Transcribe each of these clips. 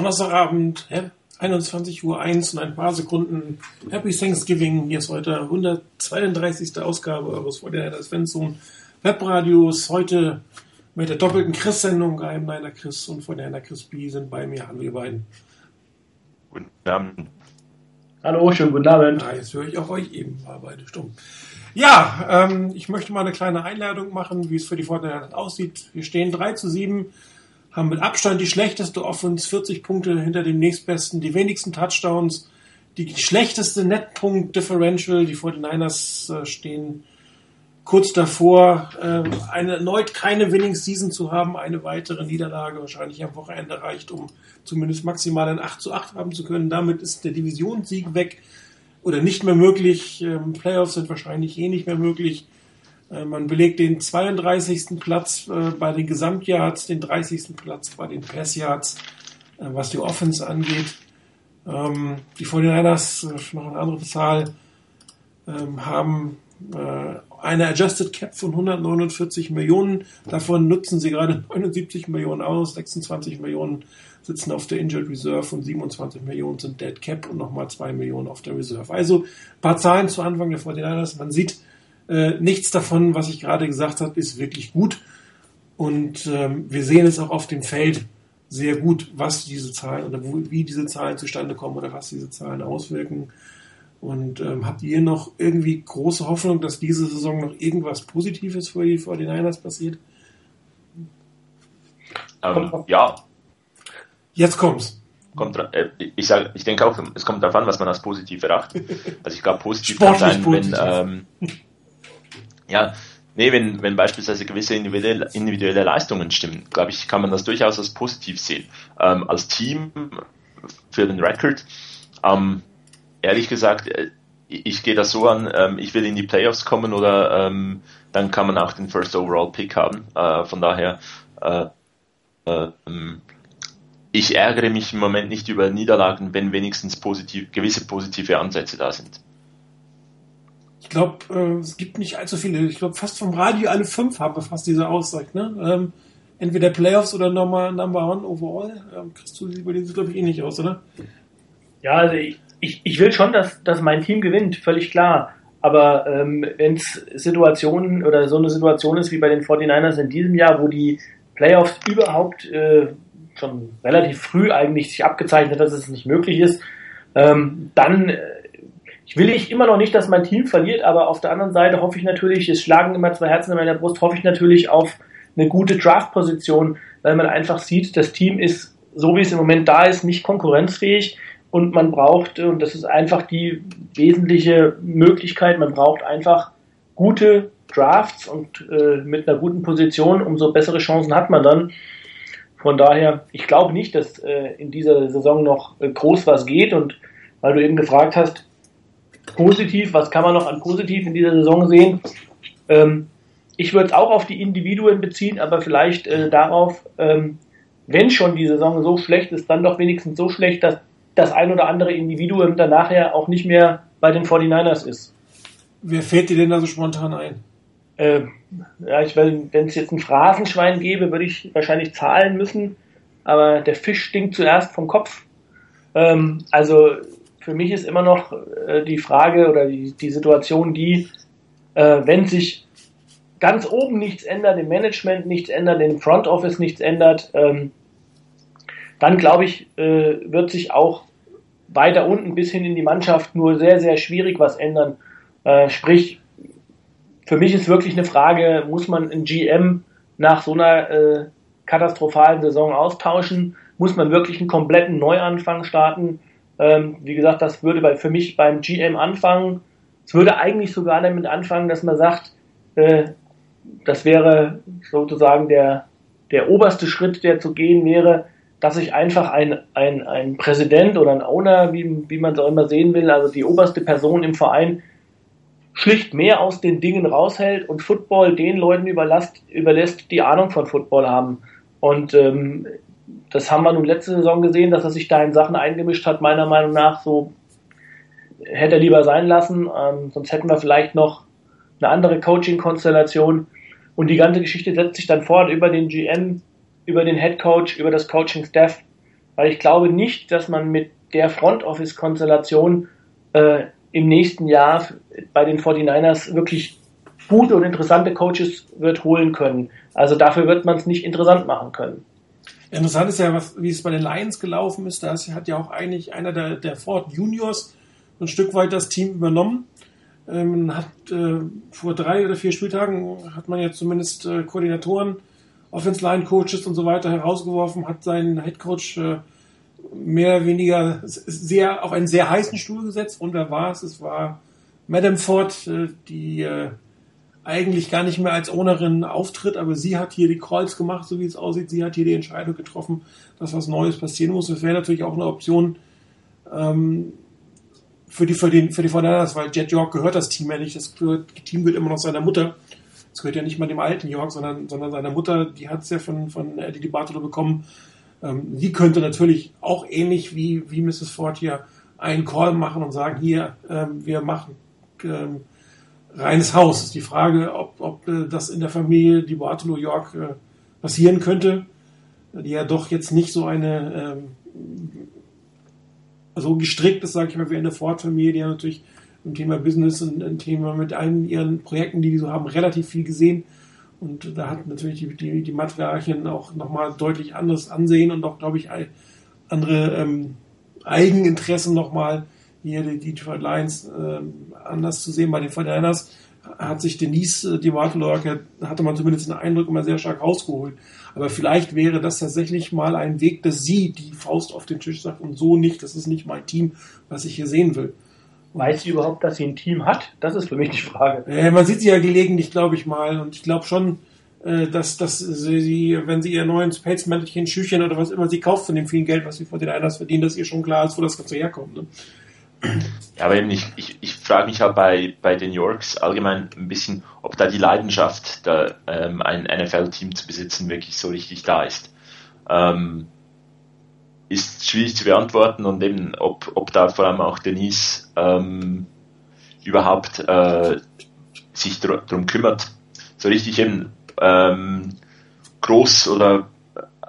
Donnerstagabend, 21.01 Uhr und ein paar Sekunden. Happy Thanksgiving. Hier ist heute 132. Ausgabe eures Vorderheaders Fanzone Webradios. Heute mit der doppelten Chris-Sendung. Geheimleiner Chris und Vorderheader Chris B sind bei mir. Hallo, ihr beiden. Guten Abend. Hallo, schönen guten Abend. Ah, jetzt höre ich auch euch eben, war beide stumm. Ja, ähm, ich möchte mal eine kleine Einladung machen, wie es für die Vorderheader aussieht. Wir stehen 3 zu 7 haben mit Abstand die schlechteste Offense, 40 Punkte hinter dem nächstbesten, die wenigsten Touchdowns, die schlechteste Netpunkt Differential. Die 49ers äh, stehen kurz davor, äh, eine, erneut keine Winning Season zu haben. Eine weitere Niederlage wahrscheinlich am Wochenende reicht, um zumindest maximal ein 8 zu 8 haben zu können. Damit ist der Divisionssieg weg oder nicht mehr möglich. Ähm, Playoffs sind wahrscheinlich eh nicht mehr möglich. Äh, man belegt den 32. Platz äh, bei den Gesamtyards, den 30. Platz bei den Passyards, äh, was die Offense angeht. Ähm, die 49ers, noch eine andere Zahl, ähm, haben eine Adjusted Cap von 149 Millionen. Davon nutzen sie gerade 79 Millionen aus, 26 Millionen sitzen auf der Injured Reserve und 27 Millionen sind Dead Cap und nochmal 2 Millionen auf der Reserve. Also ein paar Zahlen zu Anfang der 49ers. Man sieht, äh, nichts davon, was ich gerade gesagt habe, ist wirklich gut. Und ähm, wir sehen es auch auf dem Feld sehr gut, was diese Zahlen oder wo, wie diese Zahlen zustande kommen oder was diese Zahlen auswirken. Und ähm, habt ihr noch irgendwie große Hoffnung, dass diese Saison noch irgendwas Positives für die 49ers passiert? Ähm, ja. Jetzt kommt's. Kommt, äh, ich, sag, ich denke auch, es kommt darauf an, was man als positiv erachtet. Also ich glaube, positiv kann sein, wenn, ähm, ja, nee, wenn, wenn beispielsweise gewisse individuelle, individuelle Leistungen stimmen, glaube ich, kann man das durchaus als positiv sehen. Ähm, als Team für den Record, ähm, ehrlich gesagt, äh, ich gehe das so an, ähm, ich will in die Playoffs kommen oder ähm, dann kann man auch den First Overall Pick haben. Äh, von daher, äh, äh, ich ärgere mich im Moment nicht über Niederlagen, wenn wenigstens positiv, gewisse positive Ansätze da sind. Ich glaube, äh, es gibt nicht allzu viele. Ich glaube, fast vom Radio alle fünf haben fast diese Aussage. Ne? Ähm, entweder Playoffs oder nochmal Number One overall. Ähm, kriegst du über den glaube ich, eh nicht aus, oder? Ja, also ich, ich, ich will schon, dass, dass mein Team gewinnt, völlig klar. Aber ähm, wenn es Situationen oder so eine Situation ist wie bei den 49ers in diesem Jahr, wo die Playoffs überhaupt äh, schon relativ früh eigentlich sich abgezeichnet, dass es nicht möglich ist, ähm, dann äh, ich will ich immer noch nicht, dass mein Team verliert, aber auf der anderen Seite hoffe ich natürlich, es schlagen immer zwei Herzen in meiner Brust, hoffe ich natürlich auf eine gute Draft-Position, weil man einfach sieht, das Team ist, so wie es im Moment da ist, nicht konkurrenzfähig und man braucht, und das ist einfach die wesentliche Möglichkeit, man braucht einfach gute Drafts und äh, mit einer guten Position, umso bessere Chancen hat man dann. Von daher, ich glaube nicht, dass äh, in dieser Saison noch äh, groß was geht und weil du eben gefragt hast, positiv, was kann man noch an positiv in dieser Saison sehen? Ähm, ich würde es auch auf die Individuen beziehen, aber vielleicht äh, darauf, ähm, wenn schon die Saison so schlecht ist, dann doch wenigstens so schlecht, dass das ein oder andere Individuum dann nachher auch nicht mehr bei den 49ers ist. Wer fällt dir denn da so spontan ein? Äh, ja, ich wenn es jetzt ein Phrasenschwein gäbe, würde ich wahrscheinlich zahlen müssen, aber der Fisch stinkt zuerst vom Kopf. Ähm, also für mich ist immer noch äh, die Frage oder die, die Situation die, äh, wenn sich ganz oben nichts ändert, im Management nichts ändert, im Front Office nichts ändert, ähm, dann glaube ich, äh, wird sich auch weiter unten bis hin in die Mannschaft nur sehr, sehr schwierig was ändern. Äh, sprich, für mich ist wirklich eine Frage, muss man ein GM nach so einer äh, katastrophalen Saison austauschen? Muss man wirklich einen kompletten Neuanfang starten? Ähm, wie gesagt, das würde bei, für mich beim GM anfangen. Es würde eigentlich sogar damit anfangen, dass man sagt, äh, das wäre sozusagen der, der oberste Schritt, der zu gehen wäre, dass sich einfach ein, ein, ein Präsident oder ein Owner, wie, wie man es auch immer sehen will, also die oberste Person im Verein, schlicht mehr aus den Dingen raushält und Football den Leuten überlässt, überlässt die Ahnung von Football haben. Und ähm, das haben wir nun letzte Saison gesehen, dass er sich da in Sachen eingemischt hat, meiner Meinung nach. So hätte er lieber sein lassen, ähm, sonst hätten wir vielleicht noch eine andere Coaching-Konstellation. Und die ganze Geschichte setzt sich dann fort über den GM, über den Head Coach, über das Coaching-Staff. weil ich glaube nicht, dass man mit der Front Office Konstellation äh, im nächsten Jahr bei den 49ers wirklich gute und interessante Coaches wird holen können. Also dafür wird man es nicht interessant machen können. Interessant ist ja, was, wie es bei den Lions gelaufen ist. Da hat ja auch eigentlich einer der, der Ford Juniors ein Stück weit das Team übernommen. Ähm, hat äh, vor drei oder vier Spieltagen hat man ja zumindest äh, Koordinatoren, Offense Line Coaches und so weiter herausgeworfen, hat seinen Head Coach äh, mehr oder weniger sehr auf einen sehr heißen Stuhl gesetzt. Und wer war es? Es war Madame Ford, äh, die äh, eigentlich gar nicht mehr als Ownerin auftritt, aber sie hat hier die Kreuz gemacht, so wie es aussieht. Sie hat hier die Entscheidung getroffen, dass was Neues passieren muss. Das wäre natürlich auch eine Option ähm, für die für den für die Fortinanders, weil Jet York gehört das Team ja nicht. Das Team gehört immer noch seiner Mutter. Das gehört ja nicht mal dem alten York, sondern sondern seiner Mutter. Die hat es ja von von Eddie Bartolo bekommen. Ähm, sie könnte natürlich auch ähnlich wie wie Mrs. Ford hier einen Call machen und sagen, hier ähm, wir machen ähm, reines Haus. Ist die Frage, ob, ob äh, das in der Familie die Bartolo York äh, passieren könnte, die ja doch jetzt nicht so eine ähm, so gestrickt ist, sage ich mal, wie eine Ford-Familie, die ja natürlich im Thema Business und ein Thema mit allen ihren Projekten, die die so haben, relativ viel gesehen. Und da hat natürlich die, die, die Matriarchin auch nochmal deutlich anderes Ansehen und auch, glaube ich, andere ähm, Eigeninteressen nochmal hier die Detroit Lions äh, anders zu sehen. Bei den 49ers hat sich Denise, äh, die Wartelorke, hatte man zumindest den Eindruck immer sehr stark rausgeholt. Aber vielleicht wäre das tatsächlich mal ein Weg, dass sie die Faust auf den Tisch sagt und so nicht, das ist nicht mein Team, was ich hier sehen will. Weiß sie überhaupt, dass sie ein Team hat? Das ist für mich die Frage. Äh, man sieht sie ja gelegentlich, glaube ich mal. Und ich glaube schon, äh, dass, dass sie, wenn sie ihr neuen Space-Mäntelchen, Schüchchen oder was immer sie kauft von dem vielen Geld, was sie vor den Einlass verdienen, dass ihr schon klar ist, wo das Ganze herkommt. Ne? Ja, aber eben, ich, ich, ich frage mich halt bei, bei den Yorks allgemein ein bisschen, ob da die Leidenschaft, da, ähm, ein NFL-Team zu besitzen, wirklich so richtig da ist. Ähm, ist schwierig zu beantworten und eben, ob, ob da vor allem auch Denise ähm, überhaupt äh, sich darum kümmert, so richtig eben ähm, groß oder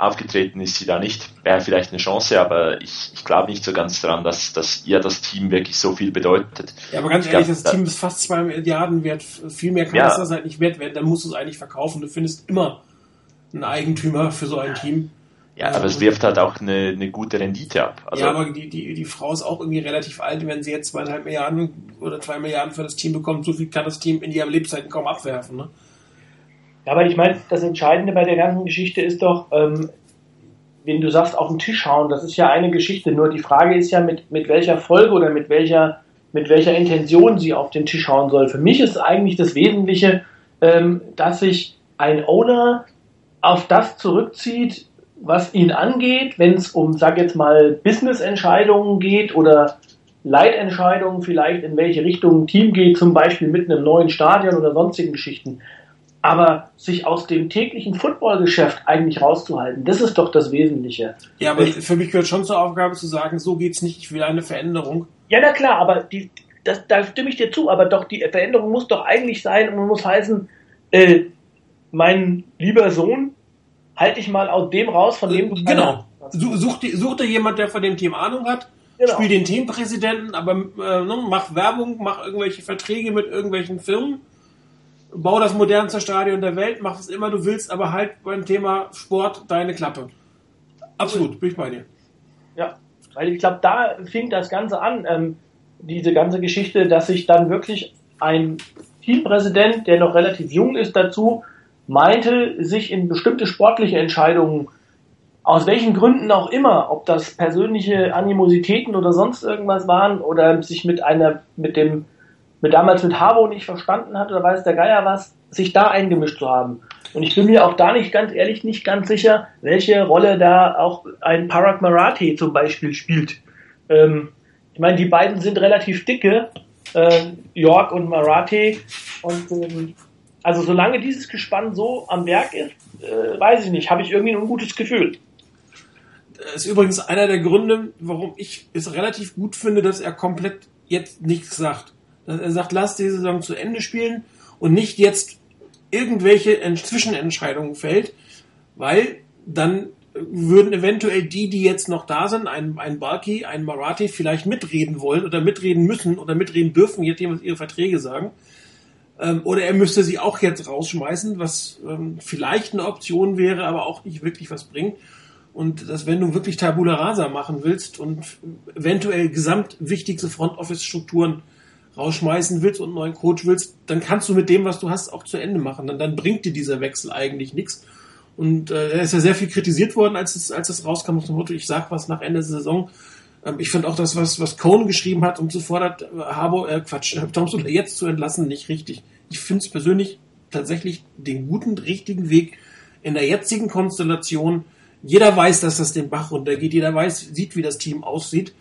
aufgetreten ist sie da nicht. Wäre vielleicht eine Chance, aber ich, ich glaube nicht so ganz daran, dass, dass ihr das Team wirklich so viel bedeutet. Ja, aber ganz ich ehrlich, glaub, das Team ist fast zwei Milliarden wert. Viel mehr kann ja. das halt nicht wert werden. Dann musst du es eigentlich verkaufen. Du findest immer einen Eigentümer für so ein Team. Ja, aber es wirft halt auch eine, eine gute Rendite ab. Also ja, aber die, die, die Frau ist auch irgendwie relativ alt. Wenn sie jetzt zweieinhalb Milliarden oder zwei Milliarden für das Team bekommt, so viel kann das Team in ihren Lebzeiten kaum abwerfen. Ne? Ja, aber ich meine, das Entscheidende bei der ganzen Geschichte ist doch, ähm, wenn du sagst, auf den Tisch hauen, das ist ja eine Geschichte. Nur die Frage ist ja, mit, mit welcher Folge oder mit welcher, mit welcher Intention sie auf den Tisch hauen soll. Für mich ist eigentlich das Wesentliche, ähm, dass sich ein Owner auf das zurückzieht, was ihn angeht, wenn es um, sag jetzt mal, Business-Entscheidungen geht oder Leitentscheidungen vielleicht, in welche Richtung ein Team geht, zum Beispiel mit einem neuen Stadion oder sonstigen Geschichten. Aber sich aus dem täglichen Footballgeschäft eigentlich rauszuhalten, das ist doch das Wesentliche. Ja, aber für mich gehört schon zur Aufgabe zu sagen, so geht's nicht, ich will eine Veränderung. Ja, na klar, aber die, das, da stimme ich dir zu, aber doch die Veränderung muss doch eigentlich sein und muss heißen, äh, mein lieber Sohn, halte ich mal aus dem raus, von dem du Genau. Such, such dir jemand, der von dem Team Ahnung hat, genau. spiel den Teampräsidenten, aber äh, ne, mach Werbung, mach irgendwelche Verträge mit irgendwelchen Firmen bau das modernste Stadion der Welt, mach es immer du willst, aber halt beim Thema Sport deine Klappe. Absolut, bin ich bei dir. Ja, weil ich glaube, da fing das Ganze an, ähm, diese ganze Geschichte, dass sich dann wirklich ein Teampräsident, der noch relativ jung ist, dazu meinte, sich in bestimmte sportliche Entscheidungen, aus welchen Gründen auch immer, ob das persönliche Animositäten oder sonst irgendwas waren oder sich mit einer, mit dem mit damals mit Harbo nicht verstanden hat oder weiß der Geier was, sich da eingemischt zu haben. Und ich bin mir auch da nicht ganz ehrlich nicht ganz sicher, welche Rolle da auch ein Parag Marathi zum Beispiel spielt. Ähm, ich meine, die beiden sind relativ dicke, äh, York und Marathi. Und ähm, also solange dieses Gespann so am Werk ist, äh, weiß ich nicht, habe ich irgendwie ein ungutes Gefühl. Das ist übrigens einer der Gründe, warum ich es relativ gut finde, dass er komplett jetzt nichts sagt. Er sagt, lass die Saison zu Ende spielen und nicht jetzt irgendwelche Zwischenentscheidungen fällt, weil dann würden eventuell die, die jetzt noch da sind, ein, ein Balki, ein Marathi, vielleicht mitreden wollen oder mitreden müssen oder mitreden dürfen, je nachdem, was ihre Verträge sagen. Ähm, oder er müsste sie auch jetzt rausschmeißen, was ähm, vielleicht eine Option wäre, aber auch nicht wirklich was bringt. Und dass wenn du wirklich Tabula Rasa machen willst und eventuell gesamt wichtigste Front Office Strukturen rausschmeißen willst und einen neuen Coach willst, dann kannst du mit dem, was du hast, auch zu Ende machen. Dann, dann bringt dir dieser Wechsel eigentlich nichts. Und äh, er ist ja sehr viel kritisiert worden, als es, als es rauskam, auf dem Motto, ich sag was nach Ende der Saison. Ähm, ich finde auch das, was, was Cohn geschrieben hat, um zu fordern, äh, Harbo, äh, Quatsch, Thompson jetzt zu entlassen, nicht richtig. Ich finde es persönlich tatsächlich den guten, richtigen Weg in der jetzigen Konstellation. Jeder weiß, dass das den Bach runtergeht. Jeder weiß, sieht, wie das Team aussieht.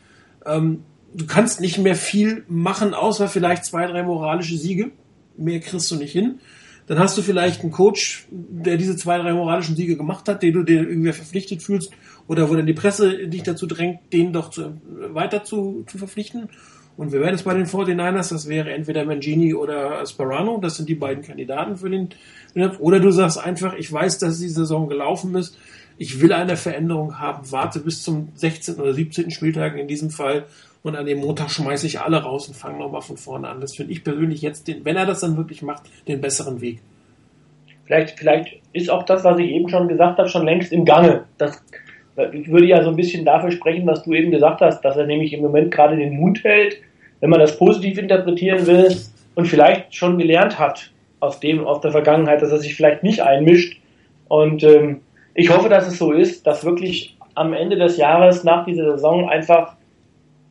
Ähm, du kannst nicht mehr viel machen, außer vielleicht zwei, drei moralische Siege. Mehr kriegst du nicht hin. Dann hast du vielleicht einen Coach, der diese zwei, drei moralischen Siege gemacht hat, den du dir irgendwie verpflichtet fühlst, oder wo dann die Presse dich dazu drängt, den doch zu, weiter zu, zu verpflichten. Und wir werden es bei den 49ers, das wäre entweder Mangini oder Sparano, das sind die beiden Kandidaten für den, oder du sagst einfach, ich weiß, dass die Saison gelaufen ist, ich will eine Veränderung haben, warte bis zum 16. oder 17. Spieltag in diesem Fall und an dem Montag schmeiße ich alle raus und fange nochmal von vorne an. Das finde ich persönlich jetzt, den, wenn er das dann wirklich macht, den besseren Weg. Vielleicht, vielleicht ist auch das, was ich eben schon gesagt habe, schon längst im Gange. Das, würde ja so ein bisschen dafür sprechen, was du eben gesagt hast, dass er nämlich im Moment gerade den Mund hält, wenn man das positiv interpretieren will und vielleicht schon gelernt hat aus dem, aus der Vergangenheit, dass er sich vielleicht nicht einmischt. Und ähm, ich hoffe, dass es so ist, dass wirklich am Ende des Jahres nach dieser Saison einfach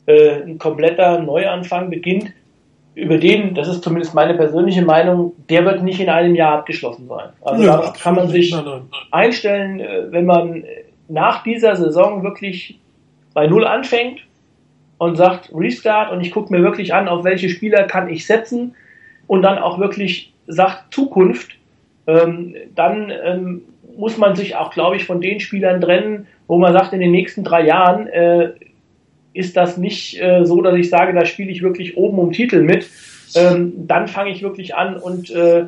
äh, ein kompletter Neuanfang beginnt, über den, das ist zumindest meine persönliche Meinung, der wird nicht in einem Jahr abgeschlossen sein. Also ja, da kann man sich einstellen, äh, wenn man nach dieser Saison wirklich bei Null anfängt und sagt Restart und ich gucke mir wirklich an, auf welche Spieler kann ich setzen und dann auch wirklich sagt Zukunft, ähm, dann ähm, muss man sich auch, glaube ich, von den Spielern trennen, wo man sagt, in den nächsten drei Jahren äh, ist das nicht äh, so, dass ich sage, da spiele ich wirklich oben um Titel mit. Ähm, dann fange ich wirklich an und äh,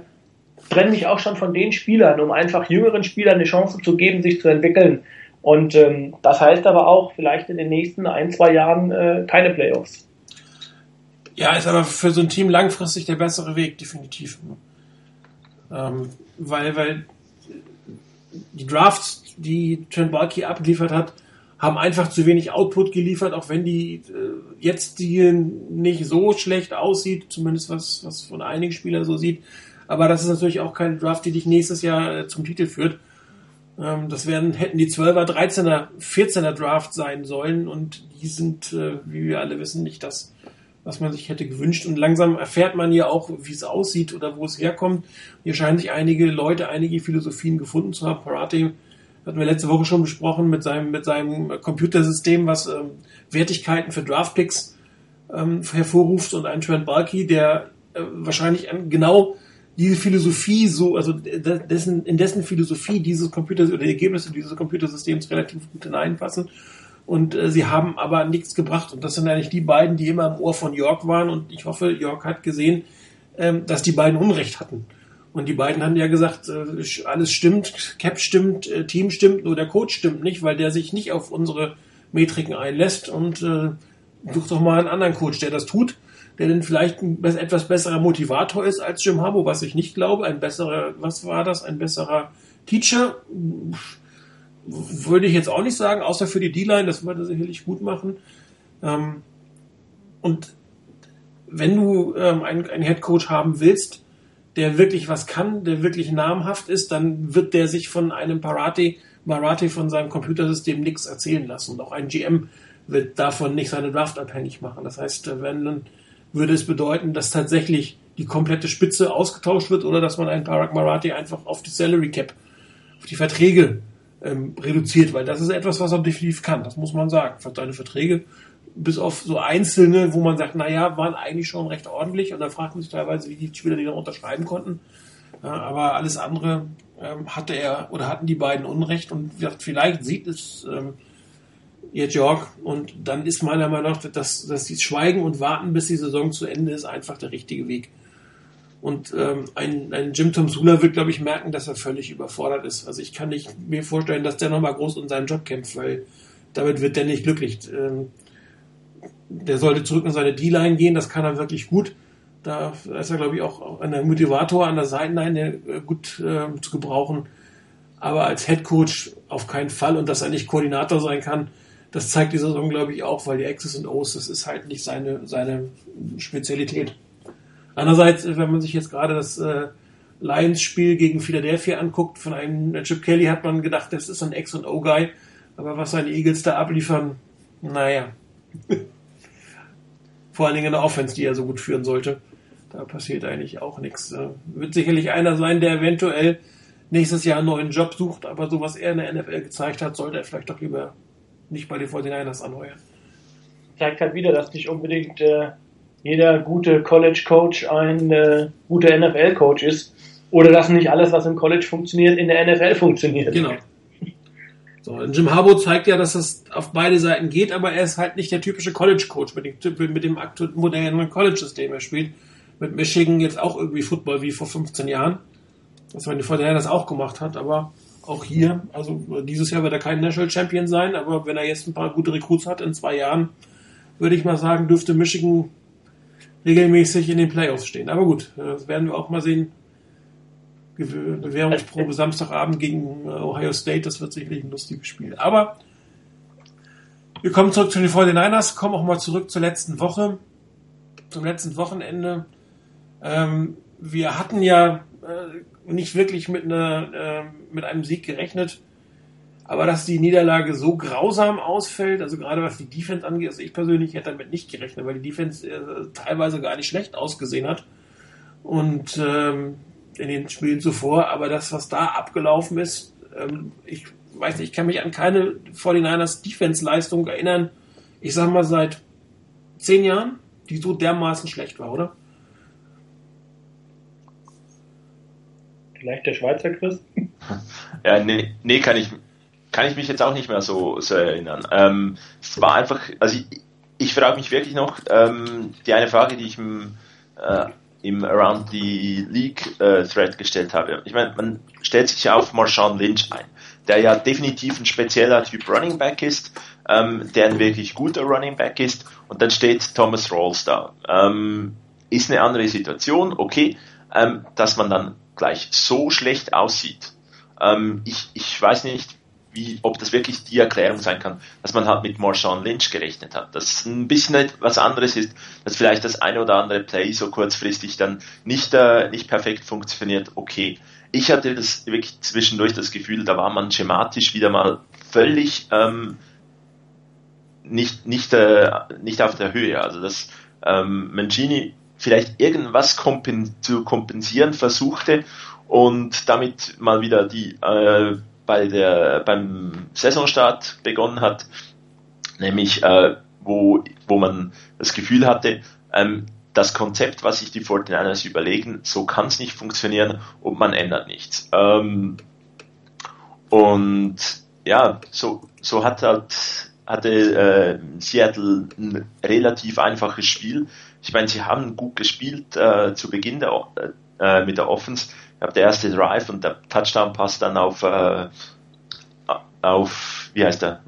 trenne mich auch schon von den Spielern, um einfach jüngeren Spielern eine Chance zu geben, sich zu entwickeln. Und ähm, das heißt aber auch vielleicht in den nächsten ein, zwei Jahren äh, keine Playoffs. Ja, ist aber für so ein Team langfristig der bessere Weg, definitiv. Ähm, weil, weil die Drafts, die Trent Balky abgeliefert hat, haben einfach zu wenig Output geliefert, auch wenn die äh, jetzt die nicht so schlecht aussieht, zumindest was, was von einigen Spielern so sieht. Aber das ist natürlich auch kein Draft, die dich nächstes Jahr äh, zum Titel führt. Ähm, das werden, hätten die 12er, 13er, 14er Draft sein sollen und die sind, äh, wie wir alle wissen, nicht das, was man sich hätte gewünscht. Und langsam erfährt man ja auch, wie es aussieht oder wo es herkommt. Hier scheinen sich einige Leute, einige Philosophien gefunden zu haben. Parate hatten wir letzte Woche schon besprochen mit seinem, mit seinem Computersystem, was ähm, Wertigkeiten für Draftpicks ähm, hervorruft und ein Trent Balky, der äh, wahrscheinlich genau diese Philosophie so, also dessen, in dessen Philosophie dieses Computer oder die Ergebnisse dieses Computersystems relativ gut hineinpassen. Und äh, sie haben aber nichts gebracht. Und das sind eigentlich die beiden, die immer im Ohr von York waren. Und ich hoffe, York hat gesehen, ähm, dass die beiden Unrecht hatten. Und die beiden haben ja gesagt, äh, alles stimmt, Cap stimmt, äh, Team stimmt, nur der Coach stimmt nicht, weil der sich nicht auf unsere Metriken einlässt. Und äh, such doch mal einen anderen Coach, der das tut, der dann vielleicht ein etwas besserer Motivator ist als Jim Harbaugh, was ich nicht glaube, ein besserer, was war das, ein besserer Teacher, würde ich jetzt auch nicht sagen, außer für die D-Line, das würde er sicherlich gut machen. Ähm, und wenn du ähm, einen, einen Head Coach haben willst, der wirklich was kann, der wirklich namhaft ist, dann wird der sich von einem Parati, Marathi von seinem Computersystem nichts erzählen lassen. Und auch ein GM wird davon nicht seine Draft abhängig machen. Das heißt, wenn dann würde es bedeuten, dass tatsächlich die komplette Spitze ausgetauscht wird oder dass man einen Parag Marathi einfach auf die Salary Cap, auf die Verträge ähm, reduziert, weil das ist etwas, was er definitiv kann. Das muss man sagen. Seine Verträge bis auf so einzelne, wo man sagt, naja, waren eigentlich schon recht ordentlich und da fragt man sich teilweise, wie die Spieler die noch unterschreiben konnten. Aber alles andere ähm, hatte er oder hatten die beiden Unrecht und vielleicht sieht es ähm, jetzt York und dann ist meiner Meinung nach, dass, dass die Schweigen und Warten, bis die Saison zu Ende ist, einfach der richtige Weg. Und ähm, ein, ein Jim Tom Sula wird, glaube ich, merken, dass er völlig überfordert ist. Also ich kann nicht mir vorstellen, dass der nochmal groß um seinen Job kämpft, weil damit wird der nicht glücklich. Ähm, der sollte zurück in seine D-Line gehen, das kann er wirklich gut. Da ist er, glaube ich, auch ein Motivator an der Seitenline äh, gut äh, zu gebrauchen. Aber als Head Coach auf keinen Fall und dass er nicht Koordinator sein kann, das zeigt die Saison, glaube ich, auch, weil die X's und O's, das ist halt nicht seine, seine Spezialität. Andererseits, wenn man sich jetzt gerade das äh, Lions-Spiel gegen Philadelphia anguckt, von einem Chip Kelly hat man gedacht, das ist ein X- und O-Guy. Aber was seine Eagles da abliefern, naja. Vor allen Dingen in der Offense, die er so gut führen sollte. Da passiert eigentlich auch nichts. Äh, wird sicherlich einer sein, der eventuell nächstes Jahr einen neuen Job sucht, aber so was er in der NFL gezeigt hat, sollte er vielleicht doch lieber nicht bei den 49ers anheuern. Zeigt halt wieder, dass nicht unbedingt äh, jeder gute College-Coach ein äh, guter NFL-Coach ist oder dass nicht alles, was im College funktioniert, in der NFL funktioniert. Genau. So, Jim Harbaugh zeigt ja, dass das auf beide Seiten geht, aber er ist halt nicht der typische College-Coach mit dem, mit dem aktuellen modernen College-System. Er spielt mit Michigan jetzt auch irgendwie Football wie vor 15 Jahren. Was man vorher das auch gemacht hat, aber auch hier, also dieses Jahr wird er kein National Champion sein, aber wenn er jetzt ein paar gute Recruits hat in zwei Jahren, würde ich mal sagen, dürfte Michigan regelmäßig in den Playoffs stehen. Aber gut, das werden wir auch mal sehen. Bewährungsprobe Samstagabend gegen äh, Ohio State, das wird sicherlich ein lustiges Spiel. Aber wir kommen zurück zu den 49ers, kommen auch mal zurück zur letzten Woche, zum letzten Wochenende. Ähm, wir hatten ja äh, nicht wirklich mit, einer, äh, mit einem Sieg gerechnet. Aber dass die Niederlage so grausam ausfällt, also gerade was die Defense angeht, also ich persönlich hätte damit nicht gerechnet, weil die Defense äh, teilweise gar nicht schlecht ausgesehen hat. Und ähm, in den Spielen zuvor, aber das, was da abgelaufen ist, ähm, ich weiß nicht, ich kann mich an keine 49ers Defense-Leistung erinnern, ich sag mal seit zehn Jahren, die so dermaßen schlecht war, oder? Vielleicht der Schweizer Chris? Ja, nee, nee kann, ich, kann ich mich jetzt auch nicht mehr so, so erinnern. Ähm, es war einfach, also ich, ich frage mich wirklich noch, ähm, die eine Frage, die ich im, äh, im Around the League äh, Thread gestellt habe. Ich meine, man stellt sich ja auf Marshawn Lynch ein, der ja definitiv ein spezieller Typ Running Back ist, ähm, der ein wirklich guter Running Back ist, und dann steht Thomas Rawls da. Ähm, ist eine andere Situation, okay, ähm, dass man dann gleich so schlecht aussieht. Ähm, ich, ich weiß nicht, wie, ob das wirklich die Erklärung sein kann, dass man halt mit Marshawn Lynch gerechnet hat. Dass ein bisschen etwas anderes ist, dass vielleicht das eine oder andere Play so kurzfristig dann nicht, äh, nicht perfekt funktioniert. Okay. Ich hatte das wirklich zwischendurch das Gefühl, da war man schematisch wieder mal völlig ähm, nicht, nicht, äh, nicht auf der Höhe. Also dass ähm, Mancini vielleicht irgendwas kompen zu kompensieren versuchte und damit mal wieder die äh, bei der beim Saisonstart begonnen hat, nämlich äh, wo, wo man das Gefühl hatte, ähm, das Konzept, was sich die 49ers überlegen, so kann es nicht funktionieren und man ändert nichts. Ähm, und ja, so, so hat halt, hatte äh, Seattle ein relativ einfaches Spiel. Ich meine, sie haben gut gespielt äh, zu Beginn der, äh, mit der Offense. Glaube, der erste Drive und der Touchdown passt dann auf, äh, auf wie heißt der?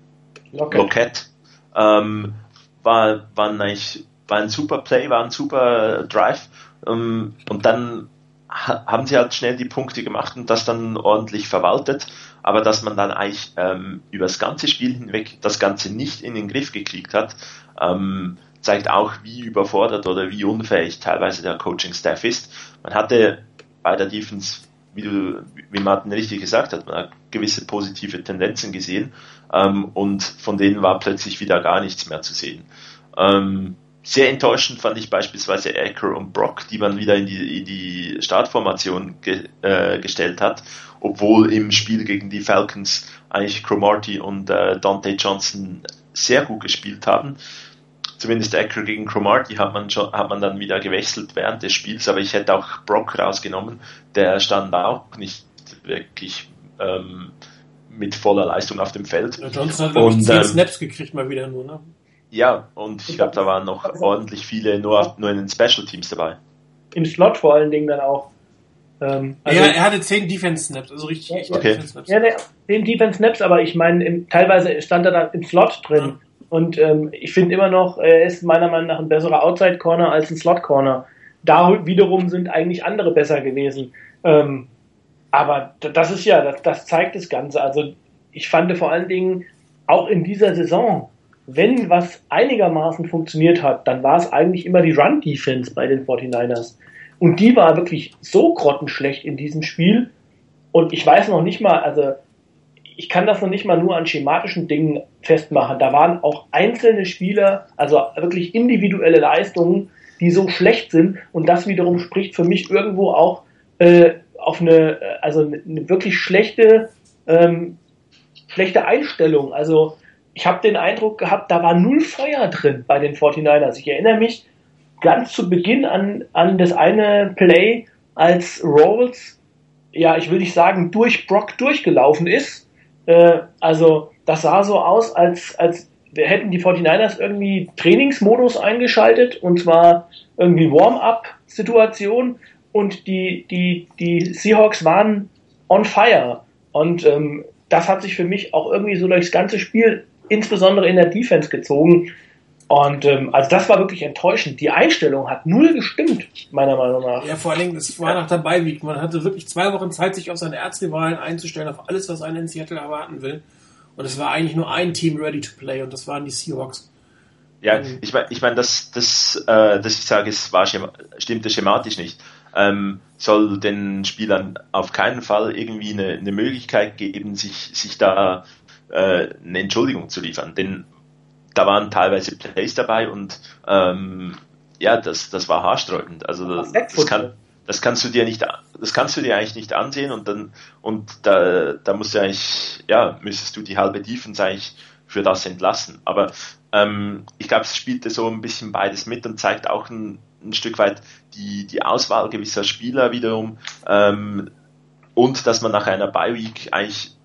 Lockett. Lockett. Ähm, war, war, eigentlich, war ein super Play, war ein super Drive. Ähm, und dann ha haben sie halt schnell die Punkte gemacht und das dann ordentlich verwaltet. Aber dass man dann eigentlich ähm, über das ganze Spiel hinweg das Ganze nicht in den Griff gekriegt hat, ähm, zeigt auch, wie überfordert oder wie unfähig teilweise der Coaching-Staff ist. Man hatte bei der Defense, wie, du, wie Martin richtig gesagt hat, man hat gewisse positive Tendenzen gesehen ähm, und von denen war plötzlich wieder gar nichts mehr zu sehen. Ähm, sehr enttäuschend fand ich beispielsweise Acker und Brock, die man wieder in die, in die Startformation ge, äh, gestellt hat, obwohl im Spiel gegen die Falcons eigentlich Cromarty und äh, Dante Johnson sehr gut gespielt haben zumindest Acker gegen Cromarty hat man schon, hat man dann wieder gewechselt während des Spiels, aber ich hätte auch Brock rausgenommen, der stand auch nicht wirklich ähm, mit voller Leistung auf dem Feld. Ja, Johnson hat und, 10 ähm, Snaps gekriegt mal wieder nur, ne? Ja, und ich glaube, da waren noch ordentlich viele nur, nur in den Special Teams dabei. im Slot vor allen Dingen dann auch. Ähm, also ja, er hatte 10 Defense-Snaps, also richtig ja, okay. Defense-Snaps. Ja, 10 Defense-Snaps, aber ich meine, teilweise stand er dann im Slot drin. Und ähm, ich finde immer noch, er ist meiner Meinung nach ein besserer Outside-Corner als ein Slot-Corner. Da wiederum sind eigentlich andere besser gewesen. Ähm, aber das ist ja, das, das zeigt das Ganze. Also ich fand vor allen Dingen auch in dieser Saison, wenn was einigermaßen funktioniert hat, dann war es eigentlich immer die Run-Defense bei den 49ers. Und die war wirklich so grottenschlecht in diesem Spiel. Und ich weiß noch nicht mal, also ich kann das noch nicht mal nur an schematischen Dingen festmachen. Da waren auch einzelne Spieler, also wirklich individuelle Leistungen, die so schlecht sind. Und das wiederum spricht für mich irgendwo auch äh, auf eine, also eine wirklich schlechte, ähm, schlechte Einstellung. Also ich habe den Eindruck gehabt, da war null Feuer drin bei den 49ers. Ich erinnere mich ganz zu Beginn an, an das eine Play, als Rolls, ja, ich will nicht sagen, durch Brock durchgelaufen ist. Äh, also das sah so aus, als, als hätten die 49ers irgendwie Trainingsmodus eingeschaltet und zwar irgendwie Warm-up-Situation und die, die, die Seahawks waren on fire. Und ähm, das hat sich für mich auch irgendwie so durchs ganze Spiel, insbesondere in der Defense, gezogen. Und ähm, also das war wirklich enttäuschend. Die Einstellung hat null gestimmt, meiner Meinung nach. Ja, vor allen Dingen, es war nach der Beiweek. Man hatte wirklich zwei Wochen Zeit, sich auf seine Erzrivalen einzustellen, auf alles, was einen in Seattle erwarten will. Und es war eigentlich nur ein Team ready to play und das waren die Seahawks. Ja, ich meine, ich mein, das, das, äh, das ich sage, es war schema stimmte schematisch nicht ähm, soll den Spielern auf keinen Fall irgendwie eine, eine Möglichkeit geben, sich, sich da äh, eine Entschuldigung zu liefern. Denn da waren teilweise Plays dabei und ähm, ja, das, das war haarsträubend. Also das, das, kann, das kannst du dir nicht, das kannst du dir eigentlich nicht ansehen und dann und da, da musst du eigentlich, ja, müsstest du die halbe Defense eigentlich für das entlassen. Aber ähm, ich glaube, es spielte so ein bisschen beides mit und zeigt auch ein, ein Stück weit die, die Auswahl gewisser Spieler wiederum ähm, und dass man nach einer Bye-Week eigentlich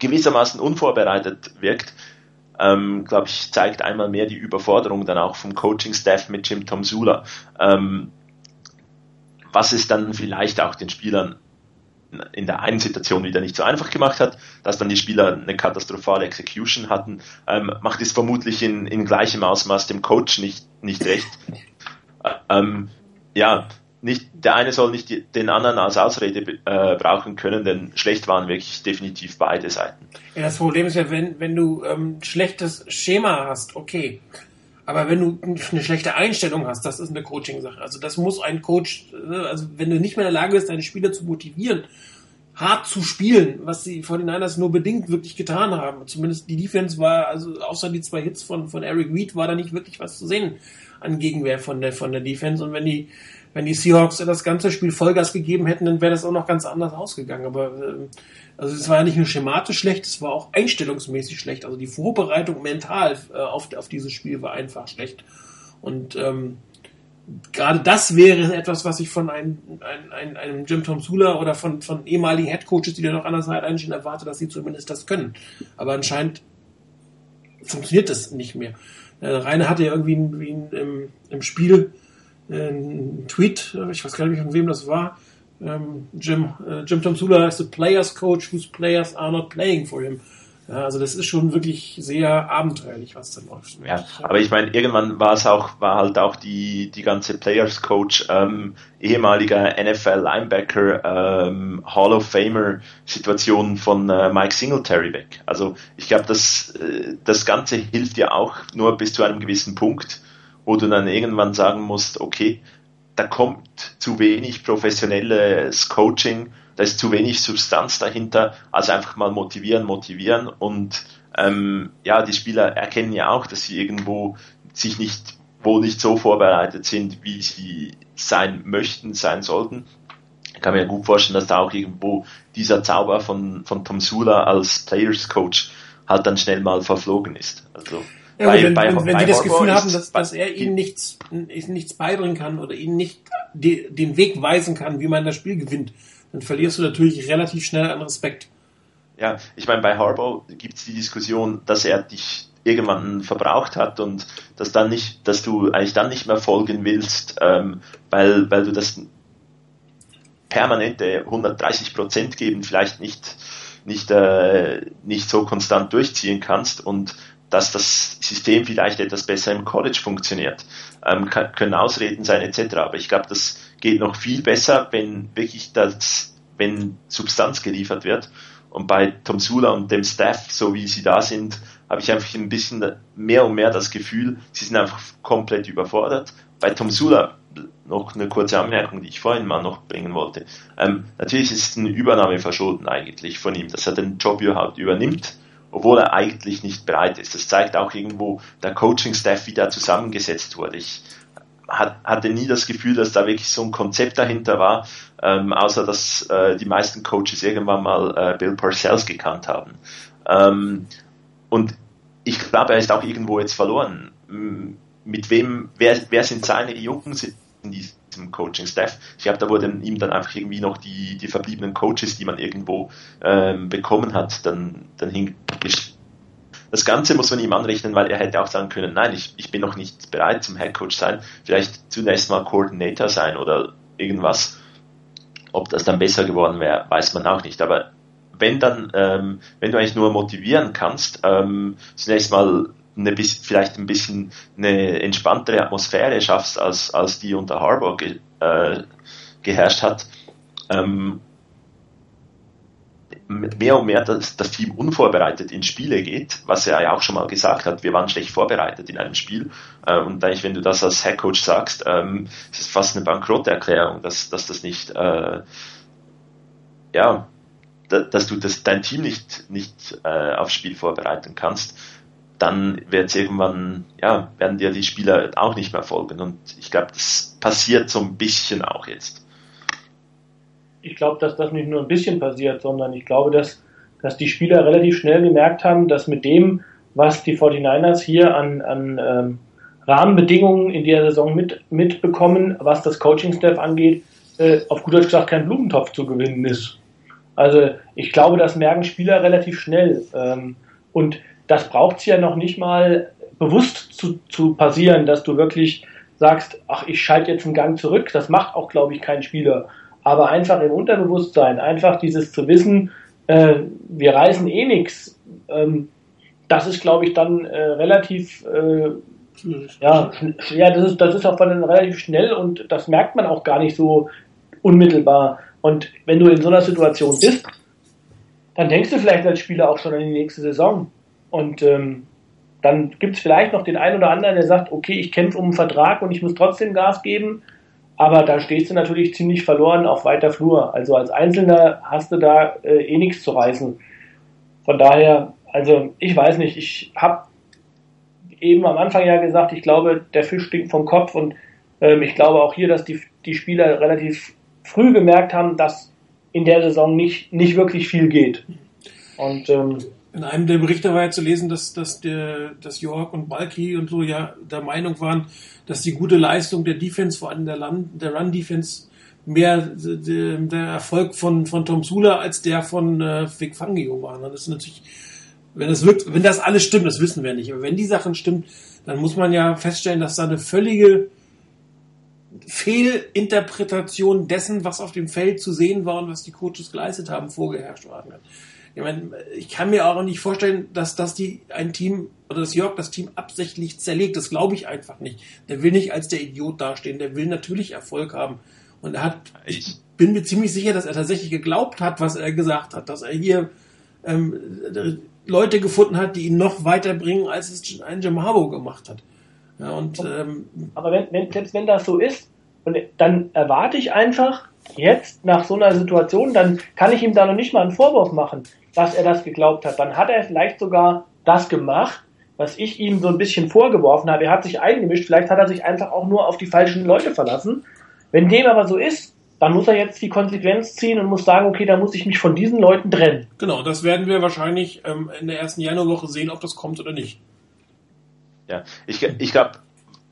gewissermaßen unvorbereitet wirkt, ähm, glaube ich, zeigt einmal mehr die Überforderung dann auch vom Coaching-Staff mit Jim Tom Sula, ähm, was es dann vielleicht auch den Spielern in der einen Situation wieder nicht so einfach gemacht hat, dass dann die Spieler eine katastrophale Execution hatten, ähm, macht es vermutlich in, in gleichem Ausmaß dem Coach nicht, nicht recht. Ähm, ja, nicht, der eine soll nicht den anderen als Ausrede äh, brauchen können, denn schlecht waren wirklich definitiv beide Seiten. Ja, das Problem ist ja, wenn, wenn du ähm, schlechtes Schema hast, okay. Aber wenn du eine schlechte Einstellung hast, das ist eine Coaching-Sache. Also das muss ein Coach, ne, also wenn du nicht mehr in der Lage bist, deine Spieler zu motivieren, hart zu spielen, was die 49ers nur bedingt wirklich getan haben. Zumindest die Defense war, also außer die zwei Hits von, von Eric Reed, war da nicht wirklich was zu sehen an Gegenwehr von der, von der Defense. Und wenn die, wenn die Seahawks das ganze Spiel Vollgas gegeben hätten, dann wäre das auch noch ganz anders ausgegangen. Aber äh, also es war ja nicht nur schematisch schlecht, es war auch einstellungsmäßig schlecht. Also die Vorbereitung mental äh, auf, auf dieses Spiel war einfach schlecht. Und ähm, gerade das wäre etwas, was ich von einem, einem, einem Jim Tom Sula oder von, von ehemaligen Headcoaches, die da noch an der Seite einstehen, erwarte, dass sie zumindest das können. Aber anscheinend funktioniert das nicht mehr. Äh, Rainer hatte ja irgendwie, ein, ein, im, im Spiel einen Tweet, äh, ich weiß gar nicht, von wem das war. Ähm, Jim, äh, Jim Tom Sula is the players coach whose players are not playing for him. Ja, also das ist schon wirklich sehr abenteuerlich, was da läuft. Ja, aber ich meine, irgendwann war es auch, war halt auch die, die ganze Players Coach, ähm, ehemaliger NFL Linebacker, ähm, Hall of Famer Situation von äh, Mike Singletary weg. Also ich glaube, das, äh, das Ganze hilft ja auch nur bis zu einem gewissen Punkt, wo du dann irgendwann sagen musst, okay, da kommt zu wenig professionelles Coaching da ist zu wenig Substanz dahinter, also einfach mal motivieren, motivieren und ähm, ja, die Spieler erkennen ja auch, dass sie irgendwo sich nicht wohl nicht so vorbereitet sind, wie sie sein möchten, sein sollten. Ich kann mir gut vorstellen, dass da auch irgendwo dieser Zauber von, von Tom Sula als Players Coach halt dann schnell mal verflogen ist. Also ja, bei, wenn, bei, wenn, wenn bei die das Gefühl haben, dass, dass er ihnen nichts, nichts beibringen kann oder ihnen nicht die, den Weg weisen kann, wie man das Spiel gewinnt, dann verlierst du natürlich relativ schnell an Respekt. Ja, ich meine, bei Harbaugh gibt es die Diskussion, dass er dich irgendwann verbraucht hat und dass dann nicht, dass du eigentlich dann nicht mehr folgen willst, ähm, weil, weil du das permanente 130 Prozent geben vielleicht nicht, nicht, äh, nicht so konstant durchziehen kannst und dass das System vielleicht etwas besser im College funktioniert. Ähm, kann, können Ausreden sein etc. Aber ich glaube, das geht noch viel besser, wenn wirklich das, wenn Substanz geliefert wird. Und bei Tom Sula und dem Staff, so wie sie da sind, habe ich einfach ein bisschen mehr und mehr das Gefühl, sie sind einfach komplett überfordert. Bei Tom Sula noch eine kurze Anmerkung, die ich vorhin mal noch bringen wollte. Ähm, natürlich ist es eine Übernahme verschulden eigentlich von ihm, dass er den Job überhaupt übernimmt obwohl er eigentlich nicht bereit ist. Das zeigt auch irgendwo der Coaching-Staff, wie da zusammengesetzt wurde. Ich hatte nie das Gefühl, dass da wirklich so ein Konzept dahinter war, ähm, außer dass äh, die meisten Coaches irgendwann mal äh, Bill Parcells gekannt haben. Ähm, und ich glaube, er ist auch irgendwo jetzt verloren. Mit wem, wer, wer sind seine Jungs in diesem zum Coaching-Staff. Ich glaube, da wurden ihm dann einfach irgendwie noch die, die verbliebenen Coaches, die man irgendwo ähm, bekommen hat, dann, dann hingestellt. Das Ganze muss man ihm anrechnen, weil er hätte auch sagen können, nein, ich, ich bin noch nicht bereit zum Headcoach sein, vielleicht zunächst mal Coordinator sein oder irgendwas. Ob das dann besser geworden wäre, weiß man auch nicht. Aber wenn dann, ähm, wenn du eigentlich nur motivieren kannst, ähm, zunächst mal eine, vielleicht ein bisschen eine entspanntere Atmosphäre schaffst, als, als die unter Harbour ge, äh, geherrscht hat, ähm, mehr und mehr das, das Team unvorbereitet in Spiele geht, was er ja auch schon mal gesagt hat, wir waren schlecht vorbereitet in einem Spiel. Äh, und eigentlich, wenn du das als Headcoach sagst, ähm, ist es fast eine Bankrotterklärung, dass, dass das nicht, äh, ja, dass du das, dein Team nicht, nicht äh, aufs Spiel vorbereiten kannst dann wird irgendwann, ja, werden dir die Spieler auch nicht mehr folgen. Und ich glaube, das passiert so ein bisschen auch jetzt. Ich glaube, dass das nicht nur ein bisschen passiert, sondern ich glaube, dass, dass die Spieler relativ schnell gemerkt haben, dass mit dem, was die 49ers hier an, an ähm, Rahmenbedingungen in der Saison mit, mitbekommen, was das Coaching-Staff angeht, äh, auf gut Deutsch gesagt kein Blumentopf zu gewinnen ist. Also ich glaube, das merken Spieler relativ schnell. Ähm, und das braucht es ja noch nicht mal bewusst zu, zu passieren, dass du wirklich sagst, ach, ich schalte jetzt einen Gang zurück. Das macht auch, glaube ich, kein Spieler. Aber einfach im Unterbewusstsein, einfach dieses zu wissen, äh, wir reißen eh nichts, ähm, das ist, glaube ich, dann äh, relativ, äh, ja, ja, das ist, das ist auch dann relativ schnell und das merkt man auch gar nicht so unmittelbar. Und wenn du in so einer Situation bist, dann denkst du vielleicht als Spieler auch schon an die nächste Saison. Und ähm, dann gibt es vielleicht noch den einen oder anderen, der sagt, okay, ich kämpfe um einen Vertrag und ich muss trotzdem Gas geben. Aber da stehst du natürlich ziemlich verloren auf weiter Flur. Also als Einzelner hast du da äh, eh nichts zu reißen. Von daher, also ich weiß nicht, ich habe eben am Anfang ja gesagt, ich glaube, der Fisch stinkt vom Kopf und ähm, ich glaube auch hier, dass die, die Spieler relativ früh gemerkt haben, dass in der Saison nicht, nicht wirklich viel geht. Und ähm, in einem der Berichte war ja zu lesen, dass, dass, der, dass York und Balky und so ja der Meinung waren, dass die gute Leistung der Defense, vor allem der, der Run-Defense, mehr der, der Erfolg von, von Tom Sula als der von äh, Vic Fangio war. Das ist natürlich, wenn das wirkt, wenn das alles stimmt, das wissen wir nicht, aber wenn die Sachen stimmen, dann muss man ja feststellen, dass da eine völlige Fehlinterpretation dessen, was auf dem Feld zu sehen war und was die Coaches geleistet haben, vorgeherrscht worden hat. Ich meine, ich kann mir auch nicht vorstellen, dass das die ein Team oder das Jörg das Team absichtlich zerlegt. Das glaube ich einfach nicht. Der will nicht als der Idiot dastehen. Der will natürlich Erfolg haben. Und er hat, ich bin mir ziemlich sicher, dass er tatsächlich geglaubt hat, was er gesagt hat, dass er hier ähm, Leute gefunden hat, die ihn noch weiterbringen, als es ein Jim Harbaugh gemacht hat. Ja, und, ähm, Aber wenn, wenn, selbst wenn das so ist, dann erwarte ich einfach jetzt nach so einer Situation, dann kann ich ihm da noch nicht mal einen Vorwurf machen dass er das geglaubt hat. Dann hat er vielleicht sogar das gemacht, was ich ihm so ein bisschen vorgeworfen habe. Er hat sich eingemischt, vielleicht hat er sich einfach auch nur auf die falschen Leute verlassen. Wenn dem aber so ist, dann muss er jetzt die Konsequenz ziehen und muss sagen, okay, da muss ich mich von diesen Leuten trennen. Genau, das werden wir wahrscheinlich ähm, in der ersten Januarwoche sehen, ob das kommt oder nicht. Ja, ich, ich glaube,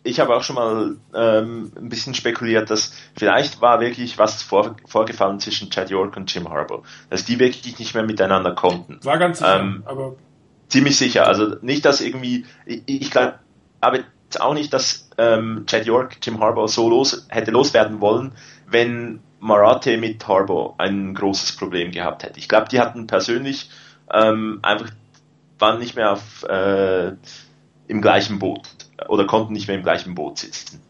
ich habe auch schon mal ähm, ein bisschen spekuliert, dass vielleicht war wirklich was vor, vorgefallen zwischen Chad York und Jim Harbaugh, dass die wirklich nicht mehr miteinander konnten. War ganz sicher, ähm, aber ziemlich sicher. Also nicht, dass irgendwie, ich, ich glaube jetzt auch nicht, dass ähm, Chad York Jim Harbaugh so los hätte loswerden wollen, wenn Marathi mit Harbaugh ein großes Problem gehabt hätte. Ich glaube, die hatten persönlich ähm, einfach waren nicht mehr auf, äh, im gleichen Boot oder konnten nicht mehr im gleichen Boot sitzen.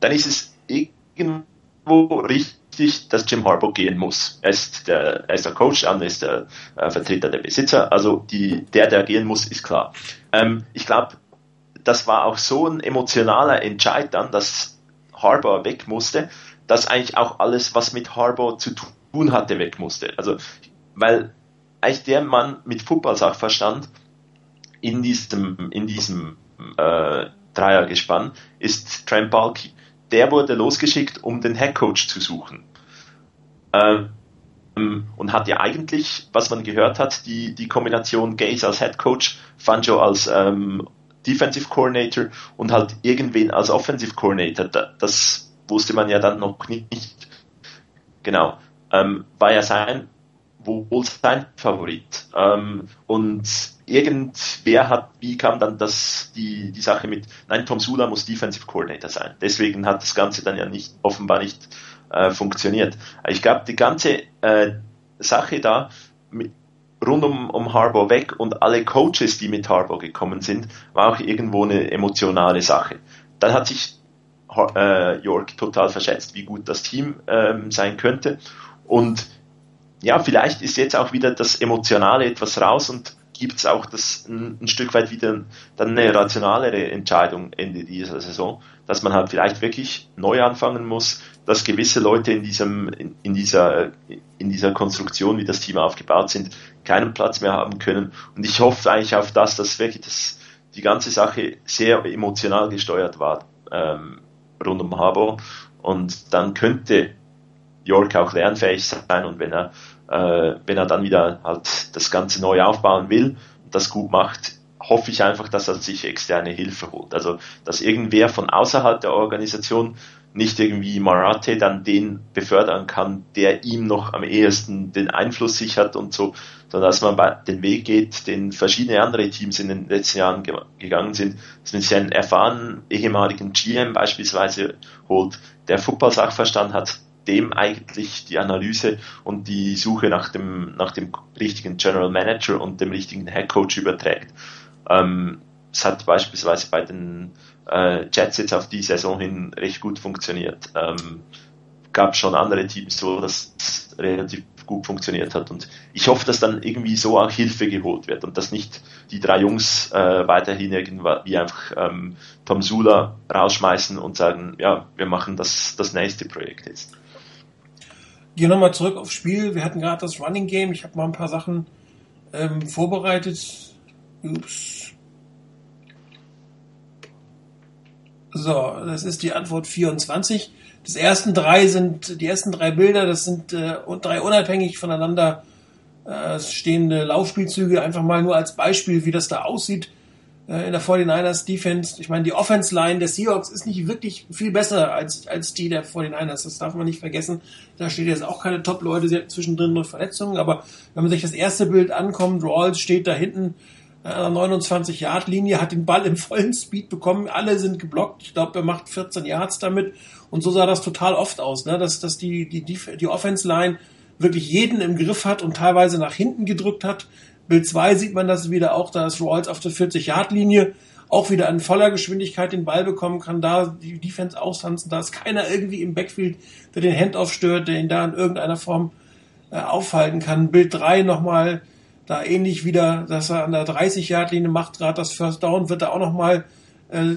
Dann ist es irgendwo richtig, dass Jim Harbaugh gehen muss. Er ist der, er ist der Coach, er ist der äh, Vertreter der Besitzer, also die, der, der gehen muss, ist klar. Ähm, ich glaube, das war auch so ein emotionaler Entscheid dann, dass Harbour weg musste, dass eigentlich auch alles, was mit Harbour zu tun hatte, weg musste. Also, weil eigentlich der Mann mit Football-Sachverstand in diesem, in diesem äh, Dreiergespann ist Trent Balky. Der wurde losgeschickt, um den Headcoach zu suchen. Ähm, und hat ja eigentlich, was man gehört hat, die, die Kombination Gaze als Headcoach, Fanjo als ähm, Defensive Coordinator und halt irgendwen als Offensive Coordinator. Das wusste man ja dann noch nicht. Genau. Ähm, war ja sein, wohl sein Favorit. Ähm, und irgendwer hat, wie kam dann das, die, die Sache mit, nein, Tom Sula muss Defensive Coordinator sein. Deswegen hat das Ganze dann ja nicht, offenbar nicht äh, funktioniert. Ich glaube, die ganze äh, Sache da mit, rund um, um Harbour weg und alle Coaches, die mit Harbour gekommen sind, war auch irgendwo eine emotionale Sache. Dann hat sich äh, York total verschätzt, wie gut das Team ähm, sein könnte. Und ja, vielleicht ist jetzt auch wieder das Emotionale etwas raus und gibt es auch das ein, ein, Stück weit wieder dann eine rationalere Entscheidung Ende dieser Saison, dass man halt vielleicht wirklich neu anfangen muss, dass gewisse Leute in diesem in, in dieser in dieser Konstruktion, wie das Team aufgebaut sind, keinen Platz mehr haben können. Und ich hoffe eigentlich auf das, dass wirklich das, die ganze Sache sehr emotional gesteuert war ähm, rund um Habo. Und dann könnte York auch lernfähig sein und wenn er, äh, wenn er dann wieder halt das Ganze neu aufbauen will und das gut macht, hoffe ich einfach, dass er sich externe Hilfe holt. Also, dass irgendwer von außerhalb der Organisation nicht irgendwie Marathi dann den befördern kann, der ihm noch am ehesten den Einfluss sichert und so, sondern dass man den Weg geht, den verschiedene andere Teams in den letzten Jahren ge gegangen sind, dass man sich einen erfahrenen ehemaligen GM beispielsweise holt, der Football-Sachverstand hat, dem eigentlich die Analyse und die Suche nach dem, nach dem richtigen General Manager und dem richtigen Head Coach überträgt. Ähm, es hat beispielsweise bei den äh, Jets jetzt auf die Saison hin recht gut funktioniert. Ähm, gab schon andere Teams, wo das relativ gut funktioniert hat. Und ich hoffe, dass dann irgendwie so auch Hilfe geholt wird und dass nicht die drei Jungs äh, weiterhin irgendwie einfach ähm, Tom Sula rausschmeißen und sagen, ja, wir machen das, das nächste Projekt jetzt. Gehen nochmal zurück aufs Spiel. Wir hatten gerade das Running Game. Ich habe mal ein paar Sachen ähm, vorbereitet. Ups. So, das ist die Antwort 24. Das ersten drei sind, die ersten drei Bilder, das sind äh, drei unabhängig voneinander äh, stehende Laufspielzüge, einfach mal nur als Beispiel, wie das da aussieht in der 49ers Defense. Ich meine, die Offense Line der Seahawks ist nicht wirklich viel besser als, als die der 49ers. Das darf man nicht vergessen. Da steht jetzt auch keine Top-Leute, sie hatten zwischendrin nur Verletzungen, aber wenn man sich das erste Bild ankommt, Rawls steht da hinten 29-Yard-Linie, hat den Ball im vollen Speed bekommen, alle sind geblockt. Ich glaube, er macht 14 Yards damit. Und so sah das total oft aus, ne? dass, dass die, die, die, die Offense-Line wirklich jeden im Griff hat und teilweise nach hinten gedrückt hat. Bild 2 sieht man das wieder auch, da ist Rawls auf der 40-Yard-Linie auch wieder in voller Geschwindigkeit den Ball bekommen kann, da die Defense austanzen, da ist keiner irgendwie im Backfield, der den Handoff stört, der ihn da in irgendeiner Form äh, aufhalten kann. Bild 3 nochmal, da ähnlich wieder, dass er an der 30-Yard-Linie macht, gerade das First Down, wird er auch nochmal äh,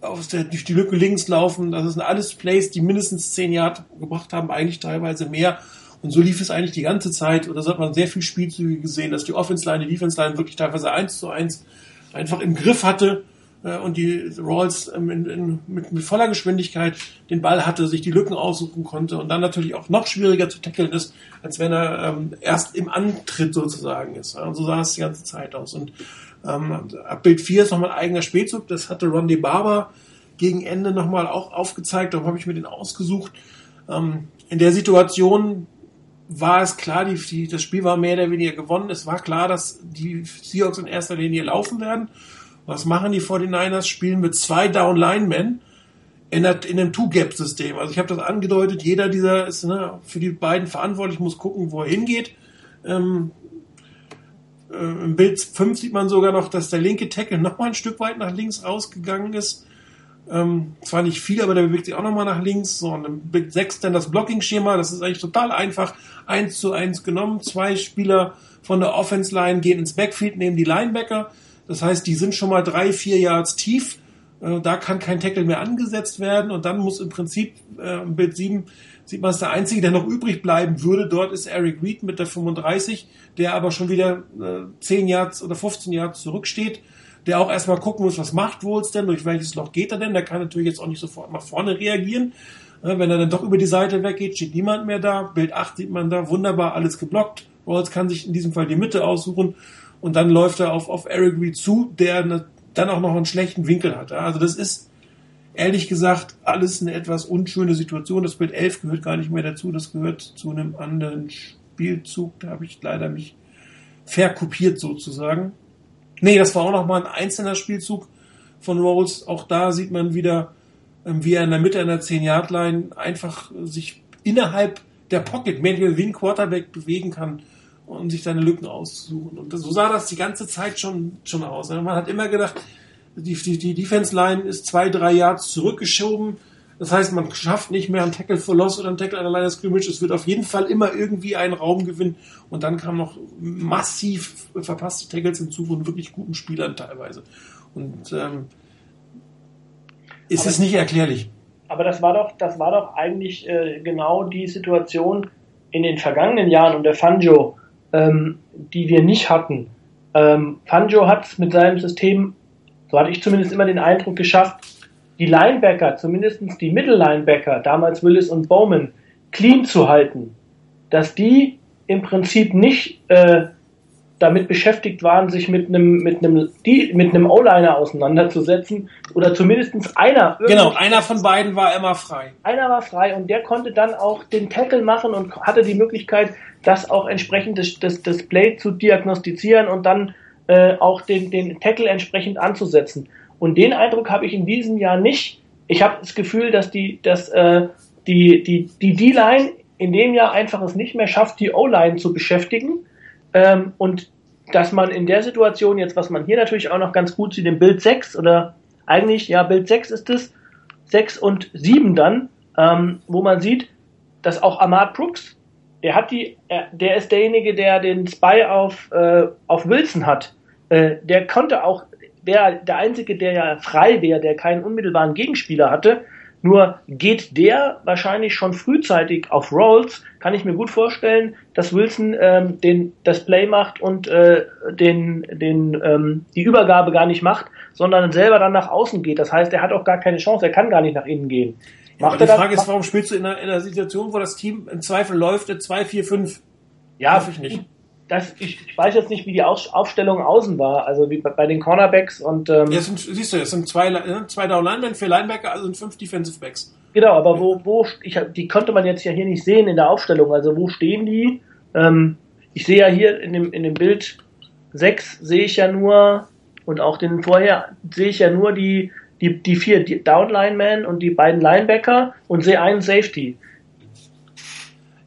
durch die Lücke links laufen. Das sind alles Plays, die mindestens 10 Yard gebracht haben, eigentlich teilweise mehr. Und so lief es eigentlich die ganze Zeit. Und da hat man sehr viel Spielzüge gesehen, dass die Offense-Line, die Defense-Line wirklich teilweise 1 zu 1 einfach im Griff hatte äh, und die Rolls ähm, mit, mit, voller Geschwindigkeit den Ball hatte, sich die Lücken aussuchen konnte und dann natürlich auch noch schwieriger zu tackeln ist, als wenn er ähm, erst im Antritt sozusagen ist. Und so sah es die ganze Zeit aus. Und ähm, ab Bild 4 ist nochmal ein eigener Spielzug, das hatte Ronde Barber gegen Ende nochmal auch aufgezeigt, darum habe ich mir den ausgesucht. Ähm, in der Situation war es klar, die, die, das Spiel war mehr oder weniger gewonnen. Es war klar, dass die Seahawks in erster Linie laufen werden. Was machen die 49ers? Spielen mit zwei Down-Linemen in, in einem Two-Gap-System. Also ich habe das angedeutet, jeder dieser ist ne, für die beiden verantwortlich, muss gucken, wo er hingeht. Ähm, äh, Im Bild 5 sieht man sogar noch, dass der linke Tackle noch mal ein Stück weit nach links rausgegangen ist. Ähm, zwar nicht viel, aber der bewegt sich auch nochmal nach links. So, und Bild 6 dann das Blocking-Schema, das ist eigentlich total einfach. Eins zu eins genommen. Zwei Spieler von der Offense-Line gehen ins Backfield, nehmen die Linebacker. Das heißt, die sind schon mal drei, vier Yards tief. Äh, da kann kein Tackle mehr angesetzt werden. Und dann muss im Prinzip äh, im Bild 7 sieht man es der einzige, der noch übrig bleiben würde. Dort ist Eric Reed mit der 35, der aber schon wieder äh, 10 Yards oder 15 Yards zurücksteht der auch erstmal gucken muss, was macht Woods denn, durch welches Loch geht er denn. Der kann natürlich jetzt auch nicht sofort nach vorne reagieren. Wenn er dann doch über die Seite weggeht, steht niemand mehr da. Bild 8 sieht man da, wunderbar, alles geblockt. Rawls kann sich in diesem Fall die Mitte aussuchen und dann läuft er auf, auf Eric Reed zu, der eine, dann auch noch einen schlechten Winkel hat. Also das ist ehrlich gesagt alles eine etwas unschöne Situation. Das Bild 11 gehört gar nicht mehr dazu, das gehört zu einem anderen Spielzug. Da habe ich leider mich verkopiert sozusagen. Nee, das war auch nochmal ein einzelner Spielzug von Rolls. Auch da sieht man wieder, ähm, wie er in der Mitte einer 10-Yard-Line einfach sich innerhalb der Pocket mehr wie ein Quarterback bewegen kann und sich seine Lücken auszusuchen. Und so sah das die ganze Zeit schon, schon aus. Man hat immer gedacht, die, die, die Defense-Line ist zwei, drei Yards zurückgeschoben das heißt, man schafft nicht mehr einen Tackle for Loss oder einen Tackle an der Line of Scrimmage. Es wird auf jeden Fall immer irgendwie einen Raum gewinnen. Und dann kamen noch massiv verpasste Tackles hinzu von wirklich guten Spielern teilweise. Und ähm, ist aber, es nicht erklärlich. Aber das war doch, das war doch eigentlich äh, genau die Situation in den vergangenen Jahren und der Fanjo, ähm, die wir nicht hatten. Ähm, Fanjo hat mit seinem System, so hatte ich zumindest immer den Eindruck geschafft, die Linebacker, zumindest die Mittellinebacker, damals Willis und Bowman, clean zu halten, dass die im Prinzip nicht äh, damit beschäftigt waren, sich mit einem mit einem die, mit einem O-Liner auseinanderzusetzen oder zumindest einer. Genau, einer von beiden war immer frei. Einer war frei und der konnte dann auch den Tackle machen und hatte die Möglichkeit, das auch entsprechend das, das, das Play zu diagnostizieren und dann äh, auch den, den Tackle entsprechend anzusetzen. Und den Eindruck habe ich in diesem Jahr nicht. Ich habe das Gefühl, dass die, dass, äh, die, die, die D-Line in dem Jahr einfach es nicht mehr schafft, die O-Line zu beschäftigen. Ähm, und dass man in der Situation jetzt, was man hier natürlich auch noch ganz gut sieht, im Bild 6 oder eigentlich, ja, Bild 6 ist es, 6 und 7 dann, ähm, wo man sieht, dass auch Ahmad Brooks, der hat die, der ist derjenige, der den Spy auf, äh, auf Wilson hat. Äh, der konnte auch wäre der Einzige, der ja frei wäre, der keinen unmittelbaren Gegenspieler hatte. Nur geht der wahrscheinlich schon frühzeitig auf Rolls, kann ich mir gut vorstellen, dass Wilson ähm, den, das Play macht und äh, den, den, ähm, die Übergabe gar nicht macht, sondern selber dann nach außen geht. Das heißt, er hat auch gar keine Chance, er kann gar nicht nach innen gehen. Macht ja, die Frage das? ist, warum spielst du in einer, in einer Situation, wo das Team im Zweifel läuft, in 2-4-5? Ja, ich nicht das, ich, ich, weiß jetzt nicht, wie die Aufstellung außen war, also wie bei, bei den Cornerbacks und ähm, ja, sind, siehst du, es sind zwei, ne, zwei Down Linemen, vier Linebacker, also sind fünf Defensive Backs. Genau, aber wo, wo ich, die konnte man jetzt ja hier nicht sehen in der Aufstellung, also wo stehen die? Ähm, ich sehe ja hier in dem, in dem Bild sechs sehe ich ja nur und auch den vorher sehe ich ja nur die, die, die vier Down Linemen und die beiden Linebacker und sehe einen Safety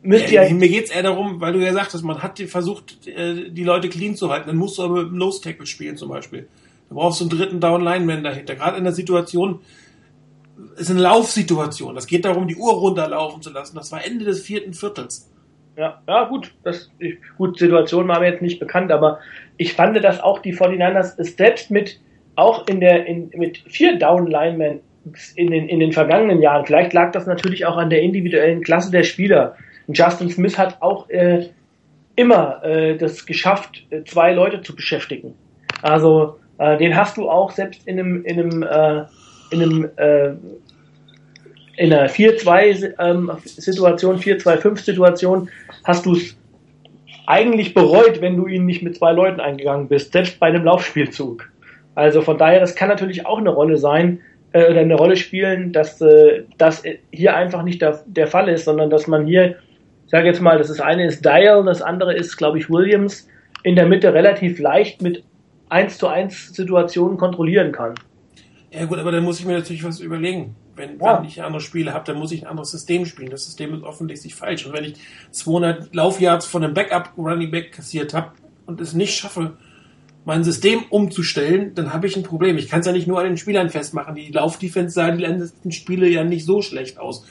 müsst ihr. Ja, mir geht's eher darum, weil du ja sagtest, man hat versucht, äh, die Leute clean zu halten. Dann musst du aber mit dem Nose Tackle spielen zum Beispiel. Da brauchst du einen dritten Down Lineman dahinter. Gerade in der Situation, ist eine Laufsituation. Das geht darum, die Uhr runterlaufen zu lassen. Das war Ende des vierten Viertels. Ja, ja, gut. Das, ich, gut, Situation war mir jetzt nicht bekannt, aber ich fand, dass auch die 49ers es selbst mit, auch in der, in, mit vier Down Linemen in den, in den vergangenen Jahren, vielleicht lag das natürlich auch an der individuellen Klasse der Spieler, Justin Smith hat auch äh, immer äh, das geschafft, äh, zwei Leute zu beschäftigen. Also äh, den hast du auch selbst in einem in einem äh, in einem äh, in einer 4-2 ähm, Situation, 4-2-5 Situation hast du es eigentlich bereut, wenn du ihn nicht mit zwei Leuten eingegangen bist, selbst bei einem Laufspielzug. Also von daher, das kann natürlich auch eine Rolle sein äh, oder eine Rolle spielen, dass äh, das hier einfach nicht der, der Fall ist, sondern dass man hier sage jetzt mal, das ist eine ist Dial, das andere ist, glaube ich, Williams, in der Mitte relativ leicht mit 1 zu 1 Situationen kontrollieren kann. Ja gut, aber dann muss ich mir natürlich was überlegen. Wenn, ja. wenn ich andere Spiele habe, dann muss ich ein anderes System spielen. Das System ist offensichtlich falsch. Und wenn ich 200 Laufyards von einem Backup Running Back kassiert habe und es nicht schaffe, mein System umzustellen, dann habe ich ein Problem. Ich kann es ja nicht nur an den Spielern festmachen. Die Laufdefense sah die letzten Spiele ja nicht so schlecht aus.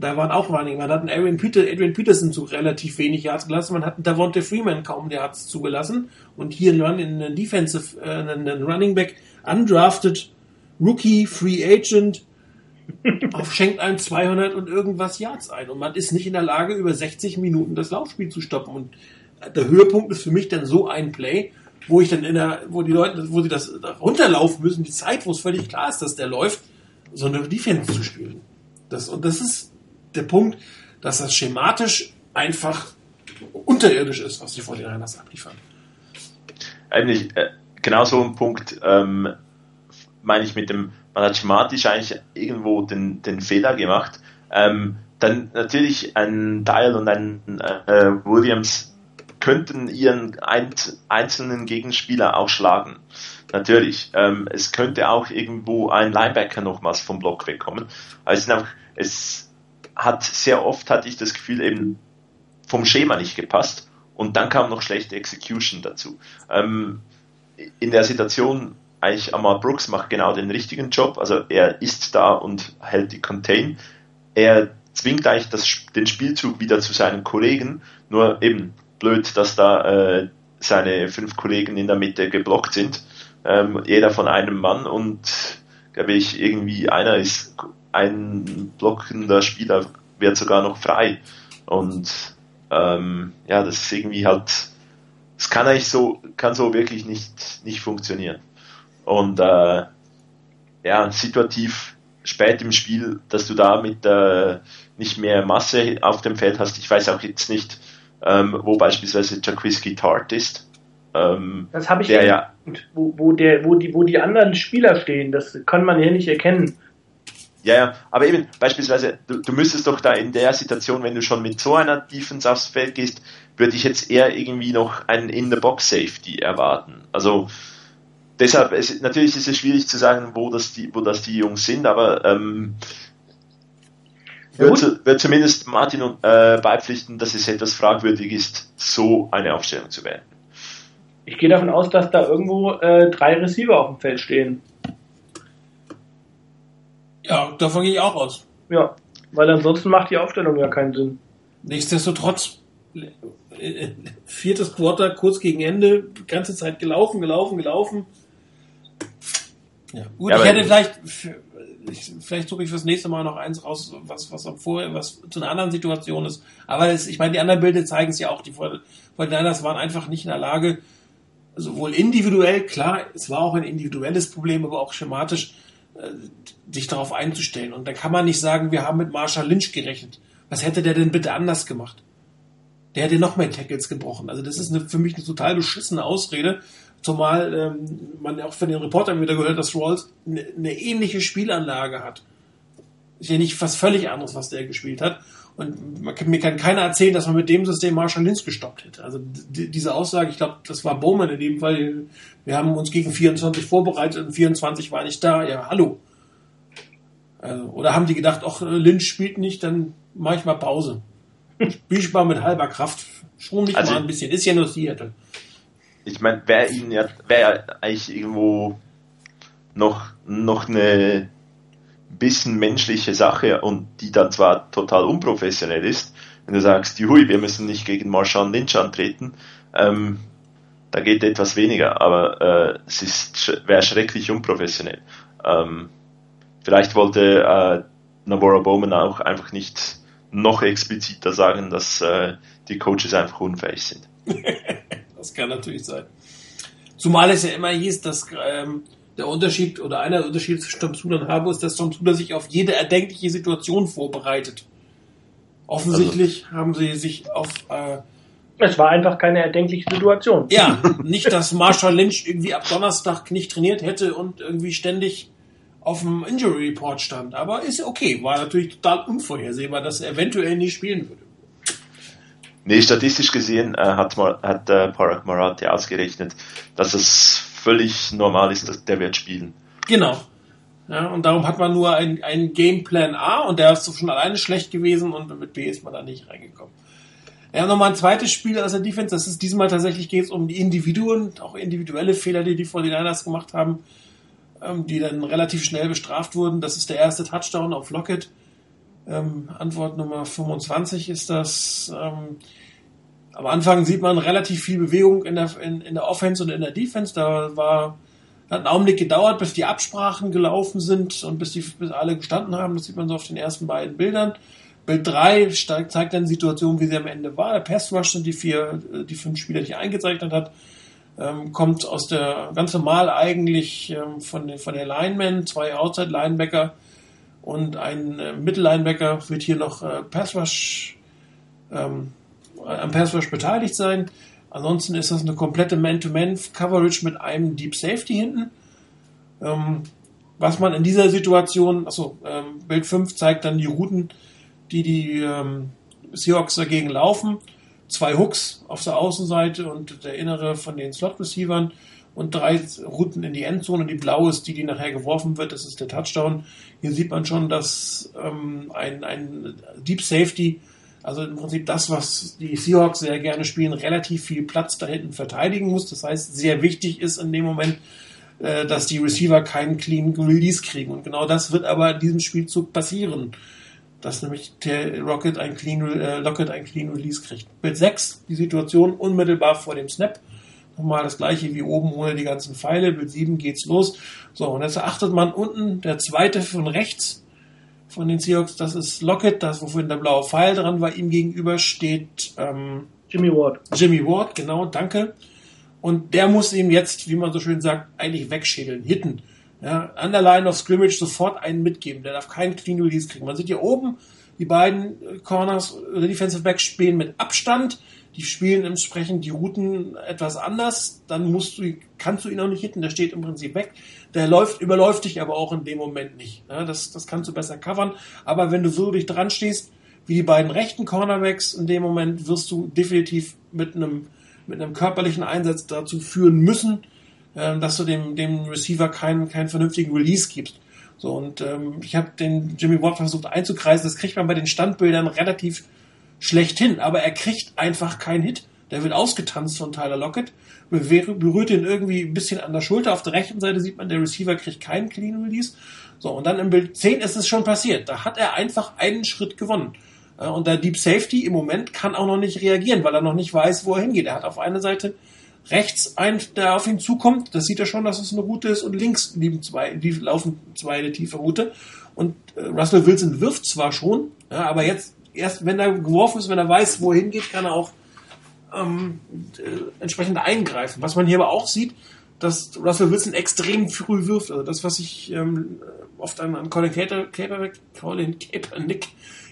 Da waren auch Running. Man hat einen Adrian, Peter, Adrian Peterson zu relativ wenig Yards gelassen. Man hat einen Davonte Freeman kaum Yards zugelassen. Und hier einen, einen Defensive, äh, einen Running Back undrafted, Rookie, Free Agent, auf schenkt einem 200 und irgendwas Yards ein. Und man ist nicht in der Lage, über 60 Minuten das Laufspiel zu stoppen. Und der Höhepunkt ist für mich dann so ein Play, wo ich dann in der, wo die Leute, wo sie das runterlaufen müssen, die Zeit, wo es völlig klar ist, dass der läuft, so eine Defense zu spielen. Das, und das ist der Punkt, dass das schematisch einfach unterirdisch ist, was die 49ers abliefern. Eigentlich, äh, genau so ein Punkt, ähm, meine ich mit dem, man hat schematisch eigentlich irgendwo den, den Fehler gemacht. Ähm, dann natürlich ein Dial und ein äh, Williams könnten ihren einzelnen Gegenspieler auch schlagen. Natürlich. Ähm, es könnte auch irgendwo ein Linebacker nochmals vom Block wegkommen. Also es, hat sehr oft hatte ich das Gefühl eben vom Schema nicht gepasst und dann kam noch schlechte Execution dazu. Ähm, in der Situation eigentlich Amal Brooks macht genau den richtigen Job, also er ist da und hält die Contain. Er zwingt eigentlich das, den Spielzug wieder zu seinen Kollegen, nur eben blöd, dass da äh, seine fünf Kollegen in der Mitte geblockt sind. Ähm, jeder von einem Mann und glaube ich, irgendwie einer ist ein blockender Spieler wird sogar noch frei. Und ähm, ja, das ist irgendwie halt, das kann eigentlich so, kann so wirklich nicht, nicht funktionieren. Und äh, ja, situativ spät im Spiel, dass du da mit äh, nicht mehr Masse auf dem Feld hast. Ich weiß auch jetzt nicht, ähm, wo beispielsweise Jacquiski Tart ist. Ähm, das habe ich der, ja, wo, wo, der, wo, die, wo die anderen Spieler stehen, das kann man ja nicht erkennen. Ja, ja, aber eben beispielsweise, du, du müsstest doch da in der Situation, wenn du schon mit so einer Defense aufs Feld gehst, würde ich jetzt eher irgendwie noch einen In-the-Box-Safety erwarten. Also deshalb, es, natürlich ist es schwierig zu sagen, wo das die, wo das die Jungs sind, aber ähm, wird, wird zumindest Martin äh, beipflichten, dass es etwas fragwürdig ist, so eine Aufstellung zu wählen. Ich gehe davon aus, dass da irgendwo äh, drei Receiver auf dem Feld stehen. Ja, davon gehe ich auch aus. Ja, weil ansonsten macht die Aufstellung ja keinen Sinn. Nichtsdestotrotz, äh, viertes Quarter, kurz gegen Ende, ganze Zeit gelaufen, gelaufen, gelaufen. Ja, gut, ja, ich hätte vielleicht ich, vielleicht suche ich fürs nächste Mal noch eins raus, was, was vorher, was zu einer anderen Situation ist. Aber es, ich meine, die anderen Bilder zeigen es ja auch. Die Fortinanders waren einfach nicht in der Lage, sowohl individuell, klar, es war auch ein individuelles Problem, aber auch schematisch, sich darauf einzustellen. Und da kann man nicht sagen, wir haben mit Marshall Lynch gerechnet. Was hätte der denn bitte anders gemacht? Der hätte noch mehr Tackles gebrochen. Also das ist eine, für mich eine total beschissene Ausrede, Zumal ähm, man auch von den Reportern wieder gehört, dass Rawls eine, eine ähnliche Spielanlage hat. Ist ja nicht was völlig anderes, was der gespielt hat. Und man, mir kann keiner erzählen, dass man mit dem System Marshall Lynch gestoppt hätte. Also diese Aussage, ich glaube, das war Bowman in dem Fall. Wir haben uns gegen 24 vorbereitet und 24 war nicht da. Ja, hallo. Also, oder haben die gedacht, ach, Lynch spielt nicht, dann mache ich mal Pause. Spiel ich mal mit halber Kraft. Schon nicht also, mal ein bisschen. Ist ja nur Seattle ich meine, wäre ihnen ja, wäre eigentlich irgendwo noch, noch eine bisschen menschliche Sache und die dann zwar total unprofessionell ist, wenn du sagst, juhui, wir müssen nicht gegen Marshall Lynch antreten, ähm, da geht etwas weniger, aber äh, es ist wäre schrecklich unprofessionell. Ähm, vielleicht wollte äh, Navarro Bowman auch einfach nicht noch expliziter sagen, dass äh, die Coaches einfach unfähig sind. Das kann natürlich sein. Zumal es ja immer hieß, dass ähm, der Unterschied oder einer der Unterschiede zwischen Tom Suda und Harbo ist, dass Tom Suda sich auf jede erdenkliche Situation vorbereitet. Offensichtlich also. haben sie sich auf. Äh, es war einfach keine erdenkliche Situation. Ja, nicht, dass Marshall Lynch irgendwie ab Donnerstag nicht trainiert hätte und irgendwie ständig auf dem Injury Report stand. Aber ist okay. War natürlich total unvorhersehbar, dass er eventuell nicht spielen würde. Nee, statistisch gesehen äh, hat, hat äh, Parag Marathi ausgerechnet, dass es völlig normal ist, dass der wird spielen. Genau. Ja, und darum hat man nur einen, Gameplan A und der ist schon alleine schlecht gewesen und mit B ist man da nicht reingekommen. Ja, nochmal ein zweites Spiel aus der Defense. Das ist diesmal tatsächlich geht es um die Individuen, auch individuelle Fehler, die die 49ers gemacht haben, ähm, die dann relativ schnell bestraft wurden. Das ist der erste Touchdown auf Lockett. Ähm, Antwort Nummer 25 ist das. Ähm, am Anfang sieht man relativ viel Bewegung in der, in, in der Offense und in der Defense. Da war hat einen Augenblick gedauert, bis die Absprachen gelaufen sind und bis die bis alle gestanden haben. Das sieht man so auf den ersten beiden Bildern. Bild 3 zeigt dann die Situation, wie sie am Ende war. Der Pass Rush sind die vier, die fünf Spieler, die er eingezeichnet hat. Ähm, kommt aus der ganz normal eigentlich ähm, von, den, von der Lineman, zwei Outside Linebacker und ein äh, Mittellinebacker wird hier noch äh, Pass Rush, ähm, am Pass Rush beteiligt sein. Ansonsten ist das eine komplette Man-to-Man-Coverage mit einem Deep Safety hinten. Ähm, was man in dieser Situation, also ähm, Bild 5 zeigt dann die Routen, die die ähm, Seahawks dagegen laufen. Zwei Hooks auf der Außenseite und der innere von den Slot-Receivern und drei Routen in die Endzone. Die blaue ist die, die nachher geworfen wird. Das ist der Touchdown. Hier sieht man schon, dass ähm, ein, ein Deep Safety also im Prinzip das, was die Seahawks sehr gerne spielen, relativ viel Platz da hinten verteidigen muss. Das heißt, sehr wichtig ist in dem Moment, äh, dass die Receiver keinen clean Release kriegen. Und genau das wird aber in diesem Spielzug passieren. Dass nämlich der Rocket ein clean, äh, Locket ein clean Release kriegt. Bild 6, die Situation unmittelbar vor dem Snap. Nochmal das gleiche wie oben ohne die ganzen Pfeile. Bild 7 geht's los. So, und jetzt achtet man unten, der zweite von rechts, von den Seahawks, das ist Lockett, das wofür der blaue Pfeil dran war. Ihm gegenüber steht ähm, Jimmy Ward. Jimmy Ward, genau, danke. Und der muss ihm jetzt, wie man so schön sagt, eigentlich wegschädeln, hitten. Ja, an der Line of Scrimmage sofort einen mitgeben. Der darf keinen Clean Release kriegen. Man sieht hier oben, die beiden Corners oder Defensive Backs spielen mit Abstand die spielen entsprechend die Routen etwas anders, dann musst du, kannst du ihn auch nicht hitten, der steht im Prinzip weg. Der läuft, überläuft dich aber auch in dem Moment nicht. Ja, das, das kannst du besser covern. Aber wenn du so dich dran stehst, wie die beiden rechten Cornerbacks, in dem Moment wirst du definitiv mit einem, mit einem körperlichen Einsatz dazu führen müssen, äh, dass du dem, dem Receiver keinen, keinen vernünftigen Release gibst. So, und ähm, ich habe den Jimmy Watt versucht einzukreisen, das kriegt man bei den Standbildern relativ schlechthin, aber er kriegt einfach keinen Hit. Der wird ausgetanzt von Tyler Lockett, berührt ihn irgendwie ein bisschen an der Schulter. Auf der rechten Seite sieht man, der Receiver kriegt keinen Clean Release. So, und dann im Bild 10 ist es schon passiert. Da hat er einfach einen Schritt gewonnen. Und der Deep Safety im Moment kann auch noch nicht reagieren, weil er noch nicht weiß, wo er hingeht. Er hat auf einer Seite rechts einen, der auf ihn zukommt. Das sieht er schon, dass es eine Route ist. Und links zwei, laufen zwei eine tiefe Route. Und äh, Russell Wilson wirft zwar schon, aber jetzt erst wenn er geworfen ist, wenn er weiß, wo er hingeht, kann er auch ähm, äh, entsprechend eingreifen. Was man hier aber auch sieht, dass Russell Wilson extrem früh wirft. Also das, was ich ähm, oft an, an Colin, Kaepernick, Colin Kaepernick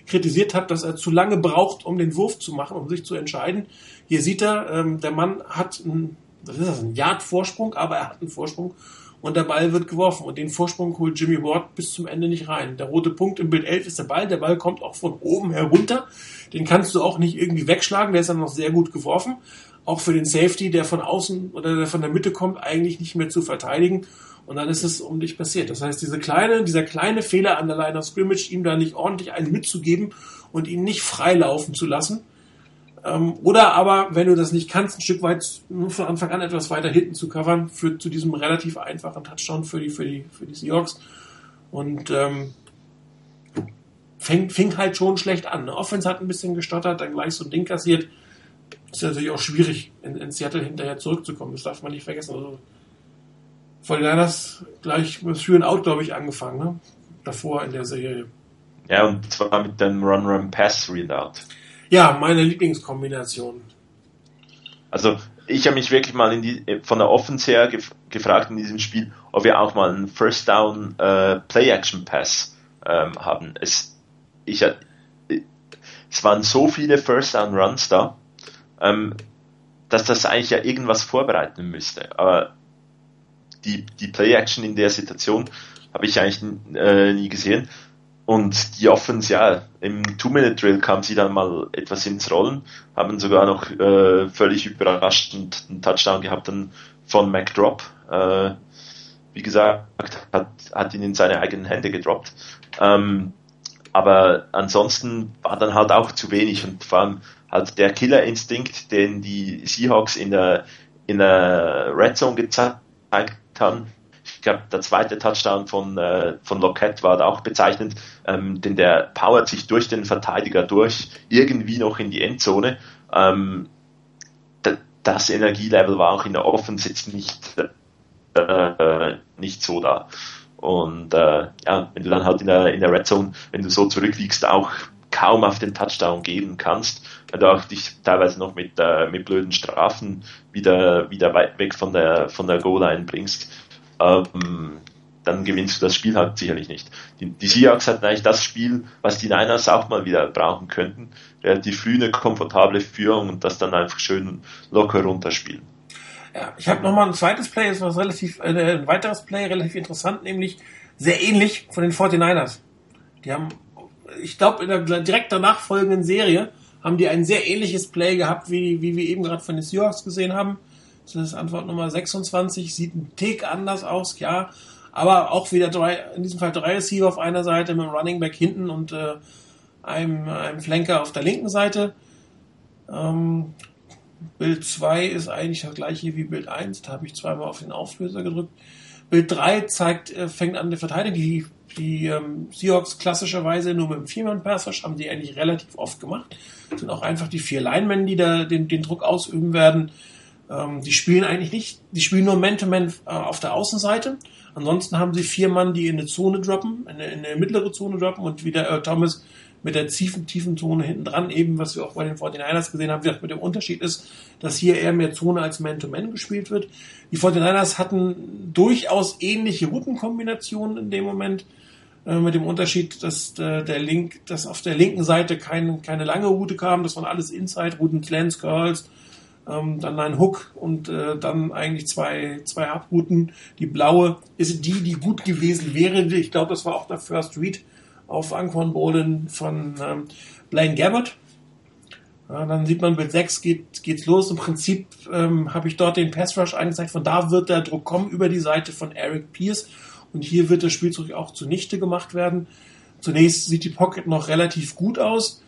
kritisiert habe, dass er zu lange braucht, um den Wurf zu machen, um sich zu entscheiden. Hier sieht er, ähm, der Mann hat einen, das ist das, ein Yard-Vorsprung, aber er hat einen Vorsprung und der Ball wird geworfen und den Vorsprung holt Jimmy Ward bis zum Ende nicht rein. Der rote Punkt im Bild 11 ist der Ball, der Ball kommt auch von oben herunter, den kannst du auch nicht irgendwie wegschlagen, der ist dann noch sehr gut geworfen. Auch für den Safety, der von außen oder der von der Mitte kommt, eigentlich nicht mehr zu verteidigen. Und dann ist es um dich passiert. Das heißt, diese kleine, dieser kleine Fehler an der Line of Scrimmage, ihm da nicht ordentlich einen mitzugeben und ihn nicht freilaufen zu lassen, oder aber, wenn du das nicht kannst, ein Stück weit von Anfang an etwas weiter hinten zu covern, führt zu diesem relativ einfachen Touchdown für die, für die, für die Seahawks. Und ähm, fing, fing halt schon schlecht an. Ne? Offense hat ein bisschen gestottert, dann gleich so ein Ding kassiert. Ist natürlich auch schwierig, in, in Seattle hinterher zurückzukommen. Das darf man nicht vergessen. Also, von das gleich mit Three Out, glaube ich, angefangen, ne? Davor in der Serie. Ja, und zwar mit dem Run-Run-Pass-Readout. Ja, meine Lieblingskombination. Also ich habe mich wirklich mal die, von der Offense her gef gefragt in diesem Spiel, ob wir auch mal einen First Down äh, Play Action Pass ähm, haben. Es, ich, äh, es waren so viele First Down Runs da, ähm, dass das eigentlich ja irgendwas vorbereiten müsste. Aber die, die Play Action in der Situation habe ich eigentlich äh, nie gesehen. Und die Offense, ja, im Two-Minute-Drill kam sie dann mal etwas ins Rollen, haben sogar noch äh, völlig überraschend einen Touchdown gehabt dann von McDrop. Äh, wie gesagt, hat, hat ihn in seine eigenen Hände gedroppt. Ähm, aber ansonsten war dann halt auch zu wenig und vor allem halt der Killer-Instinkt, den die Seahawks in der, in der Red Zone gezeigt haben. Glaube, der zweite Touchdown von, äh, von Lockett war da auch bezeichnend, ähm, denn der powert sich durch den Verteidiger durch, irgendwie noch in die Endzone. Ähm, das Energielevel war auch in der Offense jetzt nicht, äh, nicht so da. Und äh, ja, wenn du dann halt in der, in der Red Zone, wenn du so zurückliegst, auch kaum auf den Touchdown geben kannst, weil du auch dich teilweise noch mit, äh, mit blöden Strafen wieder, wieder weit weg von der, von der Goal-Line bringst, ähm, dann gewinnst du das Spiel halt sicherlich nicht. Die, die Seahawks hatten eigentlich das Spiel, was die Niners auch mal wieder brauchen könnten. Relativ früh eine komfortable Führung und das dann einfach schön locker runterspielen. Ja, ich habe nochmal ein zweites Play, das war relativ, äh, ein weiteres Play, relativ interessant, nämlich sehr ähnlich von den 49ers. Die haben, ich glaube, in der direkt danach folgenden Serie haben die ein sehr ähnliches Play gehabt, wie, wie wir eben gerade von den Seahawks gesehen haben. Das ist Antwort Nummer 26, sieht ein Tick anders aus, ja. Aber auch wieder drei, in diesem Fall drei Receiver auf einer Seite mit einem Running Back hinten und äh, einem, einem Flanker auf der linken Seite. Ähm, Bild 2 ist eigentlich das gleiche wie Bild 1. Da habe ich zweimal auf den Auflöser gedrückt. Bild 3 zeigt, äh, fängt an der Verteidigung. Die, die ähm, Seahawks klassischerweise nur mit dem Viermann-Pass haben die eigentlich relativ oft gemacht. Das sind auch einfach die vier Linemen, die da den, den Druck ausüben werden. Ähm, die spielen eigentlich nicht, die spielen nur Man-to-Man -Man, äh, auf der Außenseite. Ansonsten haben sie vier Mann, die in eine Zone droppen, in eine, in eine mittlere Zone droppen und wie der äh, Thomas mit der tiefen, tiefen Zone hinten dran, eben was wir auch bei den 49ers gesehen haben, wie gesagt, mit dem Unterschied ist, dass hier eher mehr Zone als Man-to-Man -Man gespielt wird. Die 49ers hatten durchaus ähnliche Routenkombinationen in dem Moment, äh, mit dem Unterschied, dass äh, der Link, dass auf der linken Seite kein, keine lange Route kam, das waren alles Inside-Routen, Clans, Curls, ähm, dann ein Hook und äh, dann eigentlich zwei, zwei Abrouten. Die blaue ist die, die gut gewesen wäre. Ich glaube, das war auch der First Read auf Anquan Bolin von ähm, Blaine Gabbard. Ja, dann sieht man, Bild 6 geht, geht's los. Im Prinzip ähm, habe ich dort den Pass Rush angezeigt. Von da wird der Druck kommen über die Seite von Eric Pierce. Und hier wird der Spielzug auch zunichte gemacht werden. Zunächst sieht die Pocket noch relativ gut aus.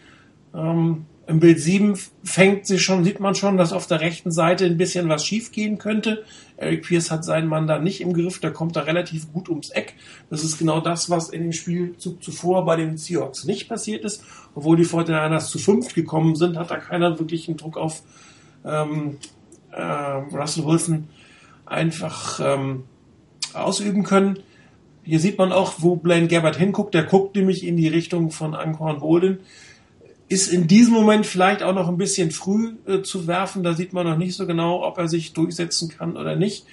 Ähm, im Bild 7 fängt sich schon, sieht man schon, dass auf der rechten Seite ein bisschen was schief gehen könnte. Eric Pierce hat seinen Mann da nicht im Griff, der kommt da relativ gut ums Eck. Das ist genau das, was in dem Spielzug zuvor bei den Seahawks nicht passiert ist. Obwohl die 49ers zu fünft gekommen sind, hat da keiner wirklich einen Druck auf ähm, äh, Russell Wilson einfach ähm, ausüben können. Hier sieht man auch, wo Blaine Gabbard hinguckt. Der guckt nämlich in die Richtung von Ancorn Bolden ist in diesem Moment vielleicht auch noch ein bisschen früh äh, zu werfen. Da sieht man noch nicht so genau, ob er sich durchsetzen kann oder nicht.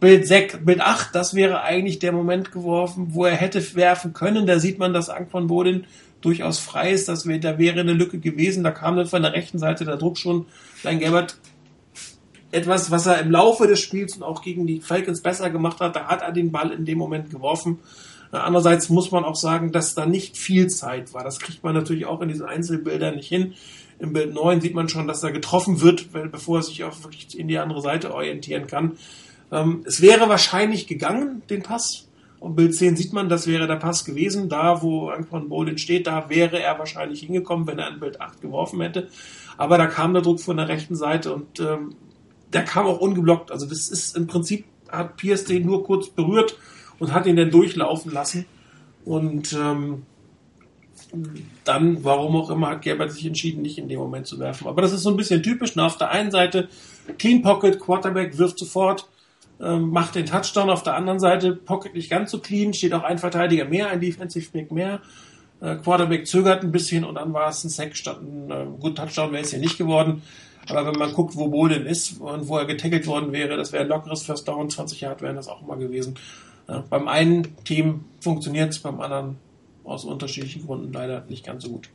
Bild 6, Bild 8, das wäre eigentlich der Moment geworfen, wo er hätte werfen können. Da sieht man, dass Ank Bodin durchaus frei ist. Das wär, da wäre eine Lücke gewesen. Da kam dann von der rechten Seite der Druck schon. Dein Gelbert etwas, was er im Laufe des Spiels und auch gegen die Falcons besser gemacht hat. Da hat er den Ball in dem Moment geworfen. Andererseits muss man auch sagen, dass da nicht viel Zeit war. Das kriegt man natürlich auch in diesen Einzelbildern nicht hin. Im Bild 9 sieht man schon, dass er getroffen wird, bevor er sich auch wirklich in die andere Seite orientieren kann. Ähm, es wäre wahrscheinlich gegangen, den Pass. Und Bild 10 sieht man, das wäre der Pass gewesen. Da, wo Anquan Bolin steht, da wäre er wahrscheinlich hingekommen, wenn er an Bild 8 geworfen hätte. Aber da kam der Druck von der rechten Seite und ähm, der kam auch ungeblockt. Also das ist im Prinzip, hat Pierce den nur kurz berührt und hat ihn dann durchlaufen lassen. Und ähm, dann, warum auch immer, hat Gerbert sich entschieden, nicht in dem Moment zu werfen. Aber das ist so ein bisschen typisch. Na, auf der einen Seite Clean Pocket, Quarterback wirft sofort, ähm, macht den Touchdown. Auf der anderen Seite Pocket nicht ganz so clean, steht auch ein Verteidiger mehr, ein Defensive Back mehr. Äh, Quarterback zögert ein bisschen und dann war es ein Sack statt ein äh, gut Touchdown wäre es hier nicht geworden. Aber wenn man guckt, wo Bolin ist und wo er getackelt worden wäre, das wäre ein lockeres First Down, 20 Yard wären das auch immer gewesen. Ja, beim einen Team funktioniert es, beim anderen aus unterschiedlichen Gründen leider nicht ganz so gut.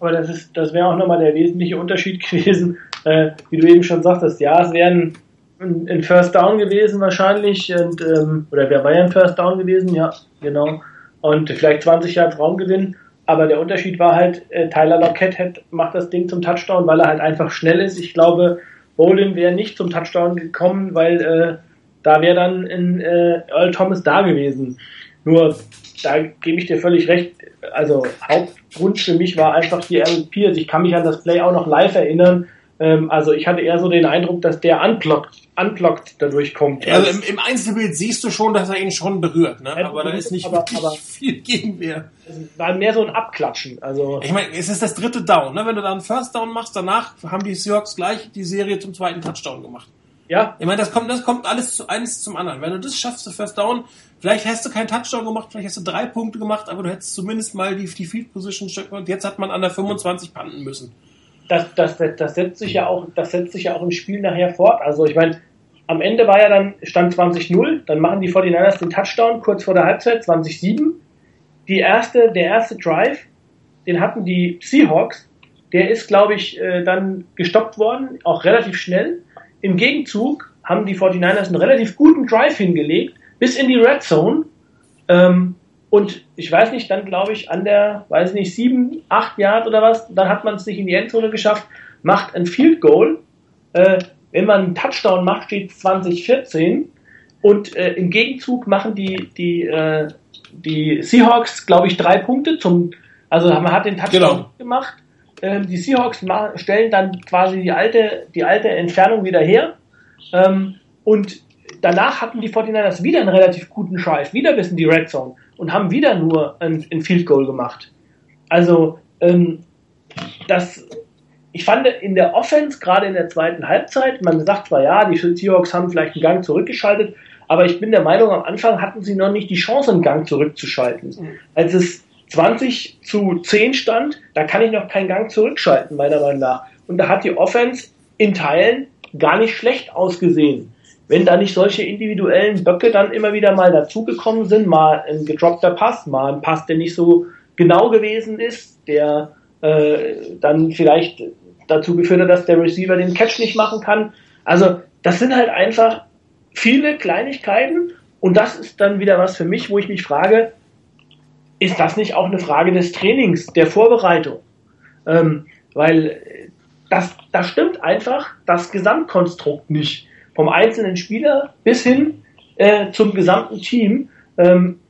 Aber das das wäre auch nochmal der wesentliche Unterschied gewesen, äh, wie du eben schon sagtest. Ja, es wäre ein, ein, First Down gewesen wahrscheinlich, und, ähm, oder wer war ja ein First Down gewesen? Ja, genau. und vielleicht 20 Yards Raumgewinn. Aber der Unterschied war halt, äh, Tyler Lockett hat, macht das Ding zum Touchdown, weil er halt einfach schnell ist. Ich glaube, Bolin wäre nicht zum Touchdown gekommen, weil äh, da wäre dann in, äh, Earl Thomas da gewesen. Nur, da gebe ich dir völlig recht. Also, Hauptgrund für mich war einfach die Aaron Pierce. Ich kann mich an das Play auch noch live erinnern. Ähm, also, ich hatte eher so den Eindruck, dass der unblockt, unblockt dadurch kommt. Also, im, im, Einzelbild siehst du schon, dass er ihn schon berührt, ne? aber da ist nicht aber, wirklich aber, viel Gegenwehr. Es war mehr so ein Abklatschen. Also, ich meine, es ist das dritte Down, ne? Wenn du dann First Down machst, danach haben die Seahawks gleich die Serie zum zweiten Touchdown gemacht. Ja. Ich meine, das kommt, das kommt alles zu eins zum anderen. Wenn du das schaffst, du First Down, vielleicht hast du keinen Touchdown gemacht, vielleicht hast du drei Punkte gemacht, aber du hättest zumindest mal die, die Field Position und jetzt hat man an der 25 panten müssen. Das, das, das, das setzt sich ja auch, das setzt sich ja auch im Spiel nachher fort. Also ich meine, am Ende war ja dann Stand 20-0, dann machen die 49ers den Touchdown kurz vor der Halbzeit, 20-7. Die erste, der erste Drive, den hatten die Seahawks, der ist, glaube ich, äh, dann gestoppt worden, auch relativ schnell. Im Gegenzug haben die 49ers einen relativ guten Drive hingelegt, bis in die Red Zone. Ähm, und ich weiß nicht, dann glaube ich an der, weiß ich nicht, sieben, acht Yard oder was, dann hat man es nicht in die Endzone geschafft, macht ein Field Goal. Äh, wenn man einen Touchdown macht, steht 2014. Und äh, im Gegenzug machen die, die, äh, die Seahawks, glaube ich, drei Punkte zum, also man hat den Touchdown genau. gemacht ähm, die Seahawks stellen dann quasi die alte, die alte Entfernung wieder her. Ähm, und danach hatten die 49ers wieder einen relativ guten Drive, wieder bis in die Red Zone und haben wieder nur ein, ein Field Goal gemacht. Also, ähm, das, ich fand in der Offense, gerade in der zweiten Halbzeit, man sagt zwar, ja, die Seahawks haben vielleicht einen Gang zurückgeschaltet, aber ich bin der Meinung, am Anfang hatten sie noch nicht die Chance, einen Gang zurückzuschalten. Mhm. Als es 20 zu 10 stand, da kann ich noch keinen Gang zurückschalten, meiner Meinung nach. Und da hat die Offense in Teilen gar nicht schlecht ausgesehen. Wenn da nicht solche individuellen Böcke dann immer wieder mal dazugekommen sind, mal ein gedroppter Pass, mal ein Pass, der nicht so genau gewesen ist, der äh, dann vielleicht dazu geführt hat, dass der Receiver den Catch nicht machen kann. Also das sind halt einfach viele Kleinigkeiten und das ist dann wieder was für mich, wo ich mich frage, ist das nicht auch eine Frage des Trainings, der Vorbereitung? Ähm, weil das, das stimmt einfach das Gesamtkonstrukt nicht. Vom einzelnen Spieler bis hin äh, zum gesamten Team. Ähm,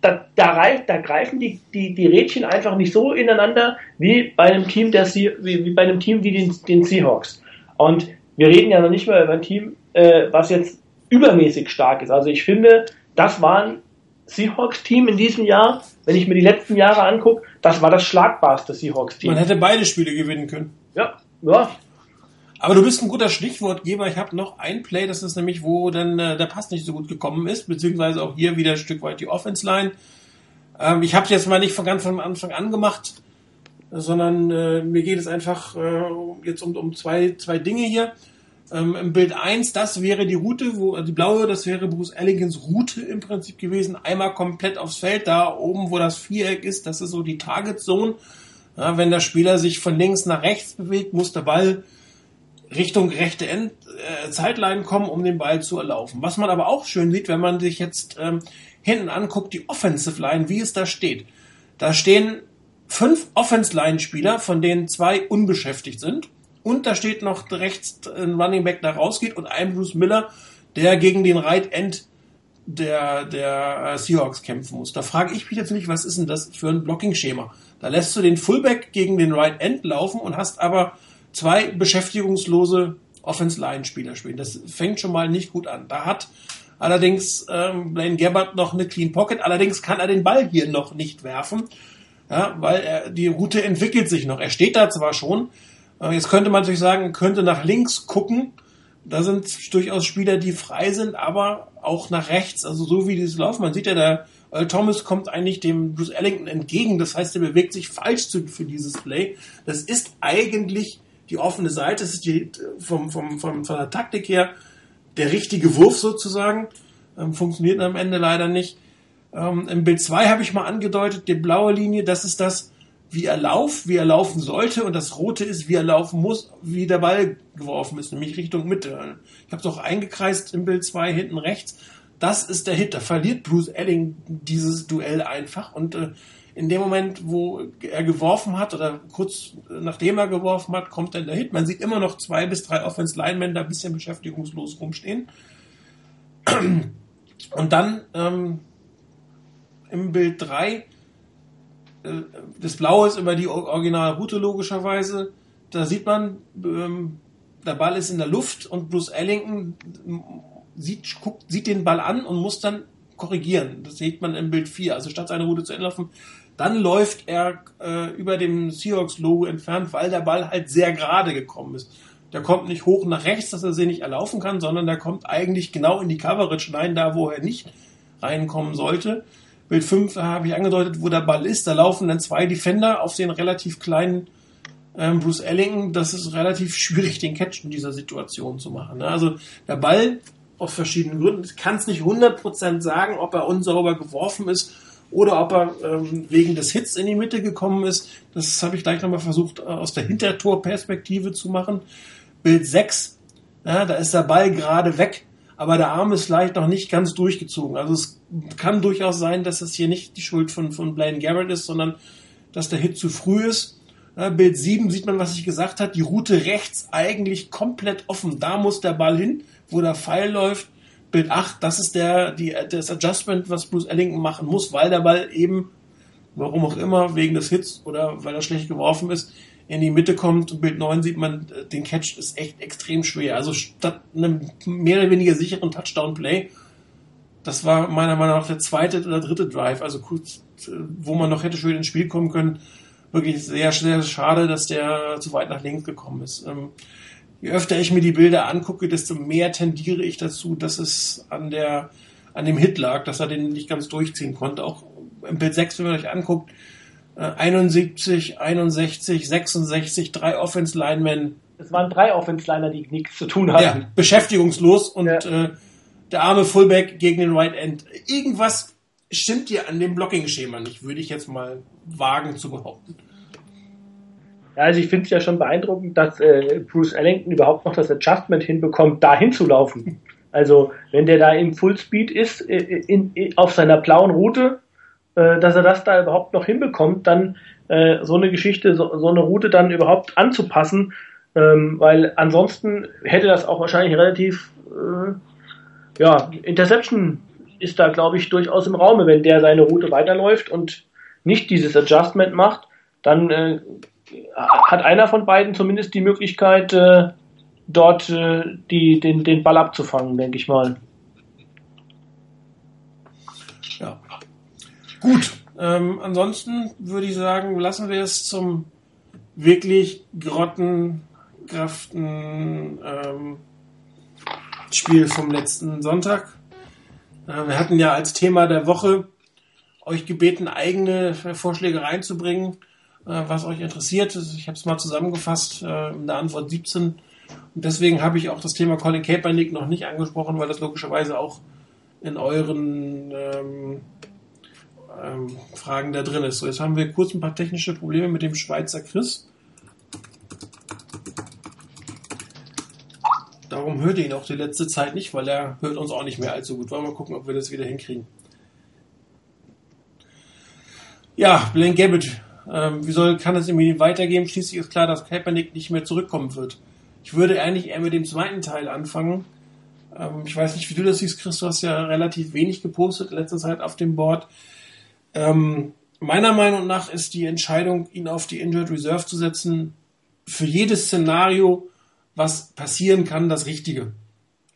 da, da, da greifen die, die, die Rädchen einfach nicht so ineinander wie bei einem Team, der, wie, wie bei einem Team wie den, den Seahawks. Und wir reden ja noch nicht mal über ein Team, äh, was jetzt übermäßig stark ist. Also ich finde, das waren Seahawks-Team in diesem Jahr, wenn ich mir die letzten Jahre angucke, das war das schlagbarste Seahawks-Team. Man hätte beide Spiele gewinnen können. Ja, ja. Aber du bist ein guter Stichwortgeber. Ich habe noch ein Play, das ist nämlich, wo dann äh, der Pass nicht so gut gekommen ist, beziehungsweise auch hier wieder ein Stück weit die Offense-Line. Ähm, ich habe jetzt mal nicht von ganz von Anfang an gemacht, sondern äh, mir geht es einfach äh, jetzt um, um zwei, zwei Dinge hier. Ähm, Im Bild 1, das wäre die Route, wo die blaue, das wäre Bruce Ellingtons Route im Prinzip gewesen. Einmal komplett aufs Feld, da oben, wo das Viereck ist, das ist so die Target Zone. Ja, wenn der Spieler sich von links nach rechts bewegt, muss der Ball Richtung rechte End, äh, Zeitline kommen, um den Ball zu erlaufen. Was man aber auch schön sieht, wenn man sich jetzt ähm, hinten anguckt, die Offensive Line, wie es da steht. Da stehen fünf Offense Line Spieler, von denen zwei unbeschäftigt sind. Und da steht noch rechts ein Running Back, der rausgeht und ein Bruce Miller, der gegen den Right End der, der äh, Seahawks kämpfen muss. Da frage ich mich jetzt nicht, was ist denn das für ein Blocking-Schema? Da lässt du den Fullback gegen den Right End laufen und hast aber zwei beschäftigungslose Offense-Line-Spieler spielen. Das fängt schon mal nicht gut an. Da hat allerdings ähm, Blaine Gabbard noch eine Clean Pocket. Allerdings kann er den Ball hier noch nicht werfen, ja, weil er, die Route entwickelt sich noch. Er steht da zwar schon, Jetzt könnte man natürlich sagen, könnte nach links gucken. Da sind durchaus Spieler, die frei sind, aber auch nach rechts, also so wie dieses Laufen. Man sieht ja, der Earl Thomas kommt eigentlich dem Bruce Ellington entgegen. Das heißt, er bewegt sich falsch für dieses Play. Das ist eigentlich die offene Seite. Das ist die, vom, vom, vom, von der Taktik her der richtige Wurf sozusagen. Ähm, funktioniert am Ende leider nicht. Ähm, Im Bild 2 habe ich mal angedeutet, die blaue Linie, das ist das, wie er lauft, wie er laufen sollte und das rote ist, wie er laufen muss, wie der Ball geworfen ist, nämlich Richtung Mitte. Ich habe es auch eingekreist im Bild 2 hinten rechts. das ist der Hit. Da verliert Bruce Elling dieses Duell einfach und äh, in dem Moment, wo er geworfen hat oder kurz nachdem er geworfen hat, kommt dann der Hit. Man sieht immer noch zwei bis drei Offense Linemen da ein bisschen beschäftigungslos rumstehen. Und dann ähm, im Bild 3, äh, das Blaue ist über die Originalroute logischerweise. Da sieht man, ähm, der Ball ist in der Luft und Bruce Ellington sieht, guckt, sieht den Ball an und muss dann korrigieren. Das sieht man im Bild 4. Also statt seine Route zu entlaufen, dann läuft er äh, über dem Seahawks-Logo entfernt, weil der Ball halt sehr gerade gekommen ist. Der kommt nicht hoch nach rechts, dass er sie nicht erlaufen kann, sondern der kommt eigentlich genau in die Coverage rein, da wo er nicht reinkommen sollte. Bild 5 habe ich angedeutet, wo der Ball ist. Da laufen dann zwei Defender auf den relativ kleinen ähm, Bruce Ellington. Das ist relativ schwierig, den Catch in dieser Situation zu machen. Ne? Also der Ball aus verschiedenen Gründen, ich kann es nicht 100% sagen, ob er unsauber geworfen ist oder ob er ähm, wegen des Hits in die Mitte gekommen ist. Das habe ich gleich nochmal versucht äh, aus der Hintertorperspektive zu machen. Bild 6, ja, da ist der Ball gerade weg, aber der Arm ist leicht noch nicht ganz durchgezogen. Also es kann durchaus sein, dass es hier nicht die Schuld von, von Blaine Garrett ist, sondern dass der Hit zu früh ist. Bild 7 sieht man, was ich gesagt habe, die Route rechts eigentlich komplett offen. Da muss der Ball hin, wo der Pfeil läuft. Bild 8, das ist der, die, das Adjustment, was Bruce Ellington machen muss, weil der Ball eben, warum auch immer, wegen des Hits oder weil er schlecht geworfen ist, in die Mitte kommt. Bild 9 sieht man, äh, den Catch ist echt extrem schwer. Also statt einem mehr oder weniger sicheren Touchdown-Play, das war meiner Meinung nach der zweite oder dritte Drive, also kurz, äh, wo man noch hätte schön ins Spiel kommen können. Wirklich sehr, sehr schade, dass der zu weit nach links gekommen ist. Ähm, je öfter ich mir die Bilder angucke, desto mehr tendiere ich dazu, dass es an der, an dem Hit lag, dass er den nicht ganz durchziehen konnte. Auch im Bild 6, wenn man euch anguckt, 71, 61, 66, drei Offense Linemen. Es waren drei Offense Liner, die nichts zu tun hatten. Ja, beschäftigungslos und ja. äh, der arme Fullback gegen den Right End. Irgendwas stimmt hier an dem Blocking-Schema nicht, würde ich jetzt mal wagen zu behaupten. Ja, also ich finde es ja schon beeindruckend, dass äh, Bruce Ellington überhaupt noch das Adjustment hinbekommt, da hinzulaufen. Also wenn der da im Fullspeed ist, äh, in, in, auf seiner blauen Route, äh, dass er das da überhaupt noch hinbekommt, dann äh, so eine Geschichte, so, so eine Route dann überhaupt anzupassen, ähm, weil ansonsten hätte das auch wahrscheinlich relativ, äh, ja, Interception ist da, glaube ich, durchaus im Raume, wenn der seine Route weiterläuft und nicht dieses Adjustment macht, dann äh, hat einer von beiden zumindest die Möglichkeit, äh, dort äh, die, den, den Ball abzufangen, denke ich mal. Ja. Gut. Ähm, ansonsten würde ich sagen, lassen wir es zum wirklich grottenkraften ähm, Spiel vom letzten Sonntag. Äh, wir hatten ja als Thema der Woche euch gebeten, eigene Vorschläge reinzubringen. Äh, was euch interessiert. Ich habe es mal zusammengefasst äh, in der Antwort 17. Und deswegen habe ich auch das Thema Colin Kaepernick noch nicht angesprochen, weil das logischerweise auch in euren ähm, ähm, Fragen da drin ist. So, jetzt haben wir kurz ein paar technische Probleme mit dem Schweizer Chris. Darum hört ihr ihn auch die letzte Zeit nicht, weil er hört uns auch nicht mehr allzu gut. Wollen wir mal gucken, ob wir das wieder hinkriegen. Ja, Blaine Gabbett ähm, wie soll, kann es irgendwie weitergehen? Schließlich ist klar, dass Kaepernick nicht mehr zurückkommen wird. Ich würde eigentlich eher mit dem zweiten Teil anfangen. Ähm, ich weiß nicht, wie du das siehst, Chris. Du hast ja relativ wenig gepostet in letzter Zeit auf dem Board. Ähm, meiner Meinung nach ist die Entscheidung, ihn auf die Injured Reserve zu setzen, für jedes Szenario, was passieren kann, das Richtige.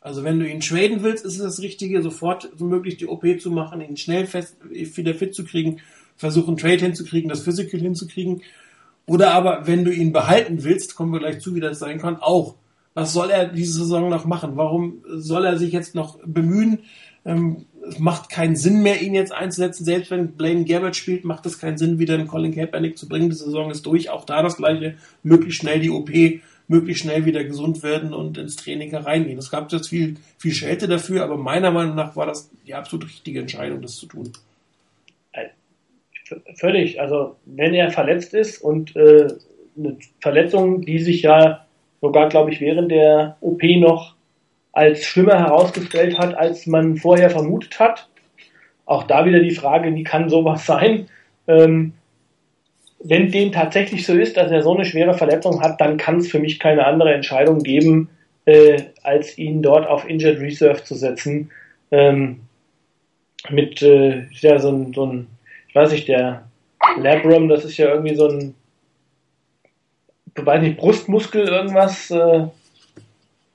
Also wenn du ihn traden willst, ist es das Richtige, sofort so möglich die OP zu machen, ihn schnell fest, wieder fit zu kriegen versuchen, Trade hinzukriegen, das Physical hinzukriegen. Oder aber, wenn du ihn behalten willst, kommen wir gleich zu, wie das sein kann, auch. Was soll er diese Saison noch machen? Warum soll er sich jetzt noch bemühen? Ähm, es macht keinen Sinn mehr, ihn jetzt einzusetzen. Selbst wenn Blaine Gabbert spielt, macht es keinen Sinn, wieder einen Colin Kaepernick zu bringen. Die Saison ist durch. Auch da das Gleiche. Möglichst schnell die OP, möglichst schnell wieder gesund werden und ins Training hereingehen. Es gab jetzt viel, viel Schelte dafür, aber meiner Meinung nach war das die absolut richtige Entscheidung, das zu tun. Völlig. Also wenn er verletzt ist und äh, eine Verletzung, die sich ja sogar, glaube ich, während der OP noch als schlimmer herausgestellt hat, als man vorher vermutet hat. Auch da wieder die Frage, wie kann sowas sein? Ähm, wenn dem tatsächlich so ist, dass er so eine schwere Verletzung hat, dann kann es für mich keine andere Entscheidung geben, äh, als ihn dort auf Injured Reserve zu setzen. Ähm, mit äh, ja, so ein, so ein, ich weiß nicht, der Labrum, das ist ja irgendwie so ein, weiß nicht, Brustmuskel irgendwas, äh,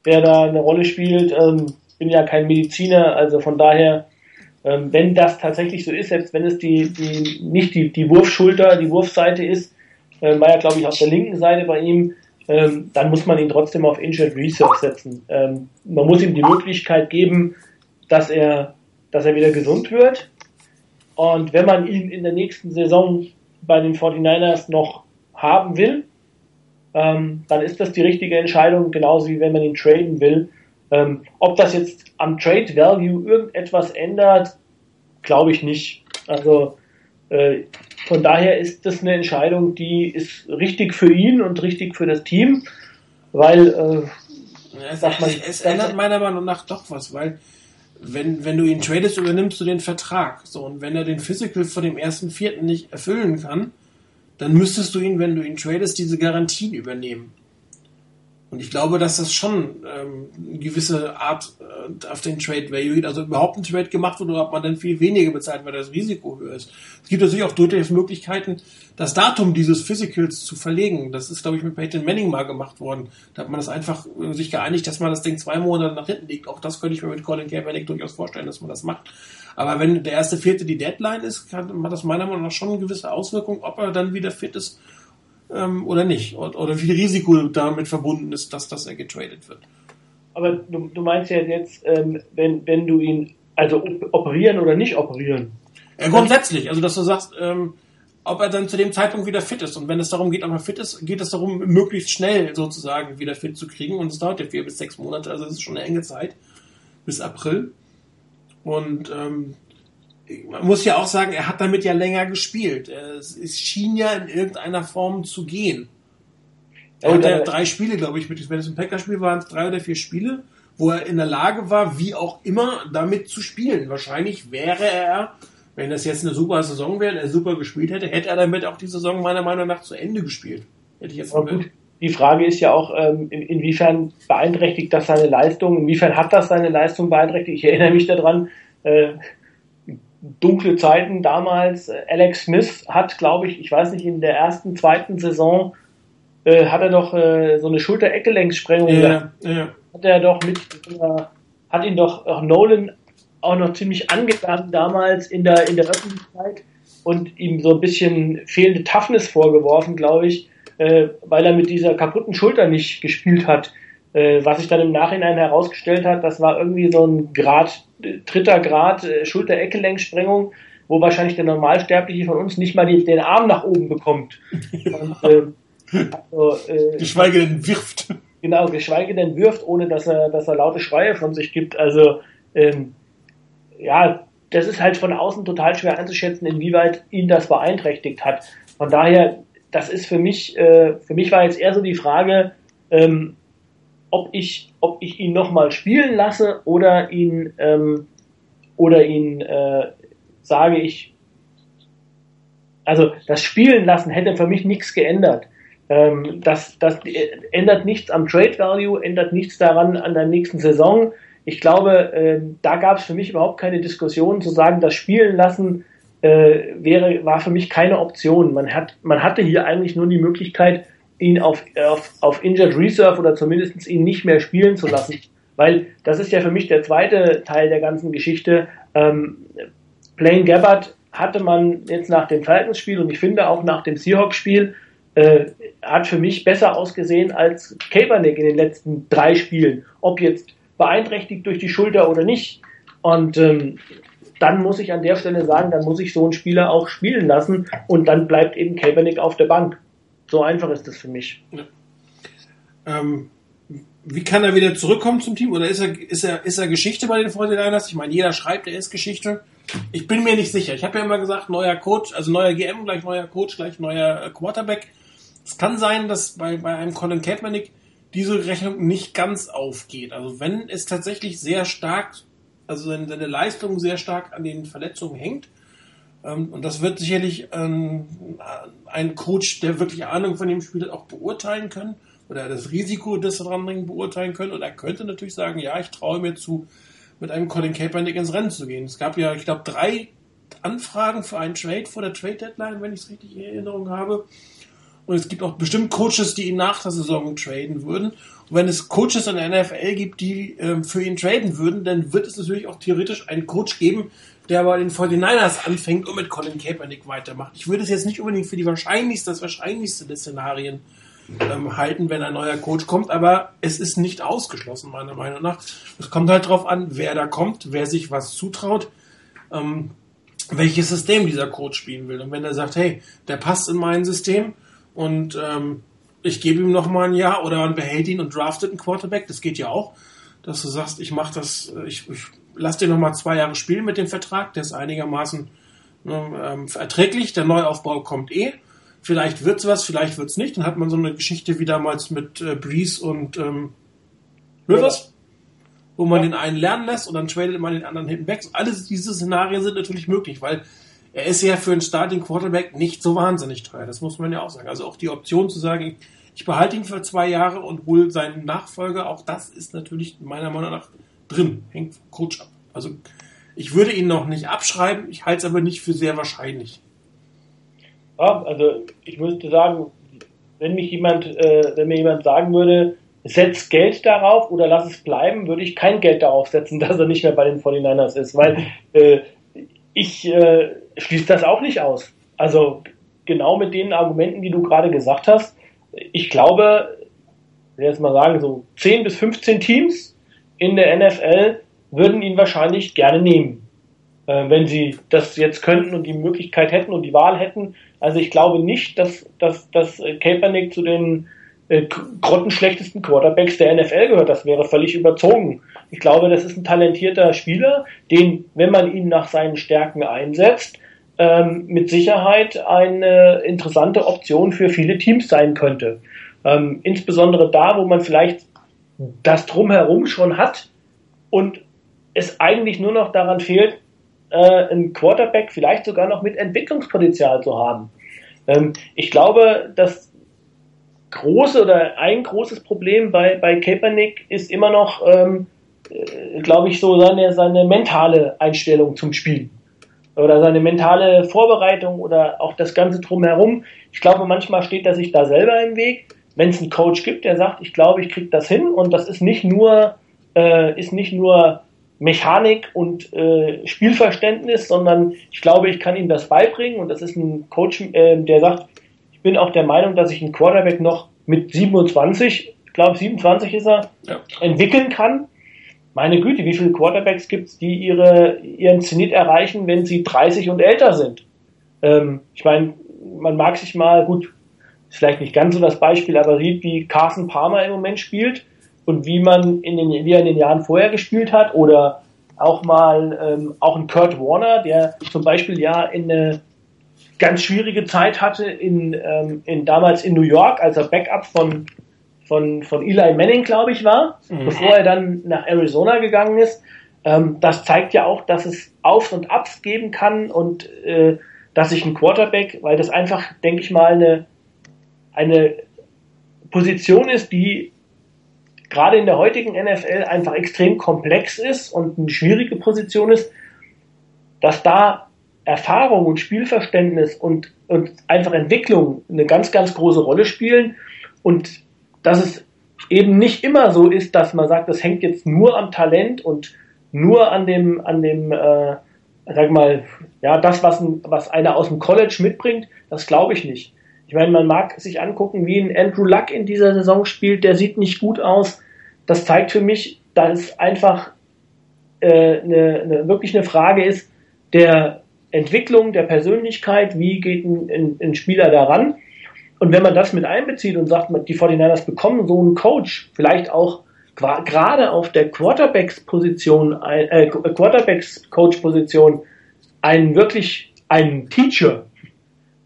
der da eine Rolle spielt. Ähm, bin ja kein Mediziner, also von daher, ähm, wenn das tatsächlich so ist, selbst wenn es die, die nicht die, die Wurfschulter, die Wurfseite ist, äh, war ja glaube ich auf der linken Seite bei ihm, ähm, dann muss man ihn trotzdem auf Injured Reserve setzen. Ähm, man muss ihm die Möglichkeit geben, dass er, dass er wieder gesund wird. Und wenn man ihn in der nächsten Saison bei den 49ers noch haben will, ähm, dann ist das die richtige Entscheidung, genauso wie wenn man ihn traden will. Ähm, ob das jetzt am Trade Value irgendetwas ändert, glaube ich nicht. Also äh, von daher ist das eine Entscheidung, die ist richtig für ihn und richtig für das Team, weil äh, es, man, es, es ändert meiner Meinung nach doch was, weil wenn, wenn du ihn tradest, übernimmst du den Vertrag. So, und wenn er den Physical von dem ersten Vierten nicht erfüllen kann, dann müsstest du ihn, wenn du ihn tradest, diese Garantien übernehmen. Und ich glaube, dass das schon ähm, eine gewisse Art äh, auf den Trade Value geht, also überhaupt ein Trade gemacht wird oder ob man dann viel weniger bezahlt, weil das Risiko höher ist. Es gibt natürlich auch durchaus Möglichkeiten, das Datum dieses Physicals zu verlegen. Das ist, glaube ich, mit Peyton Manning mal gemacht worden. Da hat man das einfach äh, sich geeinigt, dass man das Ding zwei Monate nach hinten liegt. Auch das könnte ich mir mit Colin Kaepernick durchaus vorstellen, dass man das macht. Aber wenn der erste Vierte die Deadline ist, kann, hat das meiner Meinung nach schon eine gewisse Auswirkung, ob er dann wieder fit ist ähm, oder nicht. Oder, oder wie viel Risiko damit verbunden ist, dass das er getradet wird. Aber du, du meinst ja jetzt, ähm, wenn, wenn du ihn, also operieren oder nicht operieren? Ja, grundsätzlich, also dass du sagst, ähm, ob er dann zu dem Zeitpunkt wieder fit ist. Und wenn es darum geht, ob er fit ist, geht es darum, möglichst schnell sozusagen wieder fit zu kriegen. Und es dauert ja vier bis sechs Monate, also es ist schon eine enge Zeit bis April. Und ähm, man muss ja auch sagen, er hat damit ja länger gespielt. Es, es schien ja in irgendeiner Form zu gehen. Er hat ja drei Spiele, glaube ich, mit, wenn es ein Packer-Spiel waren, es drei oder vier Spiele, wo er in der Lage war, wie auch immer, damit zu spielen. Wahrscheinlich wäre er, wenn das jetzt eine super Saison wäre, er super gespielt hätte, hätte er damit auch die Saison meiner Meinung nach zu Ende gespielt. Hätte ich jetzt mal gut. Die Frage ist ja auch, ähm, inwiefern beeinträchtigt das seine Leistung, inwiefern hat das seine Leistung beeinträchtigt. Ich erinnere mich daran, äh, dunkle Zeiten damals. Alex Smith hat, glaube ich, ich weiß nicht, in der ersten, zweiten Saison äh, hat er doch äh, so eine Schulter-Eckgelenkssprengung ja, ja. Hat er doch mit, äh, hat ihn doch auch Nolan auch noch ziemlich angetan damals in der, in der Öffentlichkeit und ihm so ein bisschen fehlende Toughness vorgeworfen, glaube ich, äh, weil er mit dieser kaputten Schulter nicht gespielt hat. Äh, was sich dann im Nachhinein herausgestellt hat, das war irgendwie so ein Grad, dritter Grad äh, Schulter-Eckgelenksprengung, wo wahrscheinlich der Normalsterbliche von uns nicht mal die, den Arm nach oben bekommt. Und, äh, also, äh, geschweige denn wirft. Genau, geschweige denn wirft, ohne dass er, dass er laute Schreie von sich gibt. Also ähm, ja, das ist halt von außen total schwer einzuschätzen, inwieweit ihn das beeinträchtigt hat. Von daher, das ist für mich, äh, für mich war jetzt eher so die Frage, ähm, ob ich, ob ich ihn nochmal spielen lasse oder ihn, ähm, oder ihn äh, sage ich, also das Spielen lassen hätte für mich nichts geändert. Ähm, das, das ändert nichts am Trade Value, ändert nichts daran an der nächsten Saison. Ich glaube, äh, da gab es für mich überhaupt keine Diskussion zu sagen, das Spielen lassen äh, wäre, war für mich keine Option. Man hat, man hatte hier eigentlich nur die Möglichkeit, ihn auf, auf, auf Injured Reserve oder zumindest ihn nicht mehr spielen zu lassen. Weil das ist ja für mich der zweite Teil der ganzen Geschichte. Ähm, Blaine Gabbard hatte man jetzt nach dem Falcons-Spiel und ich finde auch nach dem Seahawks-Spiel äh, hat für mich besser ausgesehen als Kaepernick in den letzten drei Spielen. Ob jetzt beeinträchtigt durch die Schulter oder nicht. Und ähm, dann muss ich an der Stelle sagen, dann muss ich so einen Spieler auch spielen lassen und dann bleibt eben Kaepernick auf der Bank. So einfach ist das für mich. Ja. Ähm, wie kann er wieder zurückkommen zum Team? Oder ist er, ist er, ist er Geschichte bei den 49ers? Ich meine, jeder schreibt, er ist Geschichte. Ich bin mir nicht sicher. Ich habe ja immer gesagt, neuer Coach, also neuer GM gleich neuer Coach, gleich neuer Quarterback. Es kann sein, dass bei, bei einem Colin Kaepernick diese Rechnung nicht ganz aufgeht. Also wenn es tatsächlich sehr stark, also seine, seine Leistung sehr stark an den Verletzungen hängt, ähm, und das wird sicherlich ähm, ein Coach, der wirklich Ahnung von dem Spiel hat, auch beurteilen können oder das Risiko des Dranbringen beurteilen können. Und er könnte natürlich sagen, ja, ich traue mir zu, mit einem Colin Kaepernick ins Rennen zu gehen. Es gab ja, ich glaube, drei Anfragen für einen Trade vor der Trade Deadline, wenn ich es richtig in Erinnerung habe. Und es gibt auch bestimmt Coaches, die ihn nach der Saison traden würden. Wenn es Coaches in der NFL gibt, die äh, für ihn traden würden, dann wird es natürlich auch theoretisch einen Coach geben, der bei den 49ers anfängt und mit Colin Kaepernick weitermacht. Ich würde es jetzt nicht unbedingt für die wahrscheinlichste, das wahrscheinlichste der Szenarien ähm, halten, wenn ein neuer Coach kommt, aber es ist nicht ausgeschlossen, meiner Meinung nach. Es kommt halt darauf an, wer da kommt, wer sich was zutraut. Ähm, welches System dieser Coach spielen will. Und wenn er sagt, hey, der passt in mein System und ähm, ich gebe ihm noch mal ein Jahr oder man behält ihn und draftet einen Quarterback, das geht ja auch, dass du sagst, ich mache das, ich, ich lass dir noch mal zwei Jahre spielen mit dem Vertrag, der ist einigermaßen ne, ähm, erträglich, der Neuaufbau kommt eh. Vielleicht wird's was, vielleicht wird's nicht. Dann hat man so eine Geschichte wie damals mit äh, Breeze und ähm, Rivers wo man den einen lernen lässt und dann tradet man den anderen hinten weg. Alles diese Szenarien sind natürlich möglich, weil er ist ja für einen Starting Quarterback nicht so wahnsinnig teuer. Das muss man ja auch sagen. Also auch die Option zu sagen, ich behalte ihn für zwei Jahre und hole seinen Nachfolger, auch das ist natürlich meiner Meinung nach drin. Hängt Coach ab. Also ich würde ihn noch nicht abschreiben, ich halte es aber nicht für sehr wahrscheinlich. Ja, also ich müsste sagen, wenn mich jemand, äh, wenn mir jemand sagen würde, setz Geld darauf oder lass es bleiben, würde ich kein Geld darauf setzen, dass er nicht mehr bei den 49ers ist, weil äh, ich äh, schließe das auch nicht aus. Also genau mit den Argumenten, die du gerade gesagt hast, ich glaube, ich will jetzt mal sagen, so 10 bis 15 Teams in der NFL würden ihn wahrscheinlich gerne nehmen, äh, wenn sie das jetzt könnten und die Möglichkeit hätten und die Wahl hätten. Also ich glaube nicht, dass, dass, dass Kaepernick zu den äh, grottenschlechtesten Quarterbacks der NFL gehört. Das wäre völlig überzogen. Ich glaube, das ist ein talentierter Spieler, den, wenn man ihn nach seinen Stärken einsetzt, ähm, mit Sicherheit eine interessante Option für viele Teams sein könnte. Ähm, insbesondere da, wo man vielleicht das drumherum schon hat und es eigentlich nur noch daran fehlt, äh, einen Quarterback vielleicht sogar noch mit Entwicklungspotenzial zu haben. Ähm, ich glaube, dass große oder ein großes Problem bei, bei Kaepernick ist immer noch, ähm, äh, glaube ich, so seine, seine mentale Einstellung zum Spiel. Oder seine mentale Vorbereitung oder auch das Ganze drumherum. Ich glaube, manchmal steht er sich da selber im Weg. Wenn es einen Coach gibt, der sagt, ich glaube, ich kriege das hin und das ist nicht nur, äh, ist nicht nur Mechanik und äh, Spielverständnis, sondern ich glaube, ich kann ihm das beibringen und das ist ein Coach, äh, der sagt, ich bin auch der Meinung, dass ich einen Quarterback noch mit 27, ich glaube 27 ist er, ja. entwickeln kann. Meine Güte, wie viele Quarterbacks gibt es, die ihre, ihren Zenit erreichen, wenn sie 30 und älter sind? Ähm, ich meine, man mag sich mal, gut, ist vielleicht nicht ganz so das Beispiel, aber sieht, wie Carson Palmer im Moment spielt und wie man in den, wie er in den Jahren vorher gespielt hat oder auch mal ähm, auch ein Kurt Warner, der zum Beispiel ja in eine ganz schwierige Zeit hatte in, ähm, in damals in New York, als er Backup von, von, von Eli Manning, glaube ich, war, mhm. bevor er dann nach Arizona gegangen ist. Ähm, das zeigt ja auch, dass es Auf und Abs geben kann und äh, dass sich ein Quarterback, weil das einfach, denke ich mal, eine, eine Position ist, die gerade in der heutigen NFL einfach extrem komplex ist und eine schwierige Position ist, dass da Erfahrung und Spielverständnis und, und einfach Entwicklung eine ganz, ganz große Rolle spielen und dass es eben nicht immer so ist, dass man sagt, das hängt jetzt nur am Talent und nur an dem, an dem, äh, sag mal, ja, das, was, ein, was einer aus dem College mitbringt, das glaube ich nicht. Ich meine, man mag sich angucken, wie ein Andrew Luck in dieser Saison spielt, der sieht nicht gut aus. Das zeigt für mich, dass es einfach äh, eine, eine, wirklich eine Frage ist der, Entwicklung der Persönlichkeit, wie geht ein, ein, ein Spieler daran. Und wenn man das mit einbezieht und sagt, die 49ers bekommen so einen Coach, vielleicht auch gerade auf der Quarterbacks-Position, äh, Quarterbacks-Coach-Position, einen wirklich einen Teacher,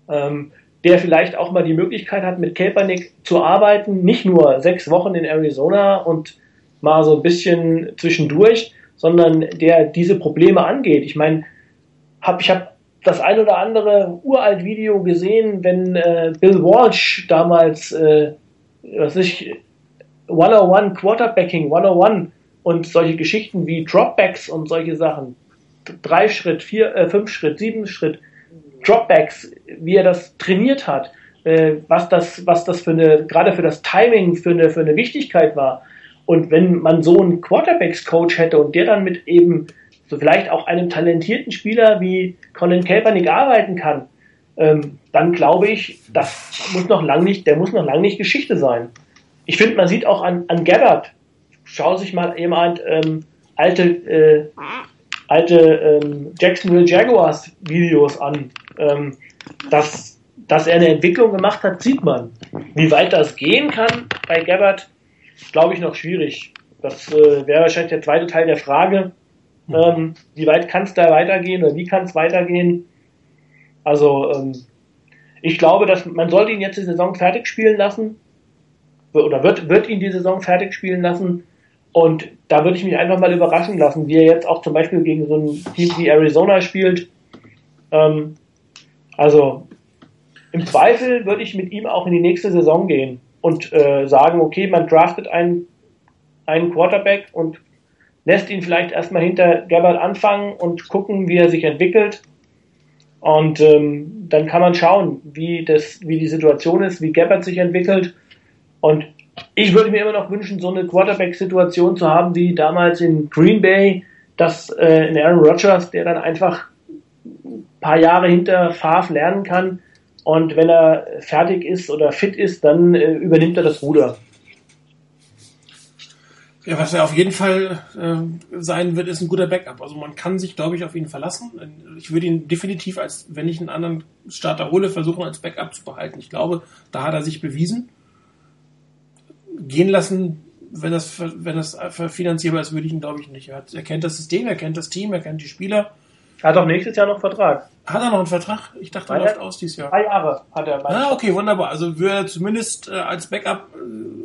ähm, der vielleicht auch mal die Möglichkeit hat, mit Kaepernick zu arbeiten, nicht nur sechs Wochen in Arizona und mal so ein bisschen zwischendurch, sondern der diese Probleme angeht. Ich meine, hab, ich habe das ein oder andere uralt Video gesehen, wenn äh, Bill Walsh damals, äh, was ich, 101 Quarterbacking, 101 und solche Geschichten wie Dropbacks und solche Sachen, drei Schritt, vier, äh, fünf Schritt, sieben Schritt, Dropbacks, wie er das trainiert hat, äh, was das, was das für eine, gerade für das Timing, für eine, für eine Wichtigkeit war. Und wenn man so einen Quarterbacks-Coach hätte und der dann mit eben so vielleicht auch einem talentierten Spieler wie Colin Kaepernick arbeiten kann, ähm, dann glaube ich, das muss noch lang nicht, der muss noch lang nicht Geschichte sein. Ich finde, man sieht auch an, an Gabbard, schau sich mal jemand ähm, alte, äh, alte ähm, Jacksonville Jaguars Videos an. Ähm, dass, dass er eine Entwicklung gemacht hat, sieht man. Wie weit das gehen kann bei Gabbard, glaube ich, noch schwierig. Das äh, wäre wahrscheinlich der zweite Teil der Frage. Ähm, wie weit kann es da weitergehen oder wie kann es weitergehen? Also ähm, ich glaube, dass man sollte ihn jetzt die Saison fertig spielen lassen oder wird, wird ihn die Saison fertig spielen lassen. Und da würde ich mich einfach mal überraschen lassen, wie er jetzt auch zum Beispiel gegen so ein Team wie Arizona spielt. Ähm, also im Zweifel würde ich mit ihm auch in die nächste Saison gehen und äh, sagen, okay, man draftet einen, einen Quarterback und lässt ihn vielleicht erstmal hinter Gabbard anfangen und gucken, wie er sich entwickelt. Und ähm, dann kann man schauen, wie, das, wie die Situation ist, wie Gabbard sich entwickelt. Und ich würde mir immer noch wünschen, so eine Quarterback-Situation zu haben wie damals in Green Bay, dass äh, in Aaron Rodgers, der dann einfach ein paar Jahre hinter Favre lernen kann und wenn er fertig ist oder fit ist, dann äh, übernimmt er das Ruder. Ja, was er auf jeden Fall äh, sein wird, ist ein guter Backup. Also man kann sich, glaube ich, auf ihn verlassen. Ich würde ihn definitiv als, wenn ich einen anderen Starter hole, versuchen als Backup zu behalten. Ich glaube, da hat er sich bewiesen. Gehen lassen, wenn das, wenn das finanzierbar ist, würde ich ihn, glaube ich, nicht. Er, hat, er kennt das System, er kennt das Team, er kennt die Spieler. Er hat auch nächstes Jahr noch Vertrag. Hat er noch einen Vertrag? Ich dachte, er läuft aus dieses Jahr. Drei Jahre hat er. Ah, okay, wunderbar. Also würde er zumindest äh, als Backup äh,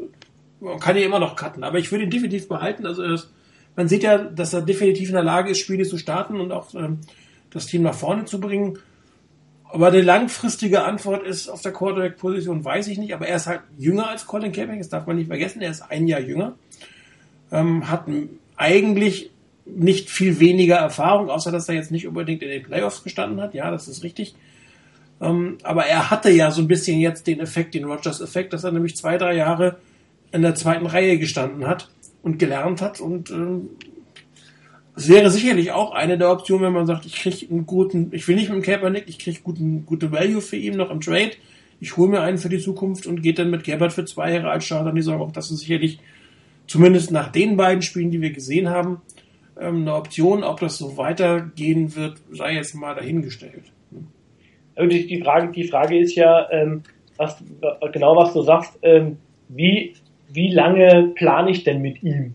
man kann ihn immer noch cutten, aber ich würde ihn definitiv behalten. Also das, man sieht ja, dass er definitiv in der Lage ist, Spiele zu starten und auch ähm, das Team nach vorne zu bringen. Aber die langfristige Antwort ist auf der Quarterback-Position, weiß ich nicht, aber er ist halt jünger als Colin Kaepernick, das darf man nicht vergessen, er ist ein Jahr jünger, ähm, hat eigentlich nicht viel weniger Erfahrung, außer dass er jetzt nicht unbedingt in den Playoffs gestanden hat, ja, das ist richtig. Ähm, aber er hatte ja so ein bisschen jetzt den Effekt, den Rogers-Effekt, dass er nämlich zwei, drei Jahre in der zweiten Reihe gestanden hat und gelernt hat und äh, es wäre sicherlich auch eine der Optionen, wenn man sagt, ich kriege einen guten, ich will nicht mit dem Kaepernick, ich kriege guten, gute Value für ihn noch im Trade, ich hole mir einen für die Zukunft und geht dann mit Gabbard für zwei Jahre als Starter die Saison. Auch das ist sicherlich, zumindest nach den beiden Spielen, die wir gesehen haben, ähm, eine Option. Ob das so weitergehen wird, sei jetzt mal dahingestellt. Die Frage, die Frage ist ja, ähm, was, genau was du sagst, ähm, wie wie lange plane ich denn mit ihm?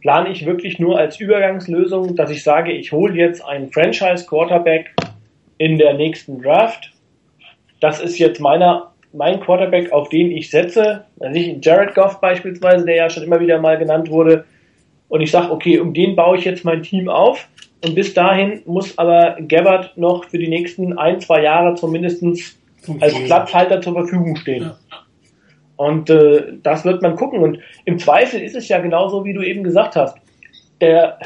Plane ich wirklich nur als Übergangslösung, dass ich sage, ich hole jetzt einen Franchise-Quarterback in der nächsten Draft? Das ist jetzt meiner, mein Quarterback, auf den ich setze. Also ich, Jared Goff beispielsweise, der ja schon immer wieder mal genannt wurde. Und ich sage, okay, um den baue ich jetzt mein Team auf. Und bis dahin muss aber Gabbard noch für die nächsten ein, zwei Jahre zumindest als Platzhalter zur Verfügung stehen. Ja. Und äh, das wird man gucken. Und im Zweifel ist es ja genauso, wie du eben gesagt hast. Der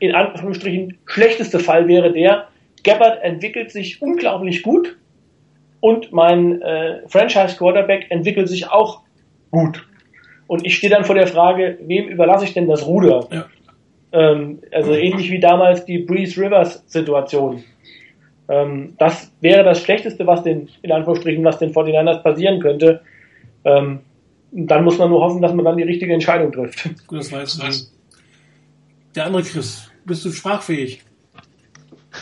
in Anführungsstrichen schlechteste Fall wäre der, Gabbard entwickelt sich unglaublich gut und mein äh, Franchise Quarterback entwickelt sich auch gut. Und ich stehe dann vor der Frage, wem überlasse ich denn das Ruder? Ja. Ähm, also ähnlich wie damals die Breeze Rivers Situation. Ähm, das wäre das Schlechteste, was den, in Anführungsstrichen, was den 49ers passieren könnte. Ähm, dann muss man nur hoffen, dass man dann die richtige Entscheidung trifft. Gut, das weißt du. Der andere Chris, bist du sprachfähig?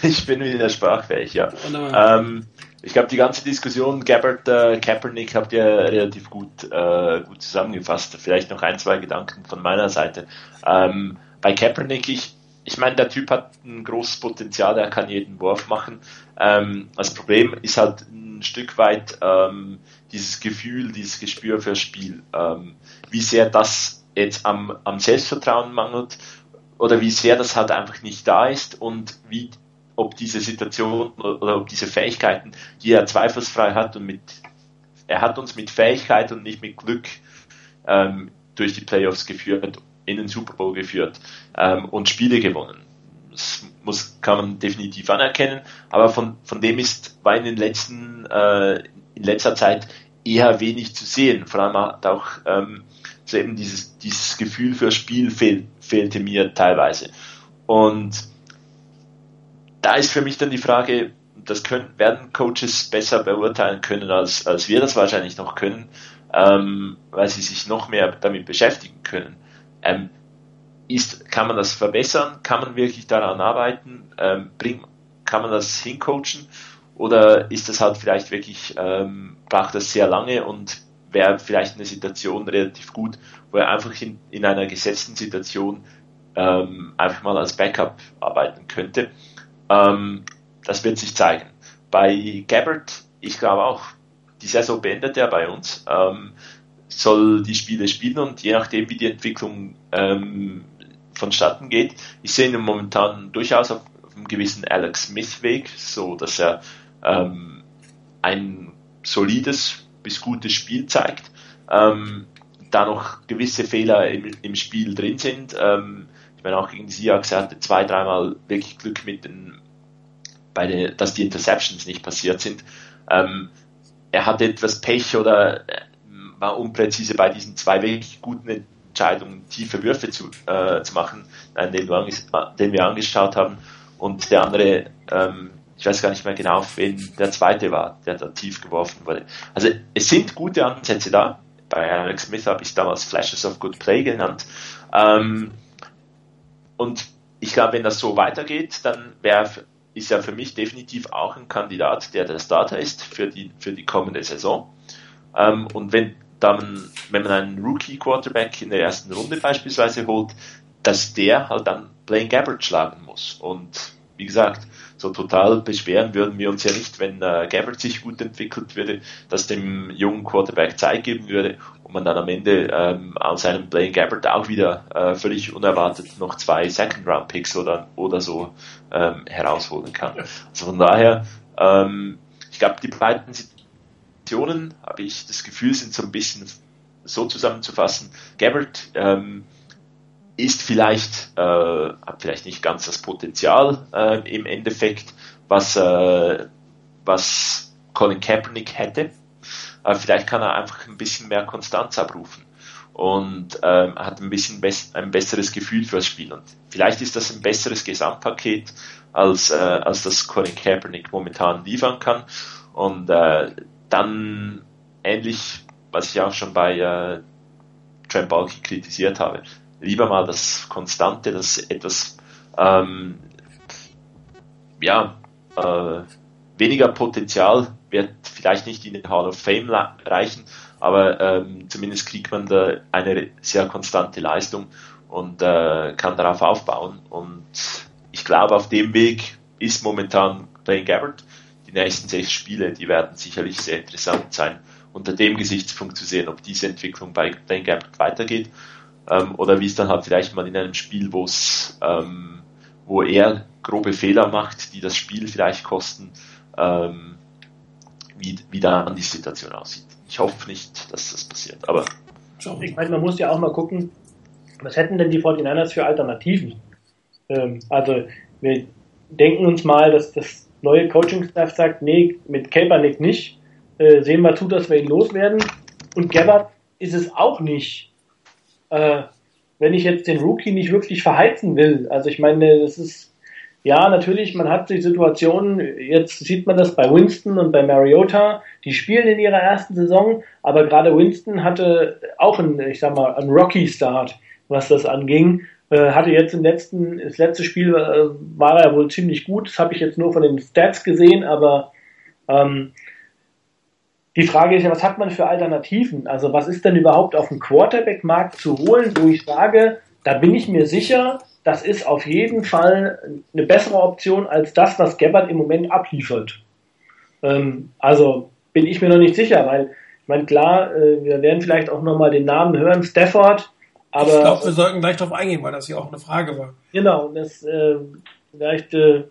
Ich bin wieder sprachfähig, ja. Ähm, ich glaube, die ganze Diskussion Gabbard, äh, Kaepernick habt ihr relativ gut, äh, gut zusammengefasst. Vielleicht noch ein, zwei Gedanken von meiner Seite. Ähm, bei Kaepernick, ich, ich meine, der Typ hat ein großes Potenzial, er kann jeden Wurf machen. Ähm, das Problem ist halt ein Stück weit ähm, dieses Gefühl, dieses Gespür fürs Spiel. Ähm, wie sehr das jetzt am, am Selbstvertrauen mangelt oder wie sehr das halt einfach nicht da ist und wie ob diese Situation oder ob diese Fähigkeiten, die er zweifelsfrei hat und mit er hat uns mit Fähigkeit und nicht mit Glück ähm, durch die Playoffs geführt, in den Super Bowl geführt ähm, und Spiele gewonnen. Das muss, kann man definitiv anerkennen, aber von, von dem ist, war in den letzten, äh, in letzter Zeit eher wenig zu sehen. Vor allem hat auch ähm, so eben dieses, dieses Gefühl für Spiel fehl, fehlte mir teilweise. Und da ist für mich dann die Frage, das können, werden Coaches besser beurteilen können, als, als wir das wahrscheinlich noch können, ähm, weil sie sich noch mehr damit beschäftigen können. Ähm, ist, kann man das verbessern? Kann man wirklich daran arbeiten? Ähm, bring, kann man das hincoachen? Oder ist das halt vielleicht wirklich, ähm, braucht das sehr lange und wäre vielleicht eine Situation relativ gut, wo er einfach in, in einer gesetzten Situation ähm, einfach mal als Backup arbeiten könnte. Ähm, das wird sich zeigen. Bei Gabbard, ich glaube auch, die Saison beendet er bei uns, ähm, soll die Spiele spielen und je nachdem, wie die Entwicklung ähm, vonstatten geht, ich sehe ihn momentan durchaus auf, auf einem gewissen Alex Smith-Weg, so dass er ähm, ein solides bis gutes Spiel zeigt, ähm, da noch gewisse Fehler im, im Spiel drin sind. Ähm, ich meine auch gegen die Seahawks, hatte zwei, dreimal wirklich Glück mit den bei den, dass die Interceptions nicht passiert sind. Ähm, er hatte etwas Pech oder äh, war unpräzise bei diesen zwei wirklich guten Entscheidungen, tiefe Würfe zu, äh, zu machen, äh, den, wir den wir angeschaut haben. Und der andere, ähm, ich weiß gar nicht mehr genau, wen der zweite war, der da tief geworfen wurde. Also es sind gute Ansätze da. Bei Alex Smith habe ich damals Flashes of Good Play genannt. Ähm, und ich glaube, wenn das so weitergeht, dann wäre ist ja für mich definitiv auch ein Kandidat, der der Starter ist für die, für die kommende Saison. Ähm, und wenn dann, wenn man einen Rookie Quarterback in der ersten Runde beispielsweise holt, dass der halt dann Blaine Gabbert schlagen muss. Und wie gesagt, so total beschweren würden wir uns ja nicht, wenn äh, Gabbert sich gut entwickelt würde, dass dem jungen Quarterback Zeit geben würde und man dann am Ende ähm, aus einem Blaine Gabbert auch wieder äh, völlig unerwartet noch zwei Second Round Picks oder, oder so ähm, herausholen kann. Also von daher, ähm, ich glaube, die beiden Situationen, habe ich das Gefühl, sind so ein bisschen so zusammenzufassen. Gabbert ähm, ist vielleicht, äh, hat vielleicht nicht ganz das Potenzial äh, im Endeffekt, was, äh, was Colin Kaepernick hätte. Aber vielleicht kann er einfach ein bisschen mehr Konstanz abrufen und ähm, hat ein bisschen bess ein besseres Gefühl fürs Spiel. Und vielleicht ist das ein besseres Gesamtpaket, als, äh, als das Colin Kaepernick momentan liefern kann. Und äh, dann ähnlich, was ich auch schon bei äh, Trent Balky kritisiert habe, lieber mal das Konstante, das etwas ähm, ja, äh, weniger Potenzial wird vielleicht nicht in den Hall of Fame reichen, aber ähm, zumindest kriegt man da eine sehr konstante Leistung und äh, kann darauf aufbauen. Und ich glaube, auf dem Weg ist momentan Blaine Gabbard. Die nächsten sechs Spiele, die werden sicherlich sehr interessant sein, unter dem Gesichtspunkt zu sehen, ob diese Entwicklung bei Blaine Gabbard weitergeht ähm, oder wie es dann halt vielleicht mal in einem Spiel, wo es ähm, wo er grobe Fehler macht, die das Spiel vielleicht kosten, ähm, wie, wie dann die Situation aussieht. Ich hoffe nicht, dass das passiert, aber ich meine, man muss ja auch mal gucken, was hätten denn die 49ers für Alternativen? Ähm, also wir denken uns mal, dass das neue Coaching-Staff sagt, nee, mit Kaepernick nicht, äh, sehen wir zu, dass wir ihn loswerden. Und Gabbard ist es auch nicht äh, wenn ich jetzt den Rookie nicht wirklich verheizen will. Also ich meine, das ist, ja, natürlich, man hat die Situation, jetzt sieht man das bei Winston und bei Mariota, die spielen in ihrer ersten Saison, aber gerade Winston hatte auch einen, ich sag mal, einen Rocky-Start, was das anging. Äh, hatte jetzt im letzten, das letzte Spiel äh, war er wohl ziemlich gut. Das habe ich jetzt nur von den Stats gesehen, aber ähm, die Frage ist ja, was hat man für Alternativen? Also was ist denn überhaupt auf dem Quarterback-Markt zu holen, wo ich sage, da bin ich mir sicher, das ist auf jeden Fall eine bessere Option als das, was Gabbard im Moment abliefert. Ähm, also bin ich mir noch nicht sicher, weil ich meine, klar, äh, wir werden vielleicht auch nochmal den Namen hören, Stafford, aber. Ich glaube, wir sollten gleich darauf eingehen, weil das ja auch eine Frage war. Genau, das äh, vielleicht, äh,